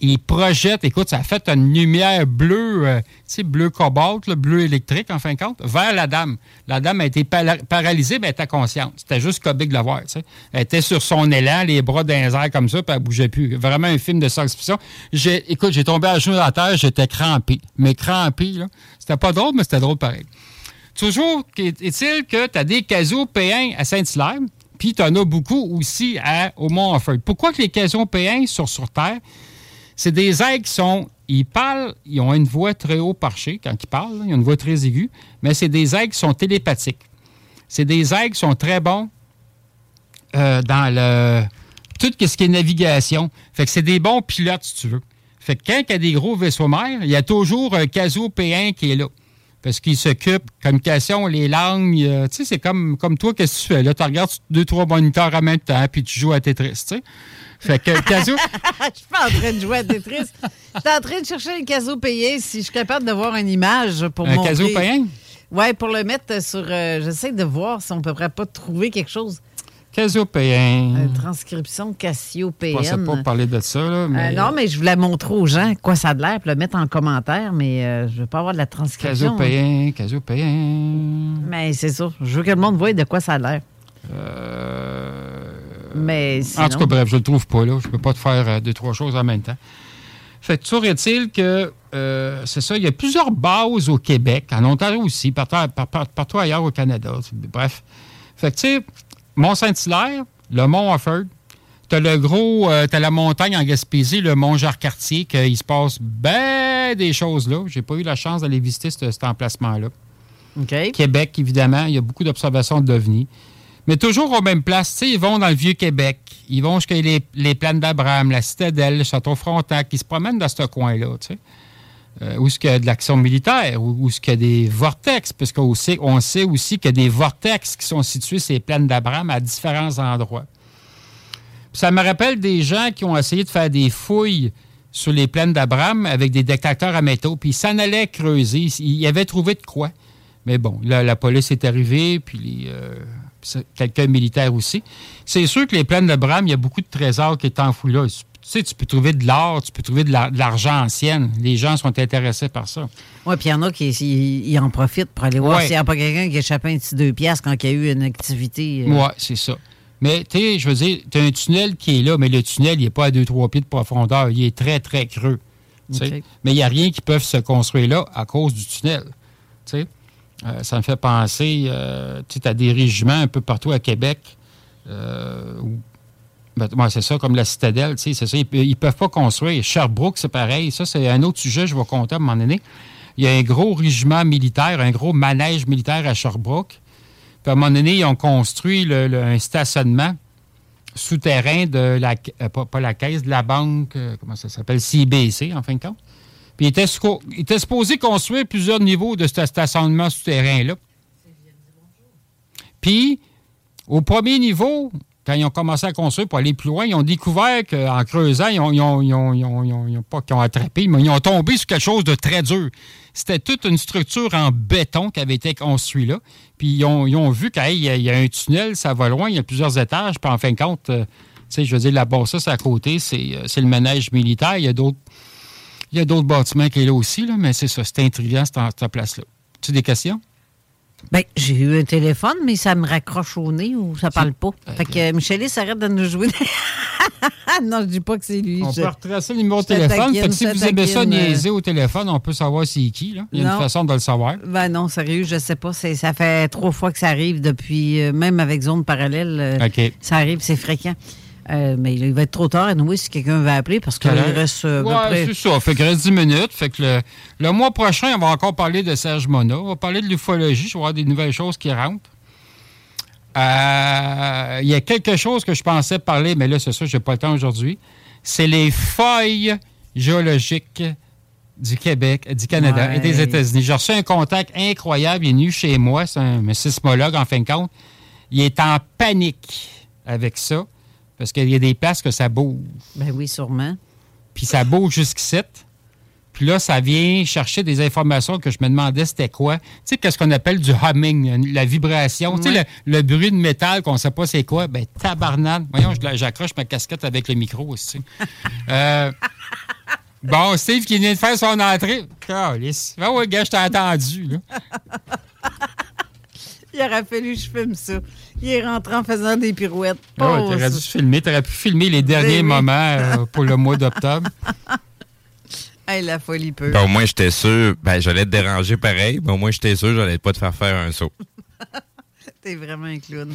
il projette, écoute, ça a fait une lumière bleue, euh, tu sais, bleu cobalt, bleu électrique, en fin de compte, vers la dame. La dame a été paralysée, mais elle était consciente. C'était juste comique de la voir, tu. Elle était sur son élan, les bras dans les comme ça, puis elle bougeait plus. Vraiment un film de science-fiction. Écoute, j'ai tombé à genoux dans la terre, j'étais crampé. Mais crampé, là. C'était pas drôle, mais c'était drôle pareil. Toujours est-il que tu as des casopéens à Saint-Hilaire, puis tu as beaucoup aussi à, au Mont-Offord. Pourquoi que les casopéens sont sur Terre? C'est des aigles qui sont. Ils parlent, ils ont une voix très haut perchée quand ils parlent, ils ont une voix très aiguë, mais c'est des aigles qui sont télépathiques. C'est des aigles qui sont très bons euh, dans le. Tout ce qui est navigation. Fait que c'est des bons pilotes, si tu veux. Fait que quand il y a des gros vaisseaux mers, il y a toujours un casopéen qui est là. Parce qu'ils s'occupent, communication, les langues. euh, tu sais, c'est comme, comme toi, qu'est-ce que tu fais? Là, tu regardes deux, trois moniteurs en même temps, puis tu joues à Tetris. Fait que Casio, Je suis pas en train de jouer à Tetris. Je suis en train de chercher le caso payé si je suis capable de voir une image pour Un montrer. caso payant? Oui, pour le mettre sur... euh, J'essaie de voir si on peut pas trouver quelque chose. Casio-payant. Une transcription Je Cassiopeenne. pensais pas parler de ça, là, Euh, mais... non, mais je voulais montrer aux gens quoi ça a de l'air, puis le mettre en commentaire, mais euh, je veux pas avoir de la transcription. Casio-payant, Casio-payant. Mais c'est ça. Je veux que le monde voie de quoi ça a l'air. Mais En tout cas, bref, je le trouve pas, là. Je peux pas te faire euh, deux, trois choses en même temps. Fait que toujours est-il que, euh, c'est ça, il y a plusieurs bases au Québec, en Ontario aussi, partout, par- par- partout ailleurs au Canada. Bref. Fait que, tu sais, Mont-Saint-Hilaire, le Mont Offord, t'as le gros, euh, t'as la montagne en Gaspésie, le Mont Jacques-Cartier, qu'il se passe ben des choses là. J'ai pas eu la chance d'aller visiter ce- cet emplacement-là. Québec, évidemment, il y a beaucoup d'observations d'OVNI. Mais toujours aux mêmes places. Ils vont dans le Vieux-Québec. Ils vont jusqu'à les, plaines d'Abraham, la Citadelle, le Château-Frontenac. Ils se promènent dans ce coin-là, tu sais. Euh, où est-ce qu'il y a de l'action militaire, où, est-ce qu'il y a des vortex, parce qu'on sait, aussi qu'il y a des vortex qui sont situés les plaines d'Abraham à différents endroits. Ça me rappelle des gens qui ont essayé de faire des fouilles sur les plaines d'Abraham avec des détecteurs à métaux, puis ils s'en allaient creuser. Ils avaient trouvé de quoi. Mais bon, là, la police est arrivée, puis les, euh, quelqu'un militaire aussi. C'est sûr que les plaines d'Abraham, il y a beaucoup de trésors qui est enfouis là. Tu sais, tu peux trouver de l'or, tu peux trouver de la- de l'argent ancienne. Les gens sont intéressés par ça. Oui, puis il y en a qui en profitent pour aller voir s'il n'y a pas quelqu'un qui a échappé un petit deux piastres quand il y a eu une activité. euh, Oui, c'est ça. Mais, tu sais, je veux dire, tu as un tunnel qui est là, mais le tunnel, il n'est pas à 2-3 pieds de profondeur. Il est très, très creux. Mais il n'y a rien qui peut se construire là à cause du tunnel. tu sais. Euh, ça me fait penser, euh, tu sais, as des régiments un peu partout à Québec. euh, ben, c'est ça, comme la citadelle, tu sais, c'est ça. Ils ne peuvent pas construire. Sherbrooke, c'est pareil. Ça, c'est un autre sujet, je vais compter à un moment donné. Il y a un gros régiment militaire, un gros manège militaire à Sherbrooke. Puis à un moment donné, ils ont construit un stationnement souterrain de la, pas, la caisse, de la banque, comment ça s'appelle, CIBC, en fin de compte. Puis il était, il était supposé construire plusieurs niveaux de ce stationnement souterrain-là. Puis, au premier niveau, quand ils ont commencé à construire pour aller plus loin, ils ont découvert qu'en creusant, ils ont, pas qu'ils ont attrapé, mais ils ont tombé sur quelque chose de très dur. C'était toute une structure en béton qui avait été construite là. Puis ils ont, vu qu'il y, a- un tunnel, ça va loin, il y a plusieurs étages. Puis en fin de compte, euh, je veux dire, la base, c'est à côté, euh, c'est le manège militaire. Il y a d'autres il y a d'autres bâtiments qui est là aussi, là, mais c'est ça, c'est intriguant, cette, place-là. Tu as des questions? Ben, j'ai eu un téléphone, mais ça me raccroche au nez ou ça parle pas. Fait que Michelis s'arrête de nous jouer. non, je dis pas que c'est lui. On Je- peut retracer le numéro de téléphone. Fait que si vous aimez ça euh, niaiser au téléphone, on peut savoir c'est qui. Là. Il y a Non. une façon de le savoir. Ben non, sérieux, je sais pas. Ça fait trois fois que ça arrive depuis, euh, même avec Zone Parallèle, euh, OK. ça arrive, c'est fréquent. Euh, mais il va être trop tard, oui, si quelqu'un veut appeler, parce qu'il reste euh, près- c'est ça. Fait qu'il reste 10 minutes. Fait que le, le mois prochain, on va encore parler de Serge Mona. On va parler de l'ufologie. Je vais voir des nouvelles choses qui rentrent. Euh, Il y a quelque chose que je pensais parler, mais là, c'est ça, je n'ai pas le temps aujourd'hui. C'est les feuilles géologiques du Québec, du Canada Ouais. et des États-Unis. J'ai reçu un contact incroyable. Il est venu chez moi. C'est un, un sismologue, en fin de compte. Il est en panique avec ça parce qu'il y a des places que ça bouge Ben oui, sûrement. puis ça bouge jusqu'ici. Puis là, ça vient chercher des informations que je me demandais c'était quoi. Tu sais, qu'est-ce qu'on appelle du humming, la vibration. Tu sais, le, le bruit de métal qu'on ne sait pas c'est quoi. Ben, tabarnane. Voyons, j'accroche ma casquette avec le micro aussi. Euh, bon, Steve qui vient de faire son entrée. Calisse. Ah ouais, gars, je t'ai entendu, là. Il aurait fallu que je filme ça. Il est rentré en faisant des pirouettes. Ouais, Oh, t'aurais dû ça- filmer. T'aurais pu filmer les derniers oui. moments euh, pour le mois d'octobre. Hey, la folie peut. Ben, au moins, j'étais sûr. Ben, j'allais te déranger pareil, mais au moins, j'étais sûr, j'allais pas te faire faire un saut. T'es vraiment un clown.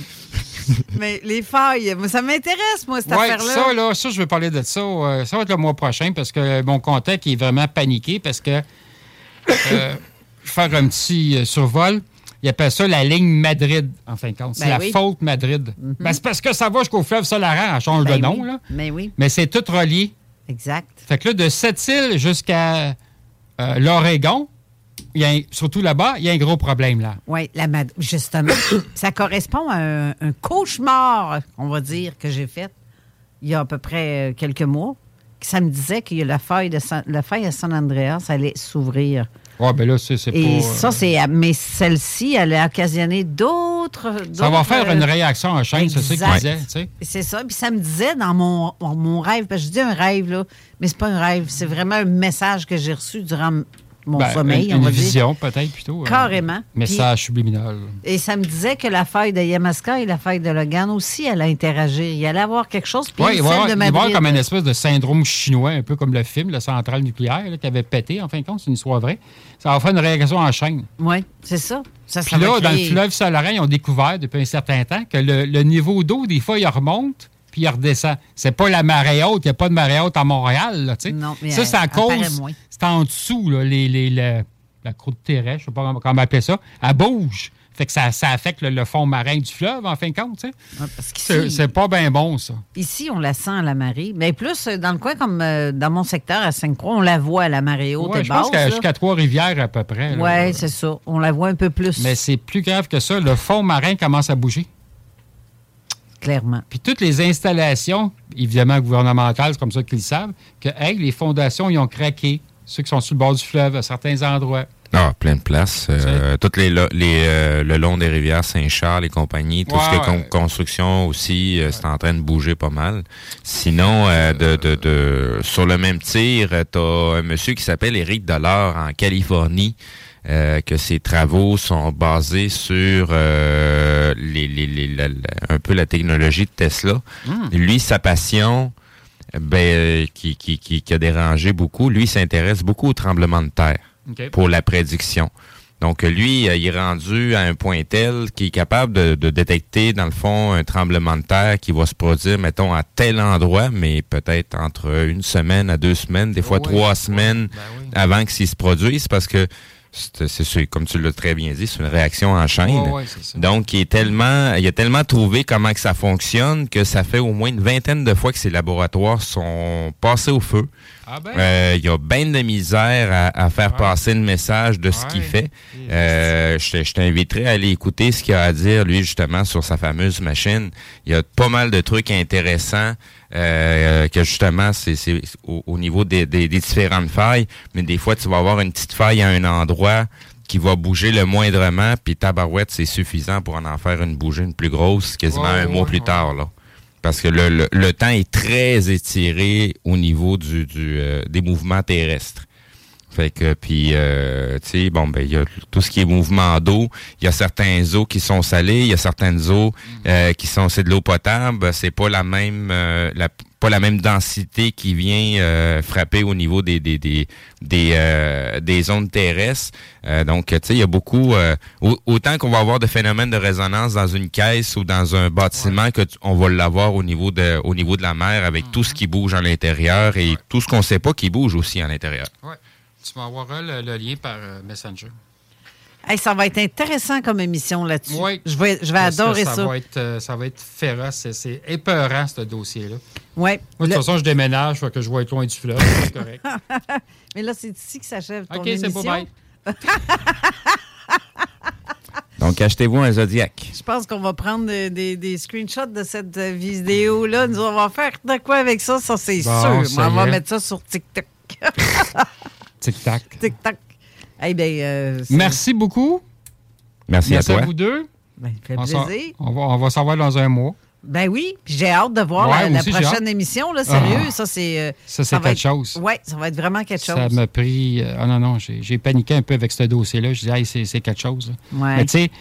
mais les failles, moi, ça m'intéresse, moi, cette affaire-là. ça, là, ça, je vais parler de ça. euh, ça va être le mois prochain parce que mon contact est vraiment paniqué parce que euh, je vais faire un petit euh, survol. Il appelle ça la ligne Madrid, en fin de compte. C'est Ben la oui. faute Madrid. Ben, c'est parce que ça va jusqu'au fleuve Solaran. Elle change Ben de nom, oui. là. Mais oui, Mais c'est tout relié. exact. Fait que là, de Sept-Îles jusqu'à euh, l'Oregon, il y a un- surtout là-bas, il y a un gros problème là. Oui, justement, ça correspond à un, un cauchemar, on va dire, que j'ai fait il y a à peu près euh, quelques mois. Ça me disait que la faille, de San- la faille à San Andreas allait s'ouvrir. Ouais, ben là, c'est c'est pas. Et ça, c'est. Mais celle-ci, elle a occasionné d'autres. ça va faire une réaction en chaîne, c'est ça disait, tu sais. C'est ça. Puis ça me disait dans mon, mon rêve, parce que je dis un rêve, là, mais c'est pas un rêve, c'est vraiment un message que j'ai reçu durant mon Ben, sommeil, une, on une va dire. vision, peut-être, plutôt. euh, Carrément. Message subliminal. Et ça me disait que la faille de Yamaska et la faille de Logan aussi allaient interagir. Il allait avoir quelque chose. Puis Oui, il va avoir, comme une espèce de syndrome chinois, un peu comme le film, la centrale nucléaire, là, qui avait pété, en fin de compte, c'est une histoire vraie. Ça va faire une réaction en chaîne. Oui, c'est ça. ça, Puis là, dans le fleuve Saint-Laurent, ils ont découvert depuis un certain temps que le, le niveau d'eau, des fois, il remonte puis il redescend. C'est pas la marée haute, il n'y a pas de marée haute à Montréal. Là, tu sais. Non, mais ça, c'est à paraît cause. C'est en dessous, là, les, les- le- la croûte terrestre, je sais pas comment, appeler ça. Elle bouge. Fait que ça, ça affecte le, le fond marin du fleuve, en fin de compte. tu sais. C'est pas bien bon, ça. Ici, on la sent à la marée. Mais plus euh, dans le coin, comme euh, dans mon secteur à Sainte-Croix, on la voit à la marée haute Ouais, et je pense basse. qu'à- là. jusqu'à Trois-Rivières, à peu près. Oui, c'est ça. On la voit un peu plus. Mais c'est plus grave que ça. Le fond marin commence à bouger. Clairement. Puis toutes les installations, évidemment gouvernementales, c'est comme ça qu'ils le savent, que hey, les fondations, ils ont craqué. Ceux qui sont sur le bord du fleuve, à certains endroits. Ah, plein de places. Euh, toutes les, lo- les euh, le long des rivières Saint-Charles et compagnie, tout ce qui est Ouais, con- ouais. construction aussi, euh, c'est en train de bouger pas mal. Sinon, euh, de, de, de sur le même tir, t'as un monsieur qui s'appelle Éric Dollar en Californie. Euh, que ses travaux sont basés sur euh, les, les, les- la- la- un peu la technologie de Tesla. Hmm. Lui, sa passion, ben, euh, qui, qui, qui, qui a dérangé beaucoup, lui s'intéresse beaucoup au tremblement de terre OK. pour la prédiction. Donc, lui, euh, il est rendu à un point tel qu'il est capable de, de détecter, dans le fond, un tremblement de terre qui va se produire, mettons, à tel endroit, mais peut-être entre une semaine à deux semaines, des fois Ouais. trois semaines avant que s'il se produise, parce que c'est, comme tu l'as très bien dit, c'est une réaction en chaîne. Ouais. Donc, il est tellement, il a tellement trouvé comment que ça fonctionne que ça fait au moins une vingtaine de fois que ces laboratoires sont passés au feu. Ah ben. Euh, il y a bien de misère à, à faire passer le message de ce qu'il fait. Euh, je te- je t'inviterai à aller écouter ce qu'il a à dire, lui, justement, sur sa fameuse machine. Il y a pas mal de trucs intéressants euh, que, justement, c'est au, au niveau des, des- des différentes failles. Mais des fois, tu vas avoir une petite faille à un endroit qui va bouger le moindrement, puis tabarouette, c'est suffisant pour en en faire une bouger une plus grosse, quasiment Ouais, un mois ouais, plus tard, là. Parce que le, le, le temps est très étiré au niveau du, du, euh, des mouvements terrestres. Fait que, puis, euh, tu sais, bon, ben, il y a tout ce qui est mouvement d'eau. Il y a certains eaux qui sont salées, il y a certaines eaux euh, qui sont, c'est de l'eau potable. C'est pas la même, euh, la, pas la même densité qui vient euh, frapper au niveau des des des des, euh, des zones terrestres. Euh, donc, tu sais, il y a beaucoup. euh, au- autant qu'on va avoir de phénomènes de résonance dans une caisse ou dans un bâtiment que tu- on va l'avoir au niveau de au niveau de la mer avec tout ce qui bouge à l'intérieur et tout ce qu'on sait pas qui bouge aussi à l'intérieur. Ouais. Tu m'envoieras le, le lien par euh, Messenger. Hey, ça va être intéressant comme émission là-dessus. Oui. Je vais, je vais adorer ça. ça. Va être, euh, ça va être féroce. C'est- épeurant, ce dossier-là. Ouais. Moi, de Le- toute façon, je déménage, fait que je vais être loin du fleuve. C'est correct. Mais là, c'est ici que s'achève ton OK, c'est émission. beau, bye. Donc, achetez-vous un Zodiac. Je pense qu'on va prendre des, des- des screenshots de cette euh, vidéo-là. Nous, on va faire de quoi avec ça, ça c'est Bon, sûr. ça on va est. mettre ça sur TikTok. Tic-tac. TikTok. Eh bien, euh, Merci beaucoup. Merci, à toi. vous deux. Ben, ça fait On plaisir. On va, on va s'en voir dans un mois. Ben oui, puis j'ai hâte de voir Ouais, la, prochaine émission. Là, sérieux, Ah. ça c'est. euh, Ça, c'est va quelque être- chose. Oui, ça va être vraiment quelque Ça chose. m'a pris. euh, Ah non, non, j'ai j'ai paniqué un peu avec ce dossier-là. Je disais, hey, c'est c'est quelque chose. Ouais. Mais tu sais,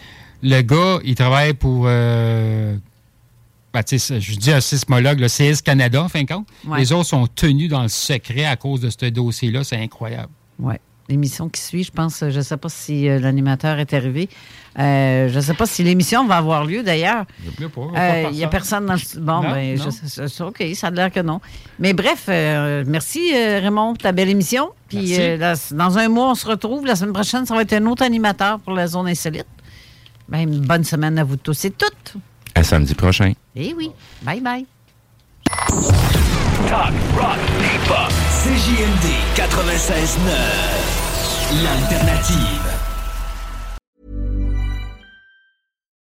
le gars, il travaille pour. euh, ben, tu sais, je dis un sismologue, le CS Canada, en fin de compte. Ouais. Les autres sont tenus dans le secret à cause de ce dossier-là. C'est incroyable. Oui. L'émission qui suit, je pense, je ne sais pas si euh, l'animateur est arrivé. Euh, je ne sais pas si l'émission va avoir lieu d'ailleurs. Euh, Il n'y a personne dans le. Bon, Non, ben, non. je- je- OK, ça a l'air que non. Mais bref, euh, merci euh, Raymond pour ta belle émission. Puis euh, dans un mois, on se retrouve. La semaine prochaine, ça va être un autre animateur pour la zone insolite. Ben, une bonne semaine à vous tous et toutes. À samedi prochain. Eh oui. Bye bye. Talk, rock, hip-hop. CJMD 96.9. l'alternative.